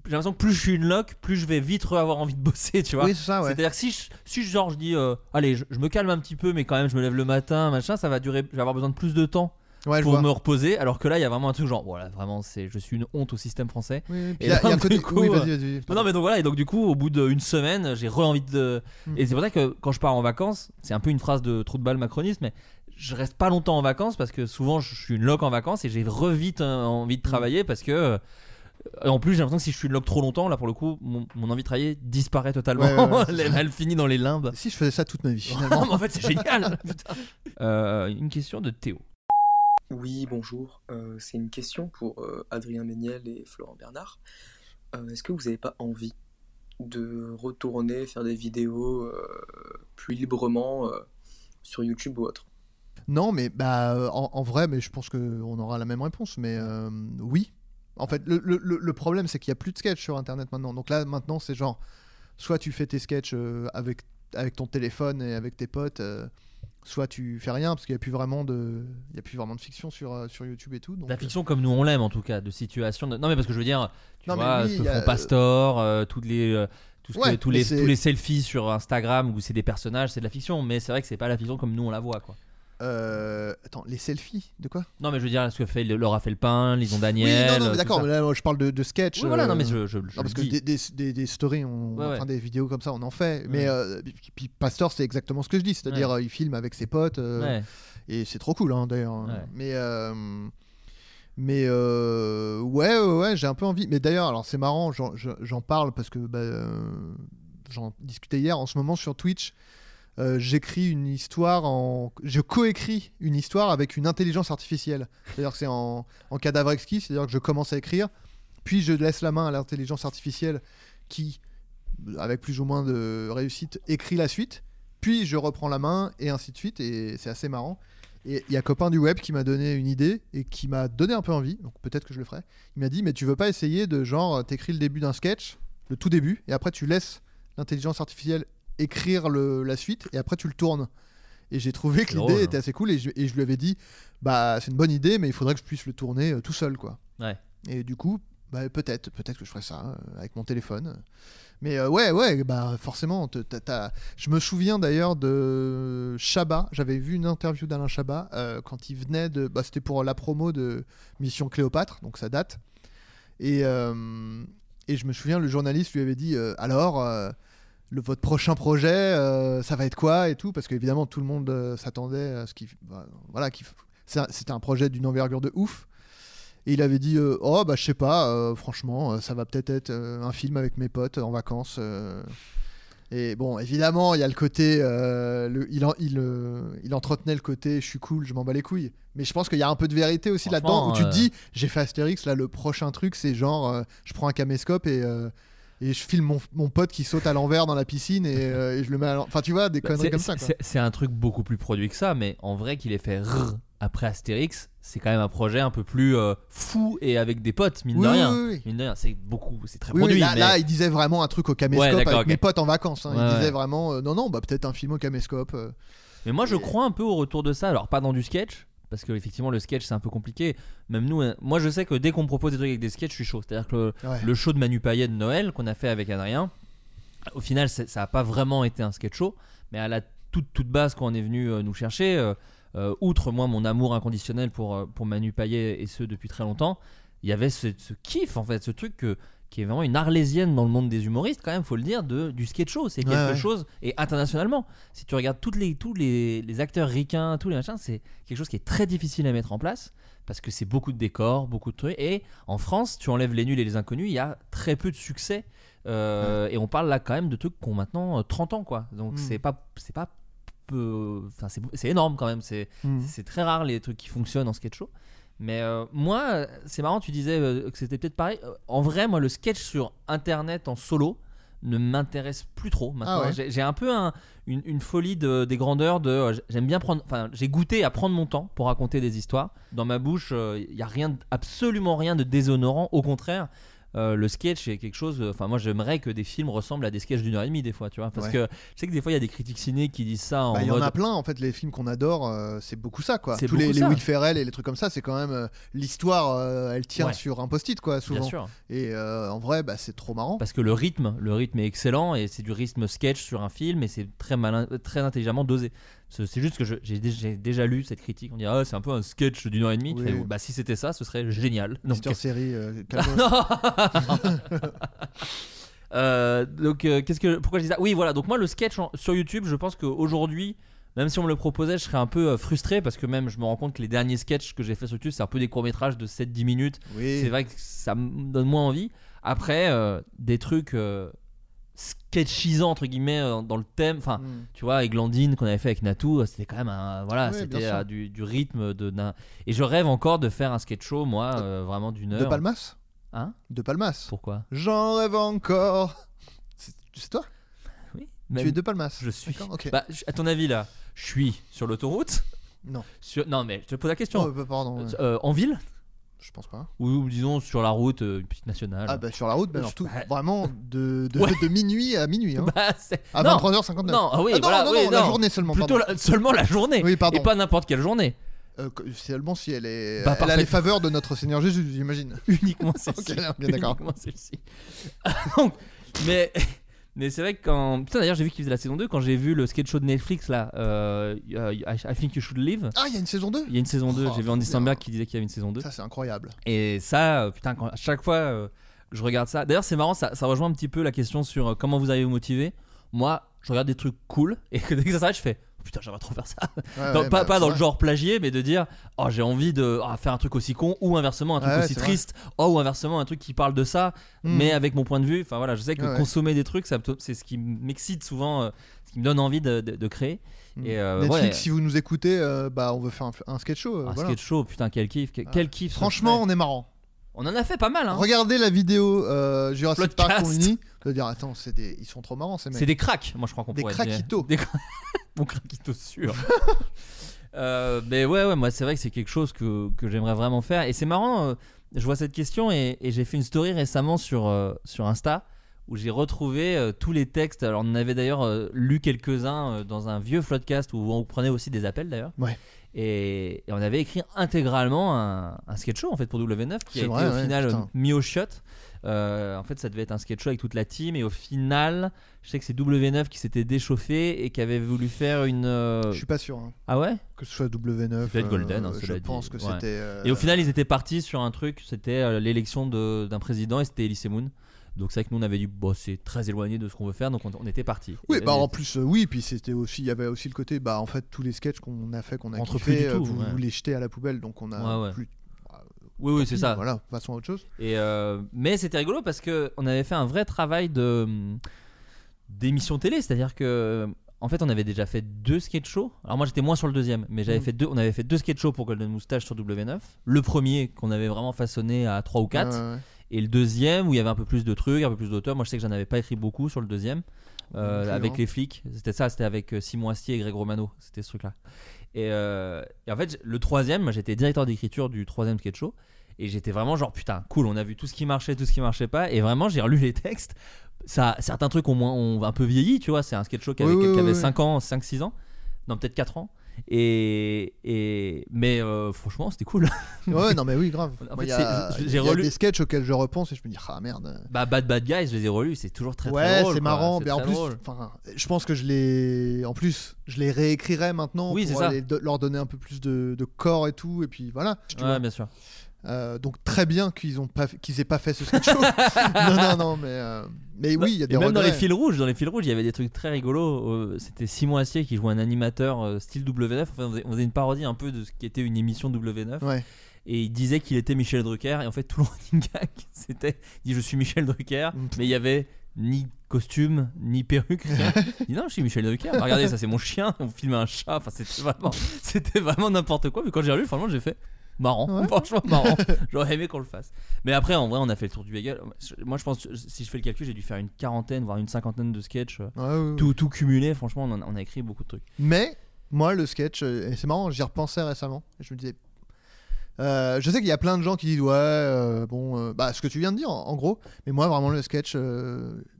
J'ai l'impression que plus je suis une lock, plus je vais vite avoir envie de bosser, tu vois. Oui, c'est ça, ouais. C'est-à-dire que si je, si je- genre je dis, euh, allez, je, je me calme un petit peu, mais quand même je me lève le matin, machin, ça va durer, je vais avoir besoin de plus de temps Ouais, pour me reposer. Alors que là, il y a vraiment un truc genre, voilà, vraiment, c'est, je suis une honte au système français. Oui, Et il y a- il y a un [LAUGHS] donc, côté- du coup, oui, euh, non, non, mais donc voilà, et donc du coup, au bout d'une semaine, j'ai re-envie de. Mm. Et c'est pour ça que quand je pars en vacances, c'est un peu une phrase de trou de balle macroniste, mais je reste pas longtemps en vacances parce que souvent je suis une loc en vacances et j'ai re-vite euh, envie de Mm. travailler parce que. euh, en plus, j'ai l'impression que si je suis une loc trop longtemps, là pour le coup, mon, mon envie de travailler disparaît totalement. Ouais, ouais, ouais, [LAUGHS] elle, finit dans les limbes. Si je faisais ça toute ma vie, finalement. [LAUGHS] en fait, c'est génial. Euh, une question de Théo. Oui, bonjour. Euh, c'est une question pour euh, Adrien Méniel et Florent Bernard. Euh, Est-ce que vous n'avez pas envie de retourner faire des vidéos plus librement sur YouTube ou autre? Non, mais bah, en, vrai, mais je pense qu'on aura la même réponse. Mais oui. En fait, le, problème, c'est qu'il n'y a plus de sketch sur Internet maintenant. Donc là, maintenant, c'est genre, soit tu fais tes sketchs avec, ton téléphone et avec tes potes, soit tu fais rien, parce qu'il n'y a plus vraiment de, il y a plus vraiment de fiction sur, euh, sur YouTube et tout. Donc, La fiction comme nous on l'aime en tout cas, de situation. de- Non mais parce que je veux dire, tu Non, vois, oui, ce que a- font Pastor, euh, toutes les, euh, tout que- tous, les, tous les selfies sur Instagram où c'est des personnages, c'est de la fiction. Mais c'est vrai que c'est pas la fiction comme nous on la voit quoi. Euh, attends, les selfies, de quoi? Non mais je veux dire, ce que fait Laura Felpin, Lison Oui, Daniel. non, non, mais tout d'accord, mais là, je parle de, de sketch. Oui, voilà, euh, non, mais je- je- je non, parce que des, des, des- des stories, on, Ouais, ouais. enfin des vidéos comme ça, on en fait. Mais euh, puis, Pastor, c'est exactement ce que je dis, c'est-à-dire euh, il filme avec ses potes, euh, et c'est trop cool, hein, d'ailleurs. Ouais. Mais euh, mais euh, ouais, ouais, ouais, j'ai un peu envie. Mais d'ailleurs, alors c'est marrant, j'en- je- j'en parle parce que bah, euh, j'en discutais hier. En ce moment sur Twitch, euh, j'écris une histoire en. Je coécris une histoire avec une intelligence artificielle. C'est-à-dire que c'est en, en cadavre exquis, c'est-à-dire que je commence à écrire, puis je laisse la main à l'intelligence artificielle qui, avec plus ou moins de réussite, écrit la suite, puis je reprends la main et ainsi de suite, et c'est assez marrant. Et il y a copain du web qui m'a donné une idée et qui m'a donné un peu envie, donc peut-être que je le ferai. Il m'a dit mais tu veux pas essayer de genre t'écris le début d'un sketch, le tout début, et après tu laisses l'intelligence artificielle écrire le, la suite et après tu le tournes. Et j'ai trouvé que l'idée drôle. était assez cool et je, et je lui avais dit bah c'est une bonne idée mais il faudrait que je puisse le tourner euh, tout seul quoi. Ouais. Et du coup bah, peut-être peut-être que je ferai ça euh, avec mon téléphone. Mais euh, ouais ouais bah forcément te- t'as- t'as- je me souviens d'ailleurs de Chabat j'avais vu une interview d'Alain Chabat quand il venait de bah, c'était pour la promo de Mission Cléopâtre donc ça date et et je me souviens le journaliste lui avait dit alors le, votre prochain projet, euh, ça va être quoi et tout Parce qu'évidemment, tout le monde euh, s'attendait à ce qu'il. bah, voilà, c'était un projet d'une envergure de ouf. Et il avait dit euh, Oh, bah, je sais pas, franchement, ça va peut-être être un film avec mes potes en vacances. Et bon, évidemment, il y a le côté. le- il, en- il, il entretenait le côté je suis cool, je m'en bats les couilles. Mais je pense qu'il y a un peu de vérité aussi là-dedans où tu te dis J'ai fait Astérix, là, le prochain truc, c'est genre je prends un caméscope et. Et je filme mon, mon pote qui saute à l'envers dans la piscine et, euh, et je le mets à l'en- Enfin, tu vois, des Bah, conneries comme ça. C'est un truc beaucoup plus produit que ça, mais en vrai qu'il ait fait rrr après Astérix, c'est quand même un projet un peu plus euh, fou et avec des potes, mine de Oui, rien. oui, oui. Mine de rien, c'est beaucoup, c'est très produit. là, mais- là, il disait vraiment un truc au Ouais, caméscope d'accord, avec ok. mes potes en vacances. hein. Ouais, il disait ouais. vraiment euh, non, non, bah peut-être un film au caméscope. euh. Mais moi, je crois un peu au retour de ça. Alors, pas dans du sketch, parce que effectivement, le sketch, c'est un peu compliqué. Même nous, hein, moi, je sais que dès qu'on me propose des trucs avec des sketchs, je suis chaud. C'est-à-dire que le, Ouais. le show de Manu Payet de Noël qu'on a fait avec Adrien, au final, ça n'a pas vraiment été un sketch show, mais à la toute, toute base, quand on est venu euh, nous chercher, euh, euh, outre moi, mon amour inconditionnel pour, pour Manu Payet et ce depuis très longtemps, il y avait ce, ce kiff, en fait, ce truc que qui est vraiment une arlésienne dans le monde des humoristes, quand même, faut le dire, de, du sketch show. C'est quelque ouais. chose, et internationalement, si tu regardes toutes les, tous les, les acteurs ricains, tous les machins, c'est quelque chose qui est très difficile à mettre en place, parce que c'est beaucoup de décors, beaucoup de trucs. Et en France, tu enlèves les nuls et les inconnus, il y a très peu de succès. Euh, Et on parle là quand même de trucs qui ont maintenant euh, 30 ans, quoi. Donc Mm. c'est pas, c'est pas peu, enfin c'est, c'est énorme quand même. C'est, Mm. c'est très rare les trucs qui fonctionnent en sketch show. Mais euh, moi, c'est marrant, tu disais euh, que c'était peut-être pareil. Euh, En vrai, moi, le sketch sur internet en solo ne m'intéresse plus trop maintenant. Ah ouais. J'ai, j'ai un peu un- une, une folie de- des grandeurs de. j'aime bien prendre. Enfin, j'ai goûté à prendre mon temps pour raconter des histoires. Dans ma bouche, il y a rien, absolument rien de déshonorant. Au contraire. Euh, le sketch est quelque chose. Enfin, moi, j'aimerais que des films ressemblent à des sketchs d'une heure et demie des fois, tu vois. Parce Ouais. que je sais que des fois, il y a des critiques ciné qui disent ça en Bah, il y mode. en a plein en fait les films qu'on adore euh, c'est beaucoup ça quoi C'est tous les. Will Ferrell et les trucs comme ça c'est quand même euh, l'histoire euh, elle tient Ouais. sur un post-it quoi souvent sûr. et euh, en vrai bah c'est trop marrant Parce que le rythme, le rythme est excellent et c'est du rythme sketch sur un film et c'est très malin, très intelligemment dosé. C'est juste que j'ai dé- j'ai déjà lu cette critique. On dit ah c'est un peu un sketch d'une heure et demie. Tu Oui. fais, bah si c'était ça, ce serait génial. Mister Série, euh. [LAUGHS] [LAUGHS] Euh, donc euh, qu'est-ce que pourquoi je dis ça? Oui voilà donc moi le sketch en- sur YouTube je pense qu'aujourd'hui même si on me le proposait je serais un peu euh, frustré parce que même je me rends compte que les derniers sketchs que j'ai fait sur YouTube c'est un peu des courts métrages de 7-10 minutes Oui. c'est vrai que ça me donne moins envie après euh, des trucs sketchisants entre guillemets euh, dans le thème. Enfin Mm. tu vois avec Glandine qu'on avait fait avec Natou euh, c'était quand même un voilà c'était euh, du, du rythme de d'un- et je rêve encore de faire un sketch show moi vraiment d'une heure. De Palmas? Hein? De Palmas. Pourquoi? J'en rêve encore. C'est c'est toi? Oui tu es de Palmas. je suis. D'accord, ok. Bah, je- à ton avis là je suis sur l'autoroute? Non. Sur... non mais je te pose la question. Oh, bah, pardon ouais. Euh, en ville? Je pense pas ou, ou disons sur la route euh, une petite nationale ah bah sur la route bah, Je- alors, tout, bah, vraiment de, de, Ouais. de minuit à minuit hein. [LAUGHS] Bah, c'est- à non. 23h59 Non, ah oui, Ah non, voilà, non, oui, non, la non. journée seulement Plutôt pardon. la- seulement la journée. Oui, pardon. Et pas n'importe quelle journée. Euh, que- seulement si elle est Bah, elle a parfait. les faveurs de notre Seigneur Jésus j'imagine [LAUGHS] Uniquement [LAUGHS] celle-ci. Ok, ok, d'accord. Uniquement celle-ci. Donc, mais, mais c'est vrai que quand. Putain, d'ailleurs, j'ai vu qu'il faisait la saison 2. Quand j'ai vu le sketch show de Netflix, là, euh, euh, I, I Think You Should Live. ah il y a une saison 2 Il y a une saison 2. Oh, j'ai vu Andy. Samberg qui disait qu'il y avait une saison 2. ça c'est incroyable Et ça, euh, putain, quand, à chaque fois euh, que je regarde ça. D'ailleurs, c'est marrant, ça, ça rejoint un petit peu la question sur comment vous avez vous motivé. Moi, je regarde des trucs cool et que [LAUGHS] dès que ça s'arrête, je fais putain, j'aimerais trop faire ça. Ouais, [LAUGHS] Dans- ouais, pas bah, pas c'est dans le genre plagier, mais de dire oh, j'ai envie de ah, faire un truc aussi con ou inversement un truc Ouais, aussi triste. Oh, ou inversement un truc qui parle de ça, Mm. mais avec mon point de vue. Enfin voilà, je sais que consommer des trucs, c'est ce qui m'excite souvent, euh, ce qui me donne envie de, de- de créer. Et euh. Netflix, ouais, si vous nous écoutez, euh, bah on veut faire un, un sketch show. euh, un voilà. sketch show, putain, quel kiff, quel, quel kiff. Franchement, on est marrant. On en a fait pas mal. Hein. Regardez la vidéo euh, Jurassic Podcast. Park. Vous allez dire, attends, c'est des... ils sont trop marrants ces mecs. C'est des cracks, moi je crois qu'on pourrait dire. craquitos. Des cra- [LAUGHS] Mon craquito sûr. [LAUGHS] Euh, mais ouais, ouais, moi c'est vrai que c'est quelque chose que, que j'aimerais vraiment faire. Et c'est marrant, euh, je vois cette question et, et j'ai fait une story récemment sur, euh, sur Insta où j'ai retrouvé tous les textes. Alors on en avait d'ailleurs lu quelques-uns dans un vieux floodcast où on prenait aussi des appels d'ailleurs. Ouais. Et, et on avait écrit intégralement un, un sketch show en fait pour W9 qui a été au ouais, final putain. mis au shot. Euh, en fait, ça devait être un sketch show avec toute la team et au final, je sais que c'est W9 qui s'était déchauffé et qui avait voulu faire une. euh, Je suis pas sûr. hein. Ah ouais? Que ce soit W9. Peut-être Golden, hein, euh, je dit. pense que Ouais. c'était. euh, Et au final, ils étaient partis sur un truc, c'était l'élection d'un président et c'était Elise Moon. Donc c'est vrai que nous on avait dit, bon, c'est très éloigné de ce qu'on veut faire, donc on, on était partis. Oui, bah en plus, euh, oui, puis c'était aussi, il y avait aussi le côté, bah en fait, tous les sketchs qu'on a fait, qu'on a kiffé, du euh, tout, vous, ouais. vous les jetez à la poubelle, donc on a Ouais, ouais. plus. Oui, oui, c'est ça. Voilà, passons à autre chose. Et euh, mais c'était rigolo parce que on avait fait un vrai travail de d'émission télé, c'est-à-dire que en fait on avait déjà fait deux sketch shows. Alors moi j'étais moins sur le deuxième, mais j'avais Mm. fait deux. On avait fait deux sketch shows pour Golden Moustache sur W9. Le premier qu'on avait vraiment façonné à 3 ou 4 Ouais, ouais, ouais. Et le deuxième où il y avait un peu plus de trucs, un peu plus d'auteurs. Moi je sais que j'en avais pas écrit beaucoup sur le deuxième. euh, avec les flics, c'était ça, c'était avec euh, Simon Astier et Greg Romano, c'était ce truc-là. Et, euh, et en fait, le troisième, moi j'étais directeur d'écriture du troisième sketch show. Et j'étais vraiment genre putain, cool, on a vu tout ce qui marchait, tout ce qui marchait pas. Et vraiment, j'ai relu les textes. Ça, certains trucs ont, moins, ont un peu vieilli, tu vois. C'est un sketch show qui avait, Oui, oui, qui avait oui, 5 ans, 5-6 ans. Non, peut-être 4 ans. Et, et mais euh, franchement, c'était cool. [LAUGHS] Ouais, non, mais oui, grave. En fait, j'ai relu. des sketchs auxquels je repense et je me dis, ah merde. Bah, Bad Bad Guys, je les ai relus, c'est toujours très très ouais, drôle. c'est quoi. marrant. C'est Mais en très plus, drôle. je pense que je les, en plus, je les réécrirais maintenant Oui, pour aller leur donner un peu plus de, de corps et tout. Et puis voilà. Ouais, vois. bien sûr. Euh, donc très bien qu'ils ont pas, qu'ils aient pas fait ce sketch show. [LAUGHS] non, non, non, mais, euh, mais oui, il y a Et des même dans les fils rouges, dans les fils rouges, il y avait des trucs très rigolos. Euh, C'était Simon Astier qui jouait un animateur style W9. Enfin, on, faisait, on faisait une parodie un peu de ce qui était une émission W9. Ouais. Et il disait qu'il était Michel Drucker. Et en fait, tout le running [LAUGHS] gag, c'était il dit je suis Michel Drucker, Mm. mais il y avait ni costume ni perruque. rien. [LAUGHS] il dit non, je suis Michel Drucker. Bah, regardez, ça c'est mon chien. On filmait un chat. Enfin, c'était vraiment, c'était vraiment n'importe quoi. Mais quand j'ai relu, franchement, j'ai fait. Marrant, [LAUGHS] franchement marrant. [LAUGHS] J'aurais aimé qu'on le fasse. Mais après, en vrai, on a fait le tour du bagel. Moi, je pense, si je fais le calcul, j'ai dû faire une quarantaine, voire une cinquantaine de sketchs. euh, Ouais, ouais, tout, tout cumulé, franchement, on, a- on a écrit beaucoup de trucs. Mais moi, le sketch, euh, et c'est marrant, j'y repensais récemment. Je me disais. euh, je sais qu'il y a plein de gens qui disent ouais euh, bon euh, bah ce que tu viens de dire en, en gros mais moi vraiment le sketch tu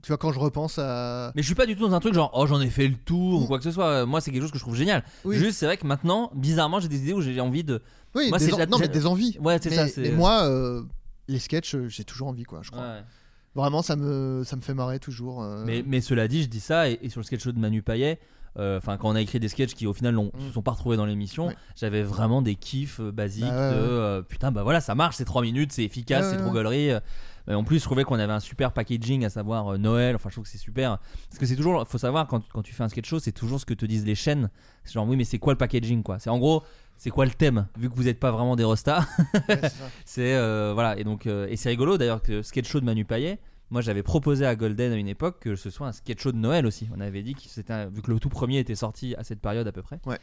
vois quand je repense à Mais je suis pas du tout dans un truc genre oh j'en ai fait le tour ou quoi que ce soit. Moi, c'est quelque chose que je trouve génial. Oui. Juste, c'est vrai que maintenant, bizarrement, j'ai des idées où j'ai envie de. Oui moi, des c'est en- la- non mais des envies Ouais, c'est mais, ça. c'est- mais moi euh, les sketchs euh, j'ai toujours envie quoi je crois Ouais. vraiment ça me ça me fait marrer toujours euh. Mais, mais cela dit, je dis ça, et, et sur le sketch show de Manu Payet, euh, enfin quand on a écrit des sketchs qui au final ne se sont pas retrouvés dans l'émission, j'avais vraiment des kiffs euh, basiques Bah de euh, putain bah voilà ça marche, c'est 3 minutes, c'est efficace, c'est trop gaulerie. Et en plus, je trouvais qu'on avait un super packaging, à savoir Noël. Enfin, je trouve que c'est super. Parce que c'est toujours, faut savoir, quand, quand tu fais un sketch show, c'est toujours ce que te disent les chaînes. C'est genre, oui, mais c'est quoi le packaging, quoi? C'est en gros, c'est quoi le thème Vu que vous n'êtes pas vraiment des rostas. [LAUGHS] c'est, euh, voilà. Et donc, euh, et c'est rigolo d'ailleurs que le sketch show de Manu Payet, moi j'avais proposé à Golden à une époque que ce soit un sketch show de Noël aussi. On avait dit que c'était, vu que le tout premier était sorti à cette période à peu près. Ouais.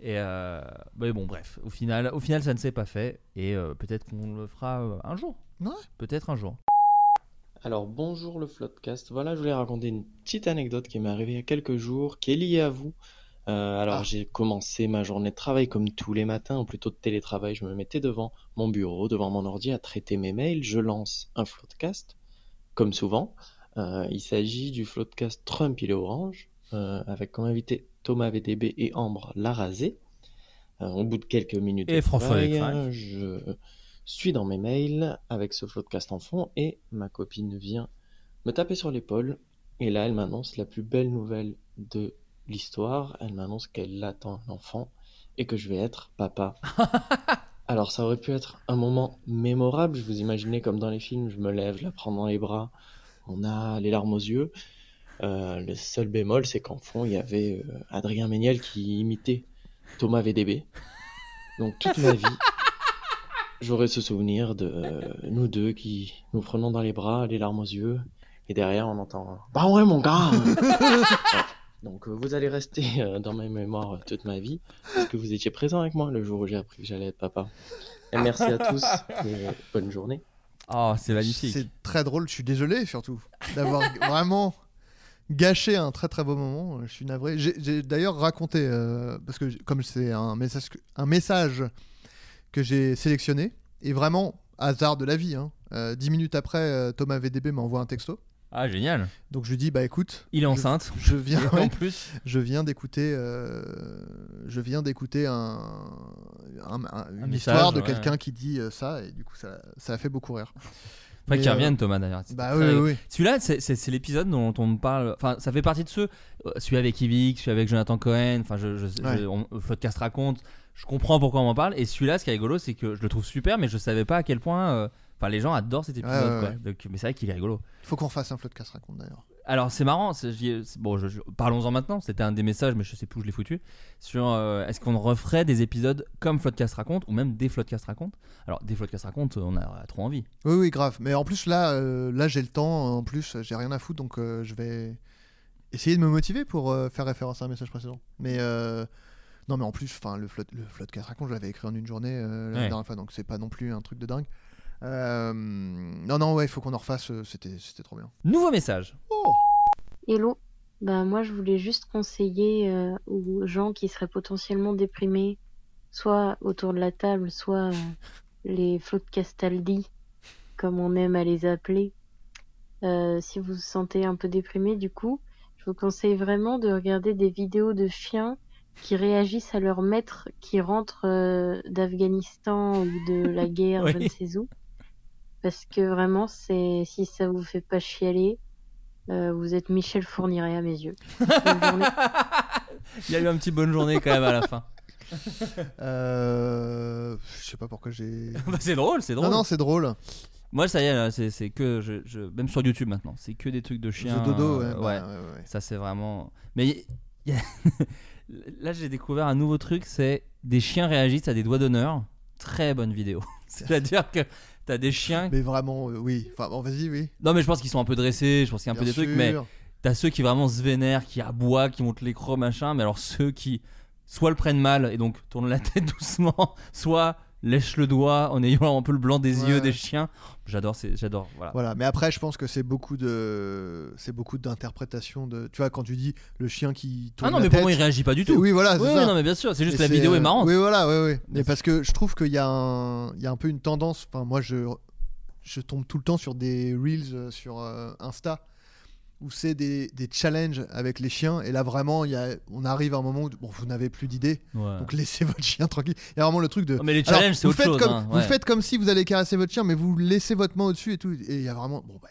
Et euh, mais bon, bref, au final, au final, ça ne s'est pas fait. Et euh, peut-être qu'on le fera un jour. Ouais. Peut-être un jour. Alors bonjour le Floodcast, voilà je voulais raconter une petite anecdote qui m'est arrivée il y a quelques jours, qui est liée à vous. Euh, alors j'ai commencé ma journée de travail comme tous les matins, ou plutôt de télétravail, je me mettais devant mon bureau, devant mon ordi à traiter mes mails, je lance un Floodcast, comme souvent. Euh, il s'agit du Floodcast Trump il est orange, euh, avec comme invité Thomas VDB et Ambre Larasé. Au bout de quelques minutes Et de François travail, euh, je suis dans mes mails avec ce Floodcast en fond et ma copine vient me taper sur l'épaule. Et là elle m'annonce la plus belle nouvelle de l'histoire. Elle m'annonce qu'elle attend un enfant et que je vais être papa. [LAUGHS] Alors ça aurait pu être un moment mémorable, je vous imaginez comme dans les films, je me lève, je la prends dans les bras, on a les larmes aux yeux. Euh, le seul bémol, c'est qu'en fond, il y avait euh, Adrien Méniel qui imitait Thomas VDB. Donc toute ma vie, j'aurai ce souvenir de euh, nous deux qui nous prenons dans les bras, les larmes aux yeux, et derrière on entend Bah ouais mon gars Ouais. [LAUGHS] Donc euh, vous allez rester [LAUGHS] euh, dans ma mémoire euh, toute ma vie, parce que vous étiez présent avec moi le jour où j'ai appris que j'allais être papa. Et merci à tous, et bonne journée. Oh, c'est magnifique. C'est très drôle, je suis désolé surtout d'avoir [LAUGHS] vraiment gâché un très très beau moment. Je suis navré. J'ai d'ailleurs raconté, euh, parce que comme c'est un message, que- un message que j'ai sélectionné, et vraiment hasard de la vie, hein, euh, dix minutes après, euh, Thomas VDB m'envoie un texto. Ah, génial. Donc je lui dis, bah écoute. Il est enceinte. Je viens, En plus. Je viens d'écouter. euh, je viens d'écouter un, un- un- une histoire de ouais. quelqu'un qui dit euh, ça, et du coup, ça, ça a fait beaucoup rire. Mais, qu'il euh, revienne Thomas d'ailleurs. Bah oui, oui. Celui-là, c'est- c'est c'est l'épisode dont on me parle. Enfin, ça fait partie de ceux. euh, Celui avec Yvick, celui avec Jonathan Cohen. Enfin, je, je, Ouais. je- on- podcast raconte. Je comprends pourquoi on m'en parle. Et celui-là, ce qui est rigolo, c'est que je le trouve super, mais je savais pas à quel point. euh, Enfin, les gens adorent cet épisode. Ouais, ouais, quoi. ouais. Donc, mais c'est vrai qu'il est rigolo. Il faut qu'on refasse un Floodcast raconte d'ailleurs. Alors c'est marrant, c'est- c'est- bon, je- je- parlons-en maintenant. C'était un des messages, mais je sais plus où je l'ai foutu. Sur euh, est-ce qu'on referait des épisodes comme Floodcast raconte ou même des Floodcast raconte? Alors des Floodcast raconte, on a trop envie. Oui, oui, grave. Mais en plus, là, euh, là j'ai le temps. En plus, j'ai rien à foutre. Donc, euh, je vais essayer de me motiver pour faire référence à un message précédent. Mais non, mais en plus, enfin, le, flood, le Floodcast raconte, je l'avais écrit en une journée la Ouais. dernière fois. Donc, c'est pas non plus un truc de dingue. Euh, non, non, ouais, il faut qu'on en refasse. euh, C'était c'était trop bien. Nouveau message. Hello. Bah, moi, je voulais juste conseiller euh, aux gens qui seraient potentiellement déprimés, soit autour de la table, soit euh, les floodcastaldi, comme on aime à les appeler. Euh, si vous vous sentez un peu déprimé, du coup, je vous conseille vraiment de regarder des vidéos de chiens qui réagissent à leur maître qui rentre euh, d'Afghanistan ou de la [LAUGHS] guerre, je ne sais où. Parce que vraiment, c'est si ça vous fait pas chialer, euh, vous êtes Michel Fourniret à mes yeux. [LAUGHS] Il y a eu un petit bonne journée quand même à la fin. Euh, je sais pas pourquoi j'ai. [LAUGHS] Bah, c'est drôle, c'est drôle. Non, non, c'est drôle. Moi, ça y est, là, c'est c'est que je, je- même sur YouTube maintenant, c'est que des trucs de chiens. dodo, euh, ouais, bah, ouais, ouais. Ça, c'est vraiment. Mais y- y a- [LAUGHS] là, j'ai découvert un nouveau truc, c'est des chiens réagissent à des doigts d'honneur. Très bonne vidéo. C'est-à-dire que t'as des chiens. Mais vraiment, euh, oui. Enfin, bon, vas-y, oui. Non, mais je pense qu'ils sont un peu dressés. Je pense qu'il y a un peu des trucs, mais t'as ceux qui vraiment se vénèrent, qui aboient, qui montent les crocs, machin. Mais alors ceux qui soit le prennent mal et donc tournent la [LAUGHS] tête doucement, soit lèchent le doigt en ayant un peu le blanc des Ouais. yeux des chiens. J'adore, j'adore. Voilà. Voilà, mais après, je pense que c'est beaucoup de, c'est beaucoup d'interprétation de, tu vois, quand tu dis le chien qui tourne Ah non, la mais pour moi, il réagit pas du tout. Oui, voilà, Oui, ça. oui, non, mais bien sûr, c'est juste la vidéo est marrante. Oui, voilà, oui, oui. Mais parce que je trouve qu'il y a un, il y a un peu une tendance. Enfin, moi, je, je tombe tout le temps sur des reels euh, sur euh, Insta où c'est des, des challenges avec les chiens. Et là vraiment y a, on arrive à un moment où bon, vous n'avez plus d'idées. Ouais. donc laissez votre chien tranquille. Il y a vraiment le truc de Non, mais les challenges, c'est vous autre faites chose, comme, hein, vous faites comme si vous allez caresser votre chien mais vous laissez votre main au-dessus et tout. Et il y a vraiment bon bah,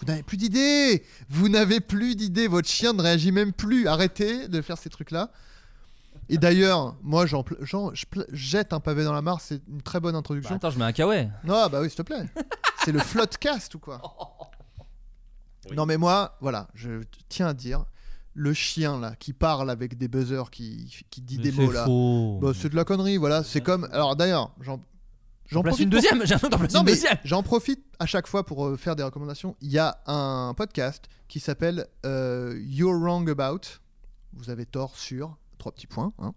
vous n'avez plus d'idées. Vous n'avez plus d'idées. Votre chien ne réagit même plus. Arrêtez de faire ces trucs là et d'ailleurs moi j'en jette un pavé dans la mare. C'est une très bonne introduction. Bah, attends, je mets un kawaii. non, bah oui, s'il te plaît. C'est le floodcast ou quoi? [LAUGHS] Non, mais moi, voilà, je tiens à dire, le chien là qui parle avec des buzzers, qui, qui dit Mais des mots là, faux. bah, c'est de la connerie, voilà. C'est comme. Alors d'ailleurs, j'en. J'en place profite [LAUGHS] une deuxième. J'en profite à chaque fois pour euh, faire des recommandations. Il y a un podcast qui s'appelle euh, You're Wrong About. Vous avez tort sur trois petits points. hein.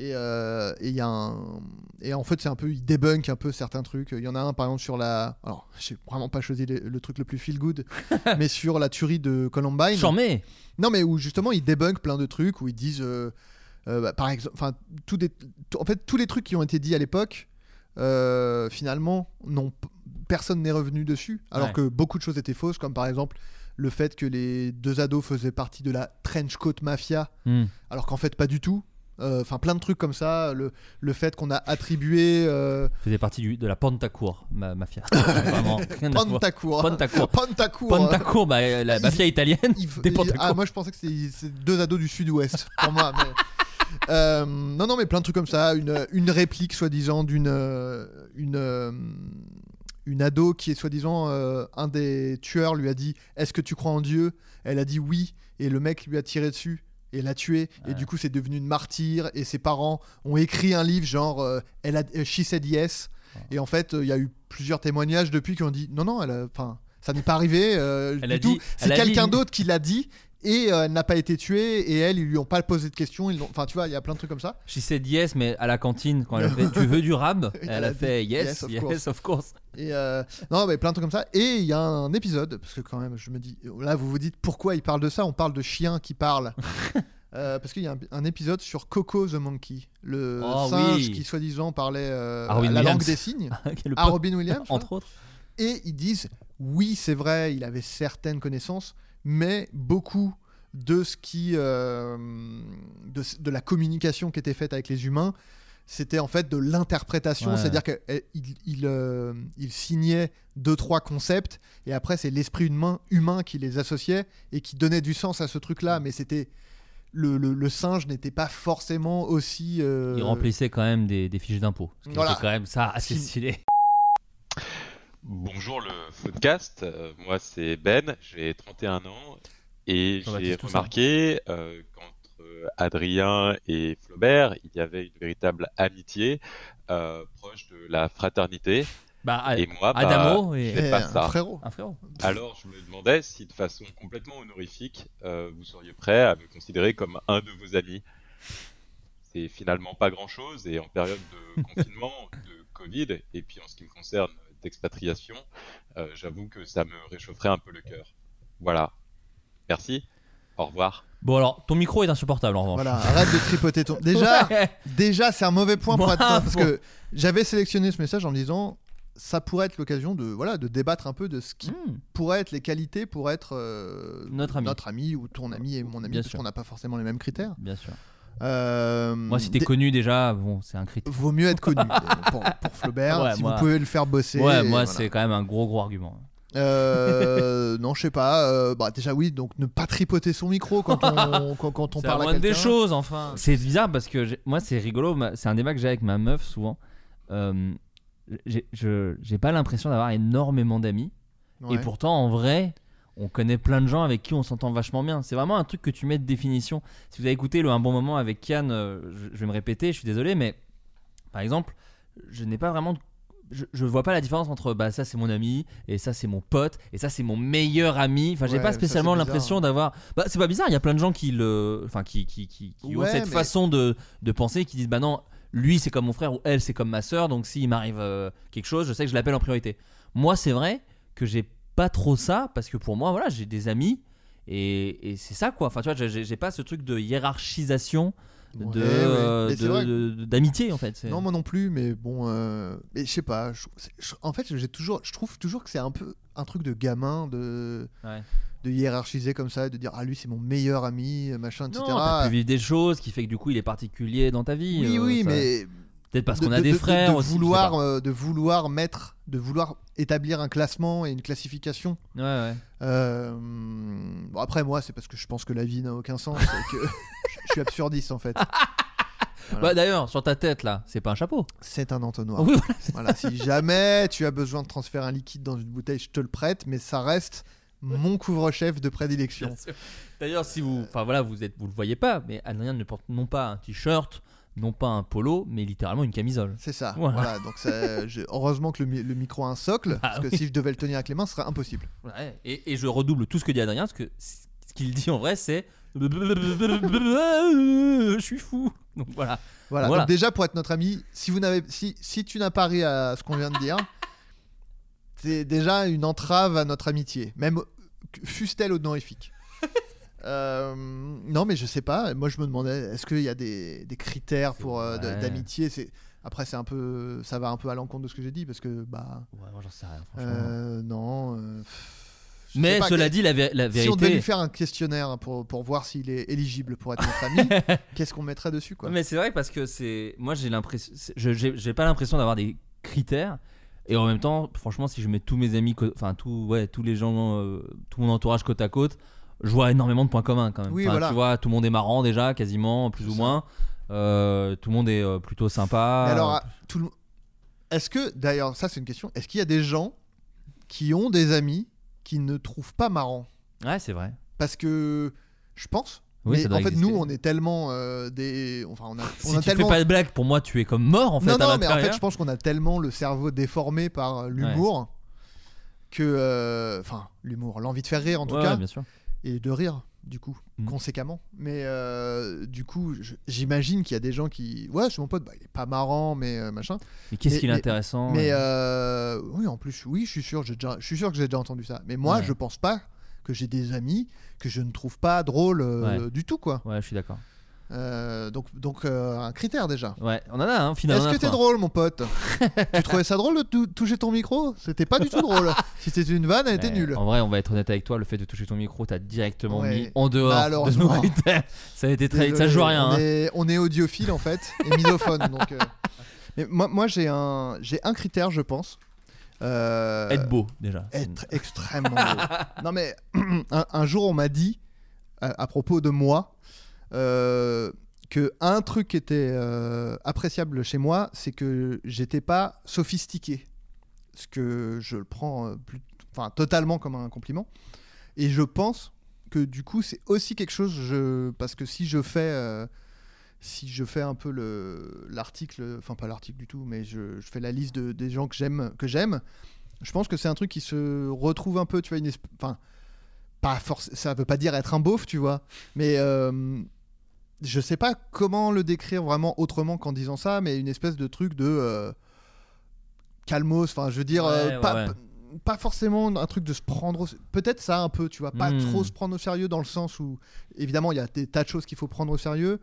Et euh, et y a un et en fait c'est un peu il débunk un peu certains trucs. Il y en a un par exemple sur la alors j'ai vraiment pas choisi le, le truc le plus feel good, [LAUGHS] mais sur la tuerie de Columbine. Charmé. Non mais où justement ils débunk plein de trucs où ils disent euh, euh, bah, par exemple enfin tout des tout- en fait tous les trucs qui ont été dit à l'époque finalement non personne n'est revenu dessus alors Ouais. que beaucoup de choses étaient fausses comme par exemple le fait que les deux ados faisaient partie de la trench coat mafia Hmm. alors qu'en fait pas du tout Euh, enfin plein de trucs comme ça le, le fait qu'on a attribué euh, faisait partie du, de la Pantacour, ma mafia. [LAUGHS] Vraiment. Pantacour. Pantacour. Pantacour. Pantacour, bah, la Il- mafia italienne. il- des il- ah, moi je pensais que c'était c'est deux ados du sud-ouest pour moi. mais- [LAUGHS] Euh, non, non, mais plein de trucs comme ça. Une, une réplique soi-disant d'une euh, une, une ado qui est soi-disant euh, un des tueurs lui a dit Est-ce que tu crois en Dieu? Elle a dit oui, et le mec lui a tiré dessus. Et l'a tué, et du coup c'est devenu une martyre. Et ses parents ont écrit un livre genre euh, elle a, euh, She said yes. Et en fait, euh, il y a eu plusieurs témoignages depuis qui ont dit non, non, elle a- ça n'est pas arrivé euh, Elle du a tout. C'est quelqu'un dit- d'autre qui l'a dit. Et euh, elle n'a pas été tuée et elle ils lui ont pas posé de questions ils l'ont- enfin tu vois il y a plein de trucs comme ça She said yes, mais à la cantine, quand elle a fait [LAUGHS] Tu veux du rab [LAUGHS] Elle a dit, fait yes, yes, of of course. Et euh, non, mais plein de trucs comme ça. Et il y a un épisode, parce que quand même, je me dis, là, vous vous dites pourquoi il parle de ça? On parle de chiens qui parlent. [LAUGHS] Euh, parce qu'il y a un, un épisode sur Coco the Monkey, le Oh, singe oui. qui soi-disant parlait euh, Robin la Williams. langue des signes, le à pote, Robin Williams, entre autres. Et ils disent, oui, c'est vrai, il avait certaines connaissances, mais beaucoup de ce qui, euh, de, de la communication qui était faite avec les humains, c'était en fait de l'interprétation, Ouais. c'est-à-dire qu'il il, euh, il signait deux trois concepts et après c'est l'esprit humain, humain qui les associait et qui donnait du sens à ce truc-là, mais c'était le, le- le singe n'était pas forcément aussi. euh, Il remplissait quand même des, des fiches d'impôts. Ce qui Voilà. quand même ça assez stylé. Bonjour le podcast, Euh, moi c'est Ben, j'ai 31 ans et j'ai remarqué euh, qu'entre Adrien et Flaubert, il y avait une véritable amitié euh, proche de la fraternité. Bah, et moi, bah, Adamo et- pas un ça. frérot. Un frérot. Alors je me demandais si de façon complètement honorifique, euh, vous seriez prêt à me considérer comme un de vos amis. C'est finalement pas grand-chose et en période de [LAUGHS] confinement, de Covid, et puis en ce qui me concerne d'expatriation, euh, j'avoue que ça me réchaufferait un peu le cœur. Voilà. Merci. Au revoir. Bon, alors, ton micro est insupportable en revanche. Voilà, arrête de tripoter ton. [LAUGHS] Déjà, Ouais. déjà c'est un mauvais point pour être parce que j'avais sélectionné ce message en me disant ça pourrait être l'occasion de voilà de débattre un peu de ce qui pourrait être les qualités pour être euh, Hmm. Notre ami. ou ton ami et mon ami Bien parce sûr. qu'on n'a pas forcément les mêmes critères. Bien sûr. Euh, Moi, si t'es connu déjà, bon, c'est un critère. Vaut mieux être connu euh, pour, pour Flaubert. Ouais, si moi- vous pouvez le faire bosser. Ouais, moi, voilà. c'est quand même un gros, gros argument. Euh, non, je sais pas. euh, bah déjà oui, donc ne pas tripoter son micro quand on [LAUGHS] quand, quand on parle à des choses, enfin. C'est bizarre parce que moi, c'est rigolo. C'est un débat que j'ai avec ma meuf souvent. Euh, j'ai- pas l'impression d'avoir énormément d'amis. Ouais. Et pourtant, en vrai, on connaît plein de gens avec qui on s'entend vachement bien. C'est vraiment un truc que tu mets de définition. Si vous avez écouté le Un bon moment avec Kian, euh, je, vais me répéter, je suis désolé, mais par exemple, je n'ai pas vraiment. de- Je, je vois pas la différence entre bah ça c'est mon ami et ça c'est mon pote et ça c'est mon meilleur ami. Enfin j'ai Ouais, pas spécialement l'impression d'avoir. Bah c'est pas bizarre. Il y a plein de gens qui le, enfin qui qui qui, qui ont cette mais- façon de de penser qui disent bah non lui c'est comme mon frère ou elle c'est comme ma soeur donc s'il m'arrive euh, quelque chose je sais que je l'appelle en priorité. Moi c'est vrai que j'ai pas trop ça parce que pour moi voilà j'ai des amis et, et c'est ça quoi. Enfin tu vois j'ai- pas ce truc de hiérarchisation de Ouais, ouais. euh, d'amitié en fait. Non, moi non plus, mais bon, euh, mais je sais pas. je- c'est- je- en fait, j'ai toujours, je trouve toujours que c'est un peu un truc de gamin de Ouais. de hiérarchiser comme ça, de dire ah lui c'est mon meilleur ami, machin, etc. Non, t'as pu vivre des choses qui fait que du coup il est particulier dans ta vie. Oui, euh, oui, ça- mais peut-être parce de- qu'on a de- des de- de- frères de sais vouloir, euh, de vouloir mettre, de vouloir établir un classement et une classification. Ouais, ouais. Euh, bon, après moi, c'est parce que je pense que la vie n'a aucun sens et que [LAUGHS] je suis absurdiste en fait. [LAUGHS] Voilà. Bah d'ailleurs sur ta tête là c'est pas un chapeau. C'est un entonnoir. Oui, voilà, si jamais tu as besoin de transférer un liquide dans une bouteille, je te le prête, mais ça reste mon couvre-chef de prédilection. D'ailleurs, si vous, enfin voilà, vous êtes, vous le voyez pas, mais Adrien ne porte non pas un t-shirt, non pas un polo, mais littéralement une camisole. C'est ça. Voilà. Voilà. donc ça- heureusement que le, mi- le micro a un socle, Ah parce que oui. si je devais le tenir avec les mains, ce serait impossible. Ouais, Et, et je redouble tout ce que dit Adrien, parce que ce qu'il dit en vrai, c'est, [LAUGHS] je suis fou. Donc voilà. Voilà. Donc déjà pour être notre ami, si vous n'avez, si, si tu n'as pas ri à ce qu'on vient de dire, c'est déjà une entrave à notre amitié, même fût-elle honorifique. Euh, non, mais je sais pas. Moi, je me demandais, est-ce qu'il y a des, des critères pour euh, de- d'amitié? C'est après, c'est un peu, ça va un peu à l'encontre de ce que j'ai dit parce que bah. Ouais, moi j'en sais rien. franchement. Euh, non. euh, je sais Mais pas, cela que- dit, la, vé- la Si on devait vérité- lui faire un questionnaire pour, pour voir s'il est éligible pour être notre ami, [LAUGHS] qu'est-ce qu'on mettrait dessus quoi? Mais c'est vrai parce que c'est, moi j'ai l'impression, c'est- je- j'ai j'ai pas l'impression d'avoir des critères. Et en même temps, franchement, si je mets tous mes amis, enfin tout, ouais, tous les gens, euh, tout mon entourage côte à côte, je vois énormément de points communs quand même. Oui, Enfin, voilà. Tu vois, tout le monde est marrant déjà, quasiment, plus ou moins. Euh, tout le monde est euh, plutôt sympa. Mais alors, à- tout le- est-ce que, d'ailleurs, ça c'est une question, est-ce qu'il y a des gens qui ont des amis qui ne trouvent pas marrant? Ouais, c'est vrai. Parce que je pense. Oui, mais en fait, exister. nous, on est tellement euh, des. Enfin, on a, on si a tu tellement. fais pas de blague, pour moi, tu es comme mort en fait. non, non, mais en fait, je pense qu'on a tellement le cerveau déformé par euh, l'humour que. euh, Enfin, l'humour, l'envie de faire rire en tout Ouais, cas. ouais, bien sûr. Et de rire. du coup, Mm. conséquemment. Mais euh, du coup, j'imagine qu'il y a des gens qui. Ouais, c'est mon pote, bah, il est pas marrant, mais euh, machin. Mais qu'est-ce qu'il est intéressant, Mais euh, oui, en plus, oui, je suis sûr, déjà, je suis sûr que j'ai déjà entendu ça. Mais moi, Ouais. je pense pas que j'ai des amis que je ne trouve pas drôles Ouais. du tout, quoi. Ouais, je suis d'accord. Euh, donc, donc euh, un critère déjà. Ouais, on en a un finalement. Est-ce que t'es drôle, mon pote [LAUGHS] Tu trouvais ça drôle de tou- toucher ton micro? C'était pas du tout drôle. [LAUGHS] Si c'était une vanne, elle était nulle. En vrai, on va être honnête avec toi, le fait de toucher ton micro, t'as directement Ouais. mis en dehors de Malheureusement. nos critères. Ça a été très. Ça Désolé, joue à rien. On, hein. est, on est audiophile en fait et misophone. [LAUGHS] donc, euh, Mais moi, moi j'ai un, j'ai un critère, je pense. Euh, Être beau, déjà. Être extrêmement beau. Non mais [CLEARS THROAT] un, un jour on m'a dit à, à propos de moi euh, que un truc qui était euh, appréciable chez moi, c'est que j'étais pas sophistiqué. Ce que je le prends euh, enfin totalement comme un compliment. Et je pense que du coup c'est aussi quelque chose parce que si je fais euh, si je fais un peu le l'article enfin pas l'article du tout mais je, fais la liste de, des gens que j'aime que j'aime je pense que c'est un truc qui se retrouve un peu tu vois enfin pas ça veut pas dire être un beauf tu vois mais je sais pas comment le décrire vraiment autrement qu'en disant ça mais une espèce de truc de euh, calmos enfin je veux dire euh, Ouais, pas, ouais. pas forcément un truc de se prendre au... peut-être ça un peu tu vois pas Hmm. trop se prendre au sérieux dans le sens où évidemment il y a des tas de choses qu'il faut prendre au sérieux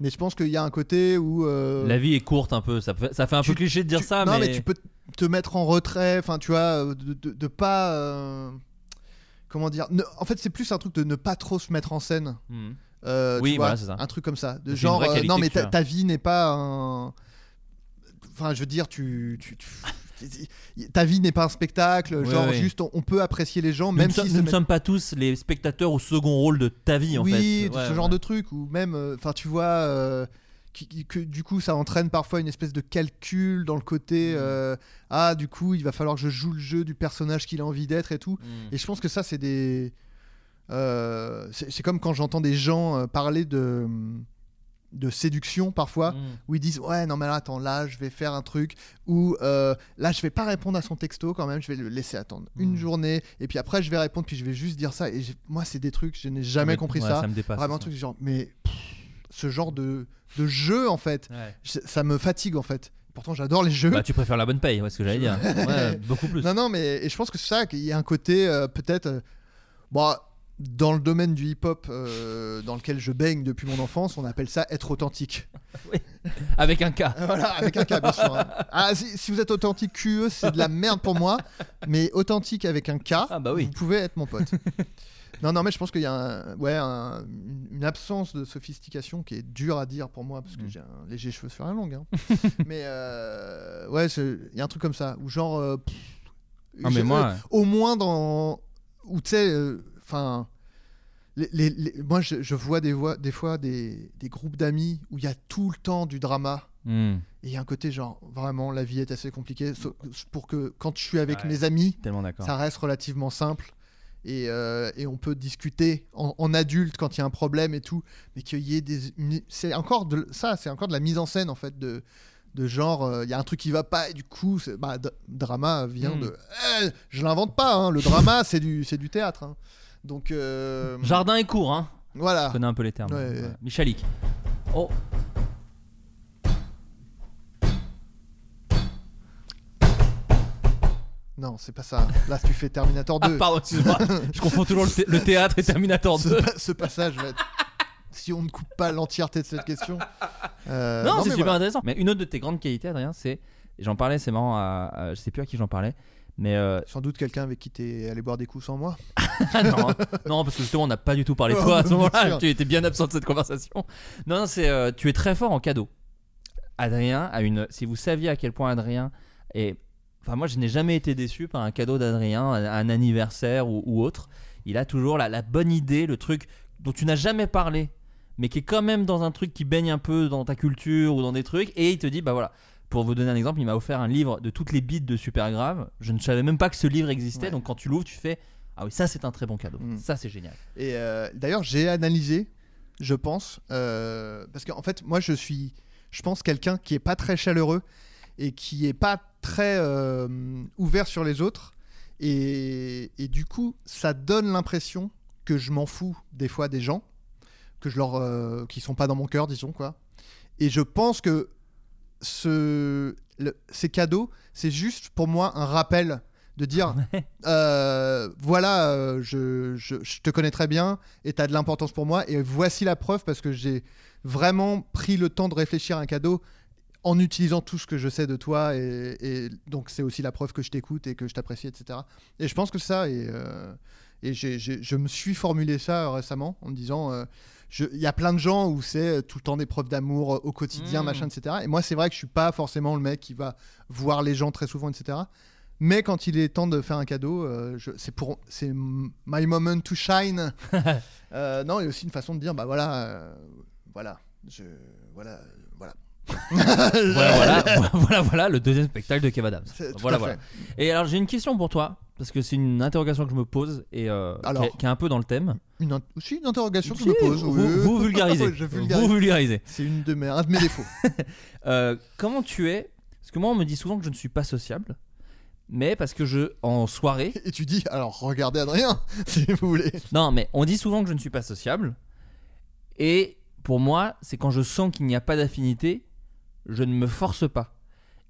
mais je pense qu'il y a un côté où euh, La vie est courte un peu. Ça fait, ça fait un peu cliché de dire ça, non mais. mais tu peux te mettre en retrait enfin tu vois euh, de, de, de pas comment dire ne- en fait c'est plus un truc de ne pas trop se mettre en scène Mhm. Euh, tu Oui, vois, voilà, c'est ça. un truc comme ça de genre euh, non mais tu ta, vie n'est pas un enfin je veux dire tu, tu- tu- [LAUGHS] ta vie n'est pas un spectacle Ouais, genre ouais. juste on, on peut apprécier les gens même si nous ne sommes pas tous les spectateurs au second rôle de ta vie en oui, fait. ce Ouais, genre de truc ou même euh, enfin tu vois euh, qui- qui- que du coup ça entraîne parfois une espèce de calcul dans le Mm. côté euh, ah du coup il va falloir que je joue le jeu du personnage qu'il a envie d'être et tout Mm. et je pense que ça c'est des euh, c'est comme quand j'entends des gens euh, parler de de séduction parfois Mm. où ils disent ouais non mais là attends là je vais faire un truc ou euh, là je vais pas répondre à son texto quand même je vais le laisser attendre une journée et puis après je vais répondre puis je vais juste dire ça et moi c'est des trucs je n'ai jamais Mais- compris ouais, ça ça me dépasse, vraiment un truc genre mais pff, ce genre de de jeu en fait Ouais. je- ça me fatigue en fait pourtant j'adore les jeux Bah, tu préfères la bonne paye, ouais, ce que j'allais dire. [LAUGHS] Ouais, beaucoup plus. non, non, mais et je pense que c'est ça, qu'il y a un côté euh, peut-être. euh, bon, dans le domaine du hip-hop euh, dans lequel je baigne depuis mon enfance, on appelle ça être authentique. [LAUGHS] Avec un cas. [LAUGHS] Voilà, avec un cas, bien sûr. hein. Ah, si, si vous êtes authentique QE, c'est de la merde pour moi, mais authentique avec un K, Ah, bah vous pouvez être mon pote. Non, non, mais je pense qu'il y a un- ouais, un- une- absence de sophistication qui est dure à dire pour moi parce Mm. que j'ai un léger cheveu sur la langue. hein. [LAUGHS] mais euh, ouais, il y a un truc comme ça où genre. euh, pff, Ah, mais moi, au moins dans. Où tu sais, enfin. Les- les- les- moi, je, je vois des, voix, des fois des, des groupes d'amis où il y a tout le temps du drama. Hmm. Et il y a un côté genre, vraiment, la vie est assez compliquée. so- Pour que quand je suis avec Ouais, mes amis, ça reste relativement simple. Et, euh, et on peut discuter en, en adulte quand il y a un problème et tout. Mais qu'il y ait des. C'est encore de ça, c'est encore de la mise en scène en fait. De, de genre, euh, il y a un truc qui va pas et du coup, bah, drama vient Mm. de. Eh, je l'invente pas, hein, le drama c'est du, c'est du théâtre. hein. Donc. euh, Jardin est court, hein. Voilà. Je connais un peu les termes. Ouais, ouais. Ouais. Michalik. Oh. Non, c'est pas ça. Là, tu fais Terminator 2. Ah, pardon, excuse-moi. Je confonds toujours le, thé- le théâtre et Terminator ce, 2. pa- ce passage va être- Si on ne coupe pas l'entièreté de cette question. euh, non, c'est super voilà. intéressant. Mais une autre de tes grandes qualités, Adrien, c'est. J'en parlais, c'est marrant, à, à- je sais plus à qui j'en parlais. Mais euh, Sans doute quelqu'un avec qui t'es allé boire des coups sans moi. [LAUGHS] Non, non, parce que justement, on n'a pas du tout parlé de toi à [LAUGHS] ce moment-là. Tu étais bien absent de cette conversation. Non, non, c'est euh, tu es très fort en cadeau. Adrien a une. Si vous saviez à quel point Adrien est. Enfin, moi, je n'ai jamais été déçu par un cadeau d'Adrien, un, un anniversaire ou, ou autre. Il a toujours la, la bonne idée, le truc dont tu n'as jamais parlé, mais qui est quand même dans un truc qui baigne un peu dans ta culture ou dans des trucs. Et il te dit, bah voilà. Pour vous donner un exemple, il m'a offert un livre de toutes les beats de Super Grave. Je ne savais même pas que ce livre existait. Ouais. Donc quand tu l'ouvres, tu fais Ah oui, ça c'est un très bon cadeau. Mm. Ça c'est génial. Et euh, d'ailleurs, j'ai analysé, je pense, euh, parce qu'en fait, moi, je suis, je pense, quelqu'un qui est pas très chaleureux et qui est pas très euh, ouvert sur les autres. Et, et du coup, ça donne l'impression que je m'en fous des fois des gens, que je leur, euh, qui sont pas dans mon cœur, disons quoi. Et je pense que ce, le- ces cadeaux, c'est juste pour moi un rappel de dire [LAUGHS] euh, voilà, euh, je, je- je te connais très bien et tu as de l'importance pour moi. Et voici la preuve parce que j'ai vraiment pris le temps de réfléchir à un cadeau en utilisant tout ce que je sais de toi. Et, et donc, c'est aussi la preuve que je t'écoute et que je t'apprécie, etc. Et je pense que ça, et, euh, et je me suis formulé ça récemment en me disant. Il y a plein de gens où c'est euh, tout le temps des preuves d'amour euh, au quotidien, Mm. machin, etc. Et moi, c'est vrai que je suis pas forcément le mec qui va voir les gens très souvent, etc. Mais quand il est temps de faire un cadeau, euh, c'est pour, c'est m- my moment to shine. [LAUGHS] Euh, non, et aussi une façon de dire, bah voilà, euh, voilà, je, voilà, voilà. [LAUGHS] voilà, voilà, voilà, le deuxième spectacle de Kev Adams. Voilà, voilà. Et alors j'ai une question pour toi parce que c'est une interrogation que je me pose et euh, Alors. qui, est, qui est un peu dans le thème. Une, aussi une interrogation que Si, je me pose. vous- oui. vous vulgarisez. [LAUGHS] Vous vulgarisez. C'est une de mes, un de mes défauts. [LAUGHS] Euh, comment tu es Parce que moi on me dit souvent que je ne suis pas sociable, mais parce que je en soirée. Et tu dis alors regardez Adrien si vous voulez. Non, mais on dit souvent que je ne suis pas sociable. Et pour moi, c'est quand je sens qu'il n'y a pas d'affinité, je ne me force pas.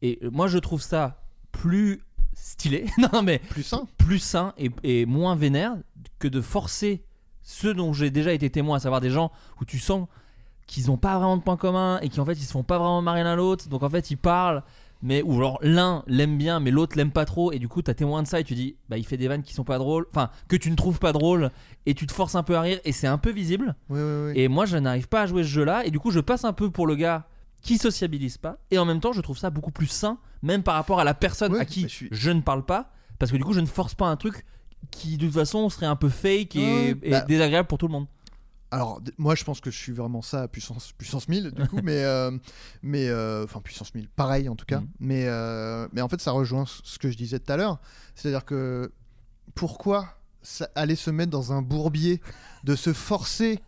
Et moi, je trouve ça plus stylé, [LAUGHS] non mais plus sain, plus sain et, et moins vénère que de forcer ceux dont j'ai déjà été témoin, à savoir des gens où tu sens qu'ils n'ont pas vraiment de points communs et qui en fait ils se font pas vraiment marrer l'un l'autre, donc en fait ils parlent. Mais ou alors l'un l'aime bien mais l'autre l'aime pas trop et du coup t'as témoin de ça et tu dis bah il fait des vannes qui sont pas drôles enfin que tu ne trouves pas drôles et tu te forces un peu à rire et c'est un peu visible Oui, oui, oui. et moi je n'arrive pas à jouer ce jeu là et du coup je passe un peu pour le gars qui sociabilise pas et en même temps je trouve ça beaucoup plus sain même par rapport à la personne à qui je... ne parle pas parce que du coup je ne force pas un truc qui de toute façon serait un peu fake et, bah- désagréable pour tout le monde Alors, moi, je pense que je suis vraiment ça à puissance, puissance 1000, du coup, [LAUGHS] mais, euh, mais euh, enfin, puissance 1000, pareil en tout cas. Mhm. Mais, euh, mais en fait, ça rejoint ce que je disais tout à l'heure. C'est-à-dire que pourquoi ça- aller se mettre dans un bourbier de se forcer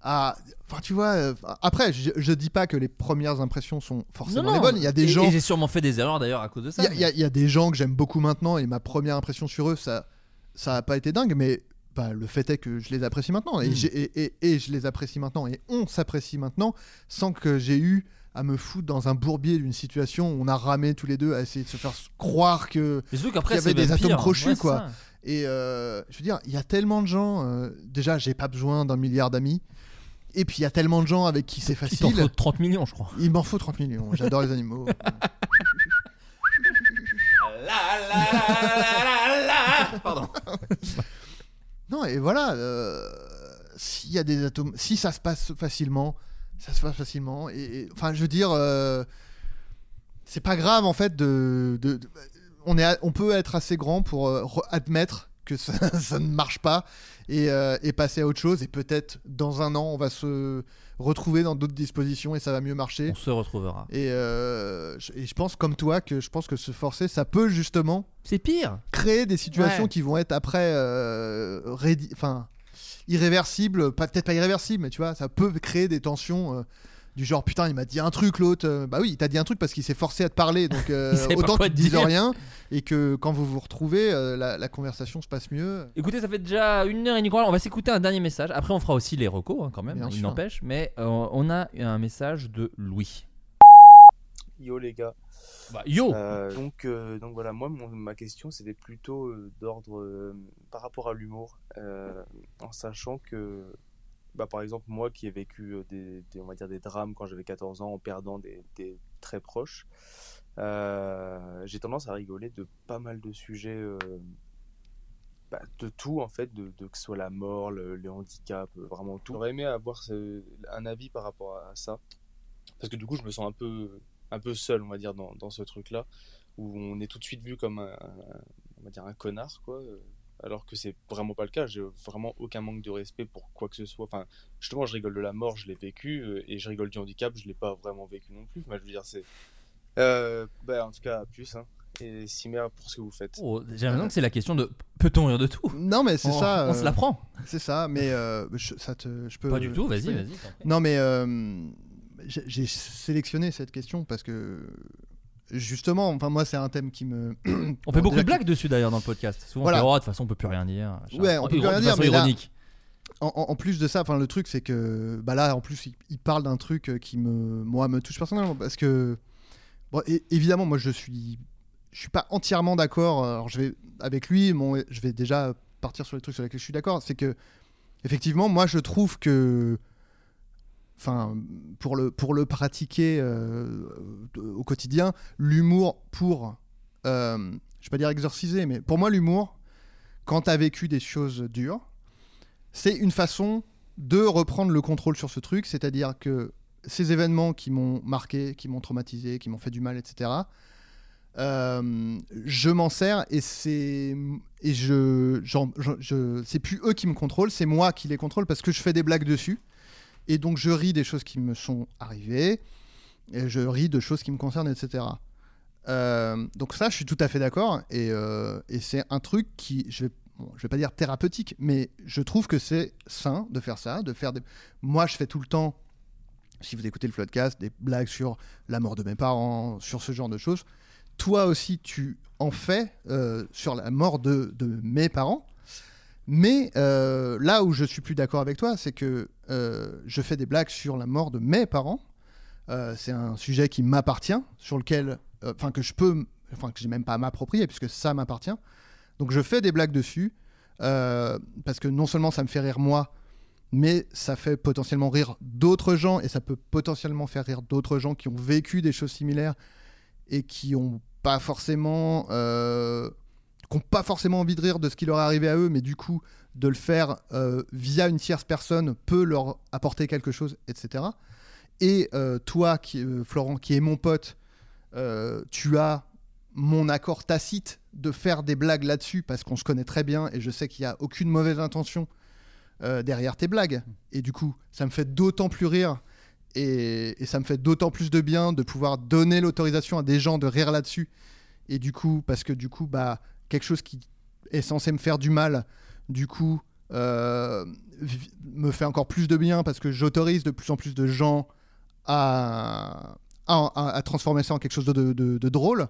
à. Enfin, tu vois, euh, après, je, je dis pas que les premières impressions sont forcément les bonnes. Il y a des et, gens. et j'ai sûrement fait des erreurs d'ailleurs à cause de ça Il y a- y, y des gens que j'aime beaucoup maintenant et ma première impression sur eux, ça ça a pas été dingue, mais bah, le fait est que je les apprécie maintenant et, Mm. j'ai- et, et- et je les apprécie maintenant et on s'apprécie maintenant sans que j'ai eu à me foutre dans un bourbier d'une situation où on a ramé tous les deux à essayer de se faire croire que Mais surtout qu'après, qu'il y avait des atomes pire. crochus Ouais, c'est quoi. ça. Et euh, je veux dire, il y a tellement de gens. euh, déjà, j'ai pas besoin d'un milliard d'amis. Et puis il y a tellement de gens avec qui c'est Il facile. t'en faut 30 millions je crois Il m'en faut 30 millions. J'adore les animaux. [LAUGHS] Pardon. non, et voilà. euh, S'il y a des atomes, si ça se passe facilement, ça se passe facilement. Et, et- enfin, je veux dire, euh, c'est pas grave en fait de. de- de- on, est, on peut être assez grand pour euh, re- admettre que ça, [LAUGHS] ça ne marche pas et, euh, et passer à autre chose. Et peut-être dans un an, on va se retrouver dans d'autres dispositions et ça va mieux marcher. On se retrouvera. Et, euh, je, et je pense comme toi que je pense que se forcer, ça peut justement. C'est pire. Créer des situations Ouais. qui vont être après, euh, enfin, irréversibles, pas peut-être pas irréversibles, mais tu vois, ça peut créer des tensions. euh, du genre putain il m'a dit un truc l'autre euh, bah oui il t'a dit un truc parce qu'il s'est forcé à te parler donc [LAUGHS] euh, autant qu'il te te dise dire. rien et que quand vous vous retrouvez euh, la, la conversation se passe mieux Écoutez, ça fait déjà une heure et demie qu'on parle. On va s'écouter un dernier message. Après, on fera aussi les recos hein, quand même. Bien il n'empêche. Mais euh, on a un message de Louis. Yo les gars. Bah, yo Euh, donc, euh, donc voilà, moi mon- ma question c'était plutôt euh, d'ordre euh, par rapport à l'humour, euh, en sachant que bah, par exemple moi qui ai vécu des, on va dire des drames quand j'avais 14 ans en perdant des, très proches, j'ai tendance à rigoler de pas mal de sujets, bah, de tout en fait, de, que ce soit la mort, le, le handicap, vraiment tout. J'aurais aimé avoir un avis par rapport à ça, parce que du coup je me sens un peu, un peu seul, on va dire, dans, dans ce truc-là, où on est tout de suite vu comme un, un- on va dire un connard, quoi. Alors que c'est vraiment pas le cas. J'ai vraiment aucun manque de respect pour quoi que ce soit. Enfin, justement, je rigole de la mort, je l'ai vécu, euh, et je rigole du handicap, je l'ai pas vraiment vécu non plus. Moi, je veux dire, c'est. Euh, bah, en tout cas, à plus. Hein. Et Cimer pour ce que vous faites. Oh, J'ai l'impression que c'est la question de peut-on rire de tout? Non, mais c'est On- ça. On se euh, la prend. C'est ça, mais euh, je, ça te, je peux. Pas du tout, vas-y, vas-y. Non, mais euh, j'ai j'ai sélectionné cette question parce que justement, enfin moi, c'est un thème qui me. [CLEARS THROAT] On fait beaucoup de blagues dessus d'ailleurs dans le podcast. Souvent, Voilà. on fait, oh, de toute façon, on peut plus rien dire. Ouais, on peut plus rien dire, mais là- ironique. en, en- en plus de ça, enfin le truc c'est que bah là en plus il, il parle d'un truc euh, qui me moi me touche personnellement parce que bon, évidemment moi je suis je suis pas entièrement d'accord. Alors je vais avec lui, bon, je vais déjà partir sur les trucs sur lesquels je suis d'accord. C'est que effectivement moi je trouve que enfin pour le pour le pratiquer euh, au quotidien, l'humour pour euh, je vais pas dire exorciser, mais pour moi l'humour quand tu as vécu des choses dures c'est une façon de reprendre le contrôle sur ce truc, c'est-à-dire que ces événements qui m'ont marqué, qui m'ont traumatisé, qui m'ont fait du mal, etc. euh, je m'en sers et c'est et c'est plus eux qui me contrôlent, c'est moi qui les contrôle parce que je fais des blagues dessus et donc je ris des choses qui me sont arrivées et je ris de choses qui me concernent, etc. Euh, donc ça, je suis tout à fait d'accord et, euh, et c'est un truc qui, je vais, bon, je vais pas dire thérapeutique, mais je trouve que c'est sain de faire ça, de faire. Moi, je fais tout le temps, si vous écoutez le podcast, des blagues sur la mort de mes parents, sur ce genre de choses. Toi aussi, tu en fais euh, sur la mort de, de mes parents. Mais là où je suis plus d'accord avec toi, c'est que je fais des blagues sur la mort de mes parents. Euh, c'est un sujet qui m'appartient, sur lequel, euh, enfin que je peux, enfin que j'ai même pas à m'approprier puisque ça m'appartient. Donc je fais des blagues dessus euh, parce que non seulement ça me fait rire moi, mais ça fait potentiellement rire d'autres gens et ça peut potentiellement faire rire d'autres gens qui ont vécu des choses similaires et qui ont pas forcément euh, qui pas forcément envie de rire de ce qui leur est arrivé à eux, mais du coup de le faire euh, via une tierce personne peut leur apporter quelque chose, etc. Et euh, toi, euh, Florent, qui est mon pote, tu as mon accord tacite de faire des blagues là-dessus parce qu'on se connaît très bien et je sais qu'il n'y a aucune mauvaise intention derrière tes blagues. Et du coup, ça me fait d'autant plus rire et, et ça me fait d'autant plus de bien de pouvoir donner l'autorisation à des gens de rire là-dessus. Et du coup, parce que du coup, bah, quelque chose qui est censé me faire du mal, du coup, euh, me fait encore plus de bien parce que j'autorise de plus en plus de gens à, à, à- à transformer ça en quelque chose de, de- de- de drôle.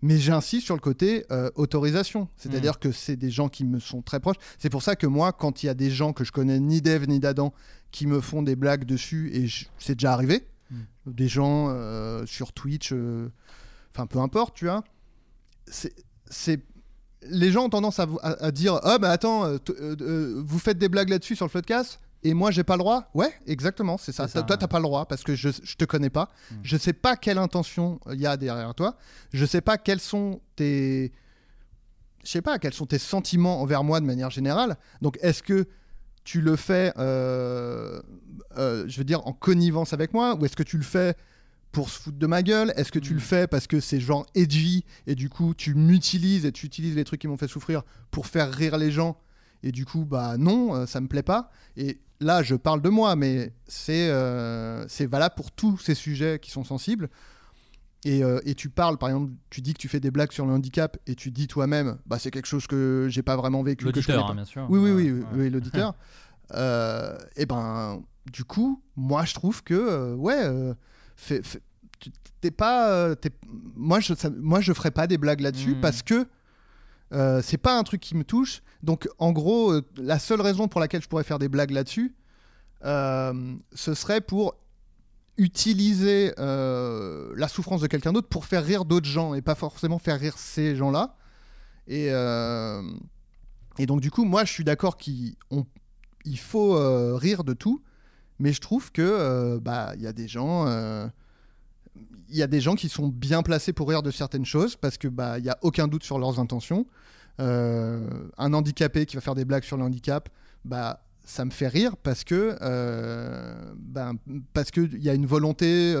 Mais j'insiste sur le côté euh, autorisation. C'est-à-dire que c'est des gens qui me sont très proches. C'est pour ça que moi, quand il y a des gens que je connais ni d'Eve ni d'Adam qui me font des blagues dessus, et c'est déjà arrivé, des gens euh, sur Twitch, enfin peu importe, tu vois, c'est. Les gens ont tendance à, vous- à- à dire Ah, bah attends, euh, euh, euh, vous faites des blagues là-dessus sur le podcast et moi j'ai pas le droit? Ouais, exactement, c'est ça. Ça, Toi, t'as pas le droit parce que je, je te connais pas. Je sais pas quelle intention il y a derrière toi. Je sais pas quels sont tes. Je sais pas quels sont tes sentiments envers moi de manière générale. Donc est-ce que tu le fais, euh, euh, je veux dire, en connivence avec moi ou est-ce que tu le fais pour se foutre de ma gueule Est-ce que tu le fais parce que c'est genre edgy et du coup tu m'utilises et tu utilises les trucs qui m'ont fait souffrir pour faire rire les gens et du coup bah non, euh, ça me plaît pas. Et là je parle de moi, mais c'est euh, c'est valable pour tous ces sujets qui sont sensibles. Et, euh, et tu parles, par exemple, tu dis que tu fais des blagues sur le handicap et tu dis toi-même, bah c'est quelque chose que j'ai pas vraiment vécu. L'auditeur, hein, bien sûr. Oui, oui, oui, Ouais, oui, ouais. oui, l'auditeur. [LAUGHS] Euh, et ben, du coup, moi je trouve que, euh, ouais, euh, fais- fais- tu- t'es pas. euh, t'es- moi, je, ça- moi je ferai pas des blagues là-dessus Mm. parce que euh, c'est pas un truc qui me touche. Donc, en gros, euh, la seule raison pour laquelle je pourrais faire des blagues là-dessus, euh, ce serait pour utiliser la souffrance de quelqu'un d'autre pour faire rire d'autres gens et pas forcément faire rire ces gens-là. Et, et donc, du coup, moi, je suis d'accord qu'il on- il faut rire de tout, mais je trouve que euh, bah il y a des gens. euh, il y a des gens qui sont bien placés pour rire de certaines choses parce que bah il y a aucun doute sur leurs intentions. Euh, un handicapé qui va faire des blagues sur le handicap, bah ça me fait rire parce que ben, parce que il y a une volonté,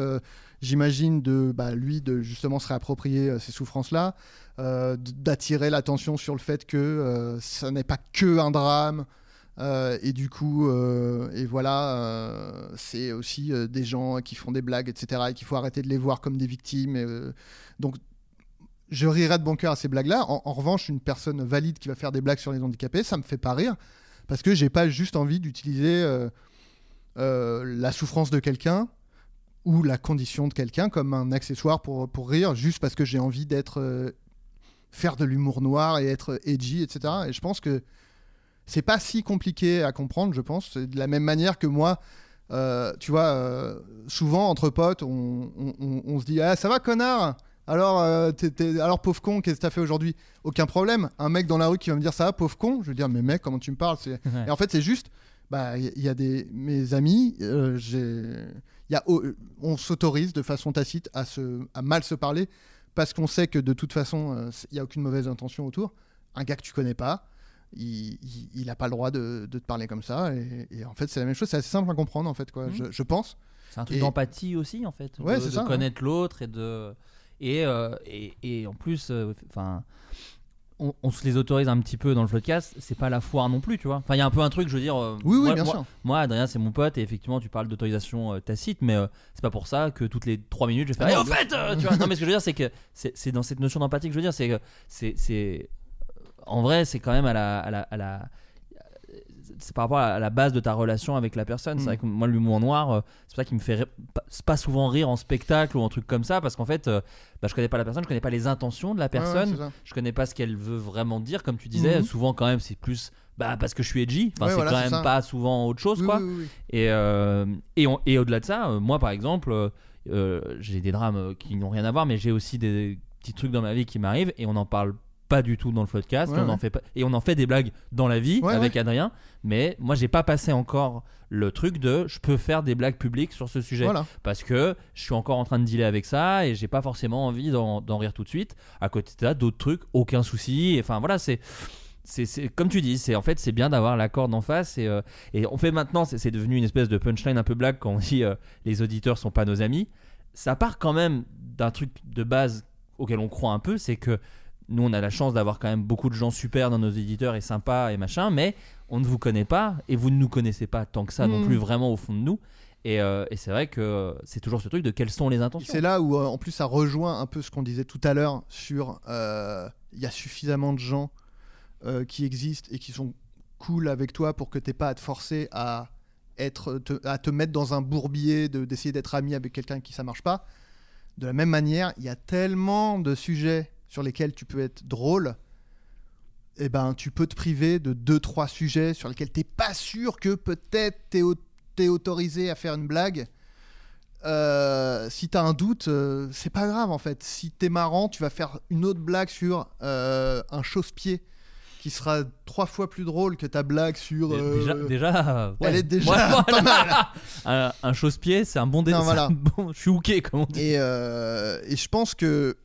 j'imagine de bah, lui de justement se réapproprier ces souffrances là, d'attirer l'attention sur le fait que ça n'est pas que un drame. Euh, et du coup, euh, et voilà, euh, c'est aussi des gens qui font des blagues, etc. Et qu'il faut arrêter de les voir comme des victimes. donc, je rirai de bon cœur à ces blagues-là. En, en revanche, une personne valide qui va faire des blagues sur les handicapés, ça me fait pas rire parce que j'ai pas juste envie d'utiliser la souffrance de quelqu'un ou la condition de quelqu'un comme un accessoire pour, pour rire juste parce que j'ai envie d'être faire de l'humour noir et être edgy, etc. Et je pense que c'est pas si compliqué à comprendre, je pense. C'est de la même manière que moi. euh, tu vois, euh, souvent entre potes, on, on- on- on se dit Ah, ça va, connard alors, euh, t'es- t'es- alors, pauvre con, qu'est-ce que t'as fait aujourd'hui? Aucun problème. Un mec dans la rue qui va me dire ça va, pauvre con, je vais dire Mais mec, comment tu me parles? C'est- [LAUGHS] Ouais. Et en fait, c'est juste, bah, il y, a des. Mes amis, euh, j'ai. Y a, oh, on s'autorise de façon tacite à, se, à mal se parler parce qu'on sait que de toute façon, euh, il n'y a aucune mauvaise intention autour. Un gars que tu connais pas, il n'a pas le droit de, de te parler comme ça. Et, et en fait, c'est la même chose, c'est assez simple à comprendre, en fait, quoi, Mhm. je, je pense. C'est un truc Et- d'empathie aussi, en fait. Ouais, de, c'est de ça, hein. connaître l'autre et de. Et, euh, et, et en plus, euh, enfin. on, on se les autorise un petit peu dans le podcast, c'est pas la foire non plus, tu vois. Enfin, il y a un peu un truc, je veux dire. euh, Oui, oui, moi, bien moi- sûr. Moi, Adrien, c'est mon pote, et effectivement, tu parles d'autorisation euh, tacite, mais euh, c'est pas pour ça que toutes les 3 minutes, je vais faire. Ah Eh, non, au bien fait, tu vois. Non, mais ce que je veux dire, c'est que c'est c'est dans cette notion d'empathie que je veux dire, c'est que c'est. En vrai, c'est quand même à la. à la- à la- c'est par rapport à la base de ta relation avec la personne. C'est Mm. vrai que moi, l'humour noir, euh, c'est ça qui me fait pas- souvent rire en spectacle ou en truc comme ça, parce qu'en fait, euh, bah, je connais pas la personne, je connais pas les intentions de la ouais, personne, c'est ça. je connais pas ce qu'elle veut vraiment dire, comme tu disais. Mhm. Souvent, quand même, c'est plus bah, parce que je suis edgy. Enfin, Ouais, c'est voilà, quand même ça. pas souvent autre chose, Oui, quoi. oui, oui, oui. Et, euh, et, et au-delà de ça, euh, moi, par exemple, euh, j'ai des drames qui n'ont rien à voir, mais j'ai aussi des petits trucs dans ma vie qui m'arrivent et on n'en parle pas du tout dans le podcast. Ouais, on en fait pas, et on en fait des blagues dans la vie Ouais, avec. Adrien, mais moi, j'ai pas passé encore le truc de je peux faire des blagues publiques sur ce sujet Voilà. parce que je suis encore en train de dealer avec ça et j'ai pas forcément envie d'en rire tout de suite. À côté de ça, d'autres trucs, aucun souci. Enfin voilà, c'est c'est comme tu dis, c'est en fait c'est bien d'avoir l'accord d'en face et, euh, et on fait maintenant, c'est c'est devenu une espèce de punchline un peu blague quand on dit euh, les auditeurs sont pas nos amis. Ça part quand même d'un truc de base auquel on croit un peu, c'est que nous on a la chance d'avoir quand même beaucoup de gens super dans nos éditeurs et sympas et machin, mais on ne vous connaît pas et vous ne nous connaissez pas tant que ça non Mm. plus vraiment au fond de nous. Et, euh, et c'est vrai que c'est toujours ce truc de quelles sont les intentions. C'est là où, euh, en plus, ça rejoint un peu ce qu'on disait tout à l'heure sur euh, il y a suffisamment de gens euh, qui existent et qui sont cool avec toi pour que t'aies pas à te forcer à être te- à te mettre dans un bourbier de- d'essayer d'être ami avec quelqu'un qui ça marche pas. De la même manière, il y a tellement de sujets sur lesquels tu peux être drôle. Et ben, tu peux te priver de deux trois sujets sur lesquels t'es pas sûr que peut-être t'es au- t'es autorisé à faire une blague. Euh, si t'as un doute, euh, c'est pas grave en fait. Si t'es marrant, tu vas faire une autre blague sur euh, un chausse-pied qui sera trois fois plus drôle que ta blague sur. euh, Déjà, déjà, elle est déjà [LAUGHS] pas mal. un, un chausse-pied, c'est un bon dé. Non, c'est voilà. bon- je suis hooké, comme on dit. Et, euh, et je pense que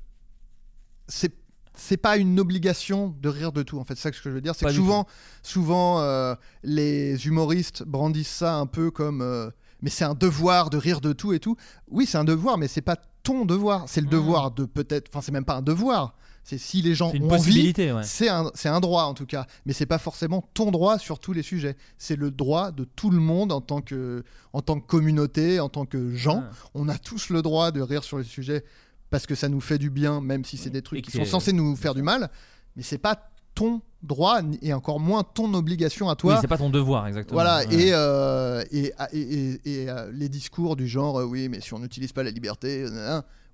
c'est c'est pas une obligation de rire de tout en fait. C'est ça que je veux dire. C'est que souvent souvent euh, les humoristes brandissent ça un peu comme euh, mais c'est un devoir de rire de tout et tout. Oui c'est un devoir mais c'est pas ton devoir. C'est le Mmh. devoir de peut-être enfin c'est même pas un devoir. C'est si les gens C'est une ont envie possibilité, ouais. c'est un, c'est un droit en tout cas. Mais c'est pas forcément ton droit sur tous les sujets. C'est le droit de tout le monde en tant que en tant que communauté en tant que gens. Ouais. on a tous le droit de rire sur les sujets parce que ça nous fait du bien, même si c'est des Et trucs qui sont censés nous faire du mal. Mais c'est pas ton droit et encore moins ton obligation à toi. Oui, c'est pas ton devoir, exactement. Voilà, Ouais. et, euh, et, et, et- et, euh, les discours du genre, euh, oui, mais si on n'utilise pas la liberté,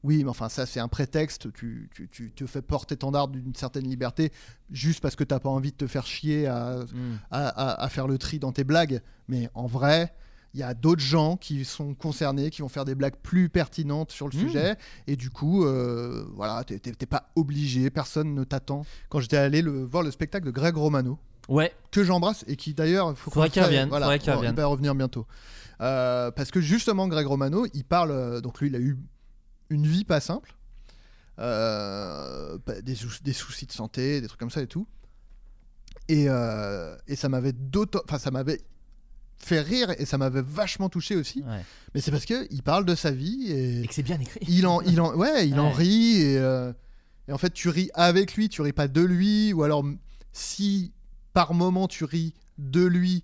oui, mais enfin, ça, c'est un prétexte. Tu, tu, tu te fais porte-étendard d'une certaine liberté juste parce que t'as pas envie de te faire chier à, Mm. à, à- à faire le tri dans tes blagues. Mais en vrai, il y a d'autres gens qui sont concernés, qui vont faire des blagues plus pertinentes sur le Mm. sujet. Et du coup, euh, voilà, t'es pas obligé, personne ne t'attend. Quand j'étais allé le, voir le spectacle de Greg Romano, Ouais. que j'embrasse et qui d'ailleurs, faut Faudrait qu'on qu'il revienne, Voilà, faudrait on- il va revenir bientôt. Euh, parce que justement, Greg Romano, il parle. euh, donc lui, il a eu une vie pas simple, euh, des, sou- des soucis de santé, des trucs comme ça et tout. Et, euh, et ça m'avait d'autant, enfin ça m'avait fait rire et ça m'avait vachement touché aussi. Ouais. Mais c'est parce que il parle de sa vie et, Et que c'est bien écrit. il en, il en, ouais, il en rit et, euh, et en fait tu ris avec lui, tu ris pas de lui ou alors si par moment tu ris de lui,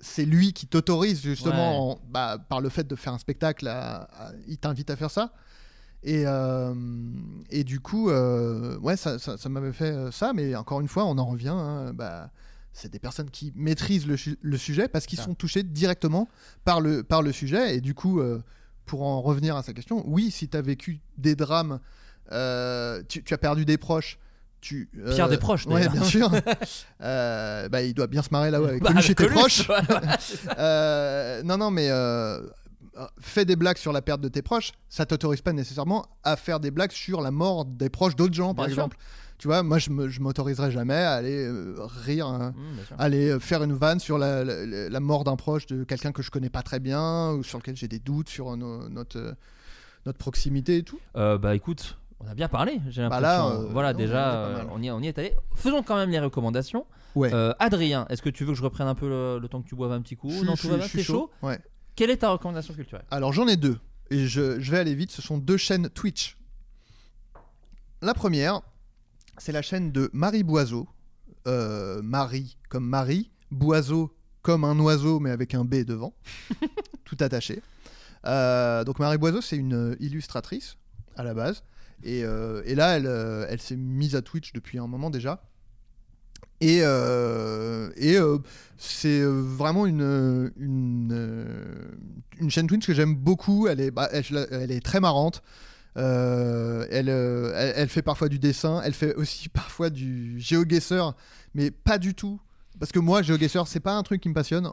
c'est lui qui t'autorise justement en- bah, par le fait de faire un spectacle, à- à- il t'invite à faire ça. Et, euh, et du coup, euh, ouais, ça, ça, ça m'avait fait ça, mais encore une fois, on en revient. hein, bah, c'est des personnes qui maîtrisent le, su- le sujet parce qu'ils sont touchés directement par le, par le sujet. Et du coup, euh, pour en revenir à sa question, oui, si tu as vécu des drames, euh, tu, tu as perdu des proches, tu, Pierre Desproges, Ouais, d'ailleurs. bien sûr. [LAUGHS] Euh, bah, il doit bien se marrer là-haut avec Bah, Coluche et tes proches. [LAUGHS] ouais, ouais. [LAUGHS] Euh, non, non, mais euh, euh, fais des blagues sur la perte de tes proches, ça t'autorise pas nécessairement à faire des blagues sur la mort des proches d'autres gens, par Bien sûr. Exemple. Tu vois, moi, je me- je m'autoriserai jamais à aller euh, rire, hein, Mmh, aller euh, faire une vanne sur la, la- la- la mort d'un proche de quelqu'un que je connais pas très bien ou sur lequel j'ai des doutes sur notre, euh, notre proximité et tout. Bah écoute, on a bien parlé, j'ai Bah l'impression. là, euh, voilà, non, déjà, on y, est- on y est allé. Faisons quand même les recommandations. Ouais. Euh, Adrien, est-ce que tu veux que je reprenne un peu le, le temps que tu boives un petit coup Je Non, je tout va bien, t'es chaud Ouais. Quelle est ta recommandation culturelle? Alors j'en ai deux et je, je vais aller vite. Ce sont deux chaînes Twitch. La première, c'est la chaîne de Marie Boiseau. Euh, Marie comme Marie, Boiseau comme un oiseau mais avec un B devant, [LAUGHS] tout attaché. Euh, donc Marie Boiseau, c'est une illustratrice à la base. Et, euh, et là, elle, elle s'est mise à Twitch depuis un moment déjà. Et, et c'est vraiment une, une, une chaîne Twitch que j'aime beaucoup. Elle est, bah, elle est très marrante. Euh, elle, euh, elle, elle fait parfois du dessin. Elle fait aussi [LAUGHS] parfois du GeoGuessr, mais pas du tout. Parce que moi, GeoGuessr, c'est pas un truc qui me passionne.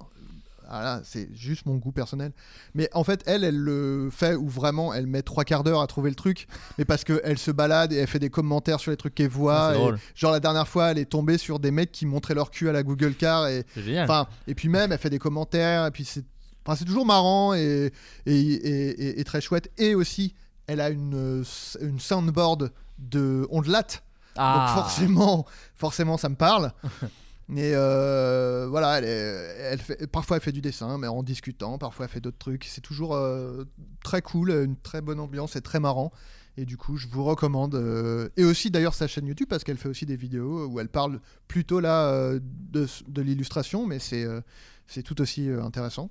Voilà, c'est juste mon goût personnel. Mais en fait, elle, elle le fait où vraiment elle met trois quarts d'heure à trouver le truc, mais parce qu'elle se balade et elle fait des commentaires sur les trucs qu'elle voit. Ah, et genre la dernière fois, elle est tombée sur des mecs qui montraient leur cul à la Google Car et. Enfin, puis même, elle fait des commentaires et puis c'est, enfin, c'est toujours marrant et, et, et- et- et très chouette. Et aussi, elle a une, euh, une soundboard de ondelate. Ah. Donc forcément, forcément, ça me parle. [LAUGHS] Euh, voilà, elle, est- elle fait, parfois elle fait du dessin, mais en discutant, parfois elle fait d'autres trucs. C'est toujours euh, très cool, une très bonne ambiance et très marrant. Et du coup, je vous recommande. euh, et aussi d'ailleurs sa chaîne YouTube, parce qu'elle fait aussi des vidéos où elle parle plutôt là de, de l'illustration, mais c'est c'est tout aussi intéressant.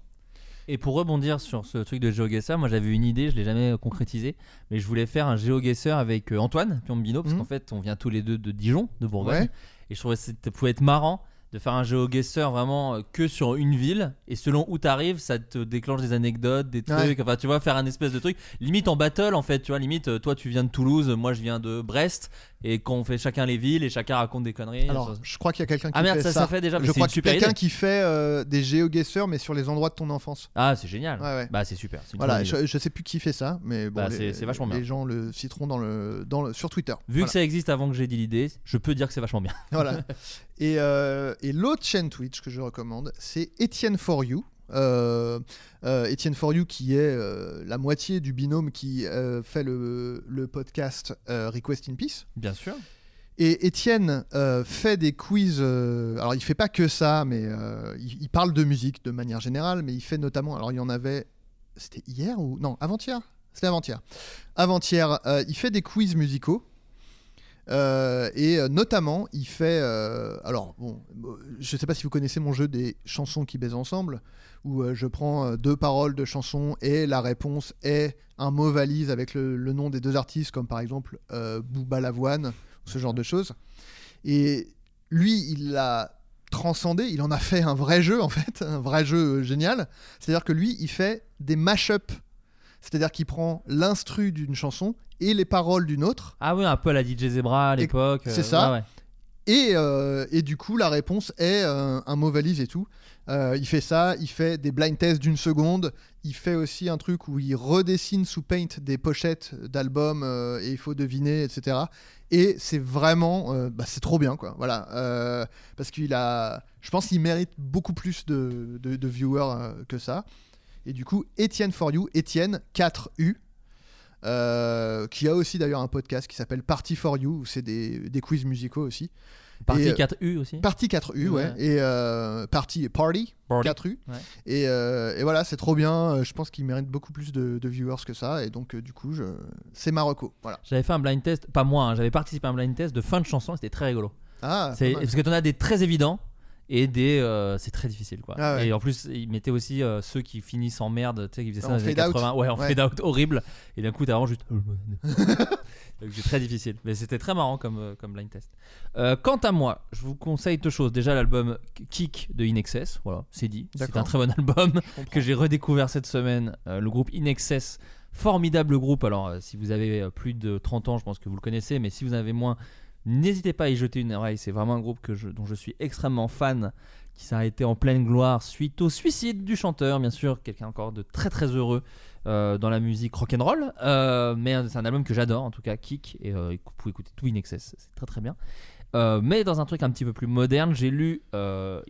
Et pour rebondir sur ce truc de GeoGuessr, moi j'avais une idée, je l'ai jamais concrétisé, mais je voulais faire un GeoGuessr avec euh, Antoine Piombino, parce Mhm. qu'en fait on vient tous les deux de Dijon, de Bourgogne, Ouais. et je trouvais que ça pouvait être marrant de faire un GeoGuessr vraiment euh, que sur une ville, et selon où t'arrives, ça te déclenche des anecdotes, des trucs, Ouais. enfin tu vois, faire un espèce de truc, limite en battle en fait, tu vois, limite euh, toi tu viens de Toulouse, moi je viens de Brest, et quand on fait chacun les villes, et chacun raconte des conneries. Alors, je crois qu'il y a quelqu'un qui Ah merde, fait ça, fait déjà, Je crois que quelqu'un qui fait euh, des géoguesseurs, mais sur les endroits de ton enfance. Ah, c'est génial. Ouais, ouais. Bah, c'est super. Voilà, je, je sais plus qui fait ça, mais bon, Bah, les, c'est- c'est vachement bien. Les gens le citeront dans le, dans le, sur Twitter. Vu Voilà. que ça existe avant que j'ai dit l'idée, je peux dire que c'est vachement bien. Voilà. Et, euh, et l'autre chaîne Twitch que je recommande, c'est Etienne For You. Euh, euh, Etienne For You qui est euh, la moitié du binôme qui euh, fait le, le podcast euh, Request in Peace. Bien sûr. Et Étienne euh, fait des quiz. euh, alors, il fait pas que ça, mais euh, il, il parle de musique de manière générale, mais il fait notamment. Alors, il y en avait. C'était hier ou. Non, avant-hier? C'était avant-hier. Avant-hier, euh, il fait des quiz musicaux. Euh, et euh, notamment, il fait. euh, alors, bon, euh, je sais pas si vous connaissez mon jeu des chansons qui baisent ensemble, où euh, je prends euh, deux paroles de chansons et la réponse est un mot valise avec le, le nom des deux artistes, comme par exemple euh, Booba Lavoine, ce genre de choses. Et lui, il l'a transcendé, il en a fait un vrai jeu en fait, un vrai jeu génial. C'est-à-dire que lui, il fait des mash-up. C'est-à-dire qu'il prend l'instru d'une chanson et les paroles d'une autre. Ah oui, un peu à la DJ Zebra à l'époque. euh, C'est ça. ouais, ouais. Et, euh, et du coup, la réponse est euh, un mot valise et tout. Euh, il fait ça, il fait des blind tests d'une seconde. Il fait aussi un truc où il redessine sous Paint des pochettes d'albums euh, et il faut deviner, etc. Et c'est vraiment, euh, bah, c'est trop bien, quoi. Voilà, parce qu'il a, je pense qu'il mérite beaucoup plus de, viewers que ça. Et du coup, Étienne for You, Étienne 4U. euh, qui a aussi d'ailleurs un podcast qui s'appelle Party for You où c'est des, des quiz musicaux aussi. Party Et, euh, 4U aussi Party 4U, ouais. Ouais. Et euh, Party et Party, Party. 4U. Ouais. Et, euh, et voilà, c'est trop bien. Euh, Je pense qu'il mérite beaucoup plus de, de viewers que ça. Et donc, euh, du coup, je... c'est Marocco. Voilà. J'avais fait un blind test, pas moi, hein, j'avais participé à un blind test de fin de chanson, c'était très rigolo. Ah, C'est- parce que t'en as des très évidents et des euh, c'est très difficile quoi. Ah ouais. Et en plus, ils mettaient aussi euh, ceux qui finissent en merde, tu sais, qui faisaient ça En dans les années fade out. 80, ouais, en Ouais. fade out horrible. Et d'un coup, t'as vraiment juste. [LAUGHS] C'est très difficile, mais c'était très marrant comme, euh, comme blind test. Euh, quant à moi, je vous conseille deux choses. Déjà l'album Kick de In Excess, voilà, c'est dit. C'est un très bon album que j'ai redécouvert cette semaine. Euh, le groupe In Excess, formidable groupe. Alors euh, si vous avez plus de 30 ans, je pense que vous le connaissez, mais si vous en avez moins, N'hésitez pas à y jeter une oreille, c'est vraiment un groupe que je, dont je suis extrêmement fan, qui s'est arrêté en pleine gloire suite au suicide du chanteur, bien sûr, quelqu'un encore de très très heureux euh, dans la musique rock'n'roll, euh, mais c'est un album que j'adore, en tout cas, Kick, et euh, vous pouvez écouter tout In Excess, c'est très très bien. Euh, mais dans un truc un petit peu plus moderne, j'ai lu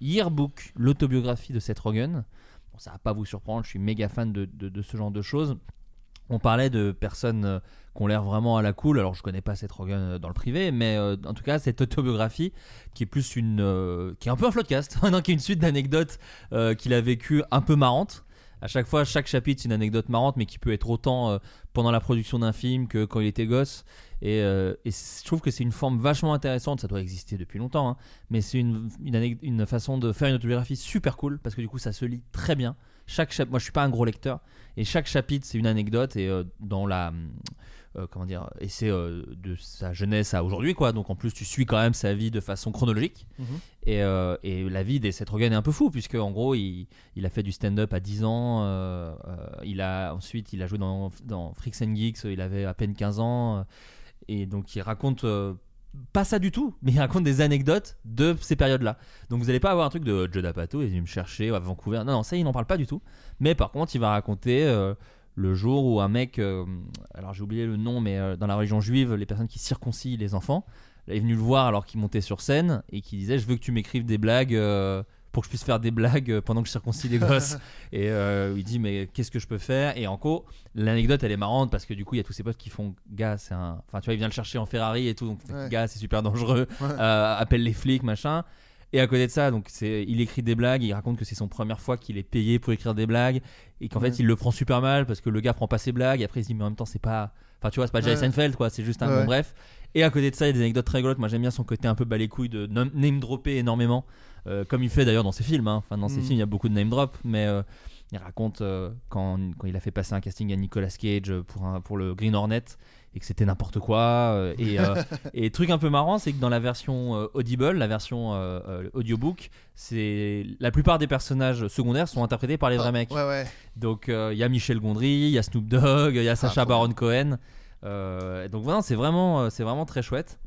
Yearbook, l'autobiographie de Seth Rogen. Bon, ça va pas vous surprendre, je suis méga fan de, de- ce genre de choses. On parlait de personnes qui ont l'air vraiment à la cool. Alors je connais pas Seth Rogen dans le privé, mais en tout cas cette autobiographie qui est plus une, qui est un peu un floodcast, [LAUGHS] qui est une suite d'anecdotes qu'il a vécues un peu marrantes. À chaque fois, chaque chapitre, c'est une anecdote marrante, mais qui peut être autant euh, pendant la production d'un film que quand il était gosse. Et, euh, je trouve que c'est une forme vachement intéressante. Ça doit exister depuis longtemps, hein, mais c'est une, façon de faire une autobiographie super cool parce que du coup, ça se lit très bien. Chaque moi, je suis pas un gros lecteur, et chaque chapitre, c'est une anecdote. Et euh, dans la euh, comment dire, et c'est euh, de sa jeunesse à aujourd'hui, quoi. Donc en plus, tu suis quand même sa vie de façon chronologique. Mhm. Et, euh, et la vie des Seth Rogen est un peu fou, puisque en gros, il, il a fait du stand-up à 10 ans. il a, ensuite, il a joué dans, dans Freaks and Geeks, il avait à peine 15 ans. et donc, il raconte. pas ça du tout, [LAUGHS] mais il raconte des anecdotes de ces périodes-là. Donc vous n'allez pas avoir un truc de Joe D'Apato, il est venu me chercher à Vancouver. Non, non, ça, il n'en parle pas du tout. Mais par contre, il va raconter le jour où un mec, euh, alors j'ai oublié le nom, mais euh, dans la religion juive, les personnes qui circoncient les enfants, là, il est venu le voir alors qu'il montait sur scène et qui disait Je veux que tu m'écrives des blagues euh, pour que je puisse faire des blagues pendant que je circoncis les gosses. [LAUGHS] et il dit Mais qu'est-ce que je peux faire? Et en gros, l'anecdote elle est marrante parce que du coup, il y a tous ses potes qui font Gars, c'est un. Enfin, tu vois, il vient le chercher en Ferrari et tout, donc Ouais. gars, c'est super dangereux, Ouais. Appelle les flics, machin. Et à côté de ça, donc c'est, il écrit des blagues, il raconte que c'est son première fois qu'il est payé pour écrire des blagues et qu'en Ouais. fait il le prend super mal parce que le gars prend pas ses blagues. Et après il se dit mais en même temps c'est pas, enfin tu vois c'est pas Jerry Ouais. Seinfeld quoi, c'est juste un Ouais, bon bref. Et à côté de ça il y a des anecdotes très rigolotes. Moi j'aime bien son côté un peu bas les couilles de name dropper énormément, euh, comme il fait d'ailleurs dans ses films. hein. Enfin dans ses Mm. films il y a beaucoup de name drop, mais euh, il raconte euh, quand, quand il a fait passer un casting à Nicolas Cage pour, un, pour le Green Hornet et que c'était n'importe quoi. euh, et, euh, et truc un peu marrant, c'est que dans la version euh, Audible, la version audiobook, c'est la plupart des personnages secondaires sont interprétés par les vrais mecs. ouais, ouais. Donc il y a Michel Gondry, il y a Snoop Dogg, il y a Sacha trop Baron Cohen. Donc voilà, c'est vraiment, c'est vraiment très chouette.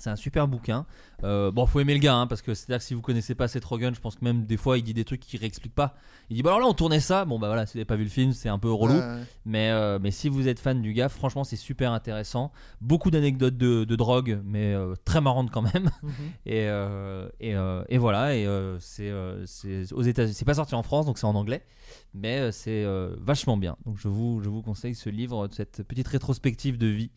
C'est un super bouquin. Euh, bon, faut aimer le gars, hein, parce que c'est-à-dire que si vous connaissez pas Seth Rogen, je pense que même des fois il dit des trucs qu'il réexplique pas. Il dit bah alors là on tournait ça. Bon bah voilà, si vous n'avez pas vu le film, c'est un peu relou. Ouais, ouais. Mais, euh, mais si vous êtes fan du gars, franchement c'est super intéressant. Beaucoup d'anecdotes de, de drogue, mais euh, très marrantes quand même. Mhm. [LAUGHS] et, euh, et, et voilà, et c'est aux États-Unis. C'est pas sorti en France, donc c'est en anglais, mais c'est vachement bien. Donc je vous, je vous conseille ce livre, cette petite rétrospective de vie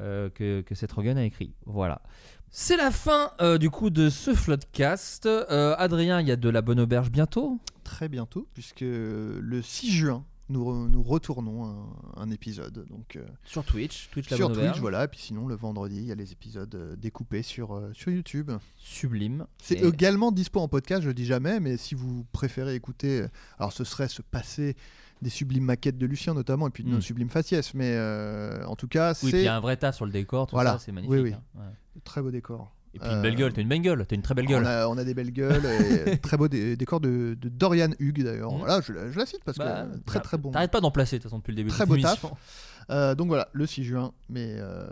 euh, que, que Seth Rogen a écrit. Voilà. C'est la fin euh, du coup de ce Floodcast. Euh, Adrien, il y a de la bonne auberge bientôt. Très bientôt, puisque le 6 juin, nous, re- nous retournons un, un épisode. Donc, euh, Sur Twitch, Twitch La sur Bonne Twitch, Auberge. voilà. Et puis sinon, le vendredi, il y a les épisodes découpés sur, euh, sur YouTube. Sublime. C'est Et- également dispo en podcast, je dis jamais, mais si vous préférez écouter, alors ce serait se passer des sublimes maquettes de Lucien notamment, et puis de nos sublimes faciès, mais euh, en tout cas, Oui, c'est il y a un vrai tas sur le décor, tout Voilà. ça, c'est magnifique. Oui, oui. hein. Ouais. très beau décor. Et puis une Euh, belle gueule, t'as une belle gueule, t'as une très belle gueule. On a, on a des belles gueules, et [LAUGHS] très beau dé- décor de, de Dorian Hugues d'ailleurs. Mhm. Voilà, je, la- je la cite parce Bah, que très très bon. T'arrêtes pas d'en placer de toute façon depuis le début Très de beau taf. Euh, donc voilà, le 6 juin, mais euh,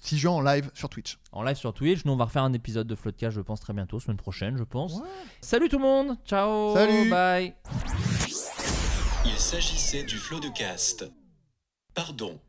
6 juin en live sur Twitch. En live sur Twitch, nous on va refaire un épisode de Floodcast, je pense très bientôt, semaine prochaine, je pense. Salut tout le monde, ciao, Salut. bye. Il s'agissait du flot de cast. Pardon.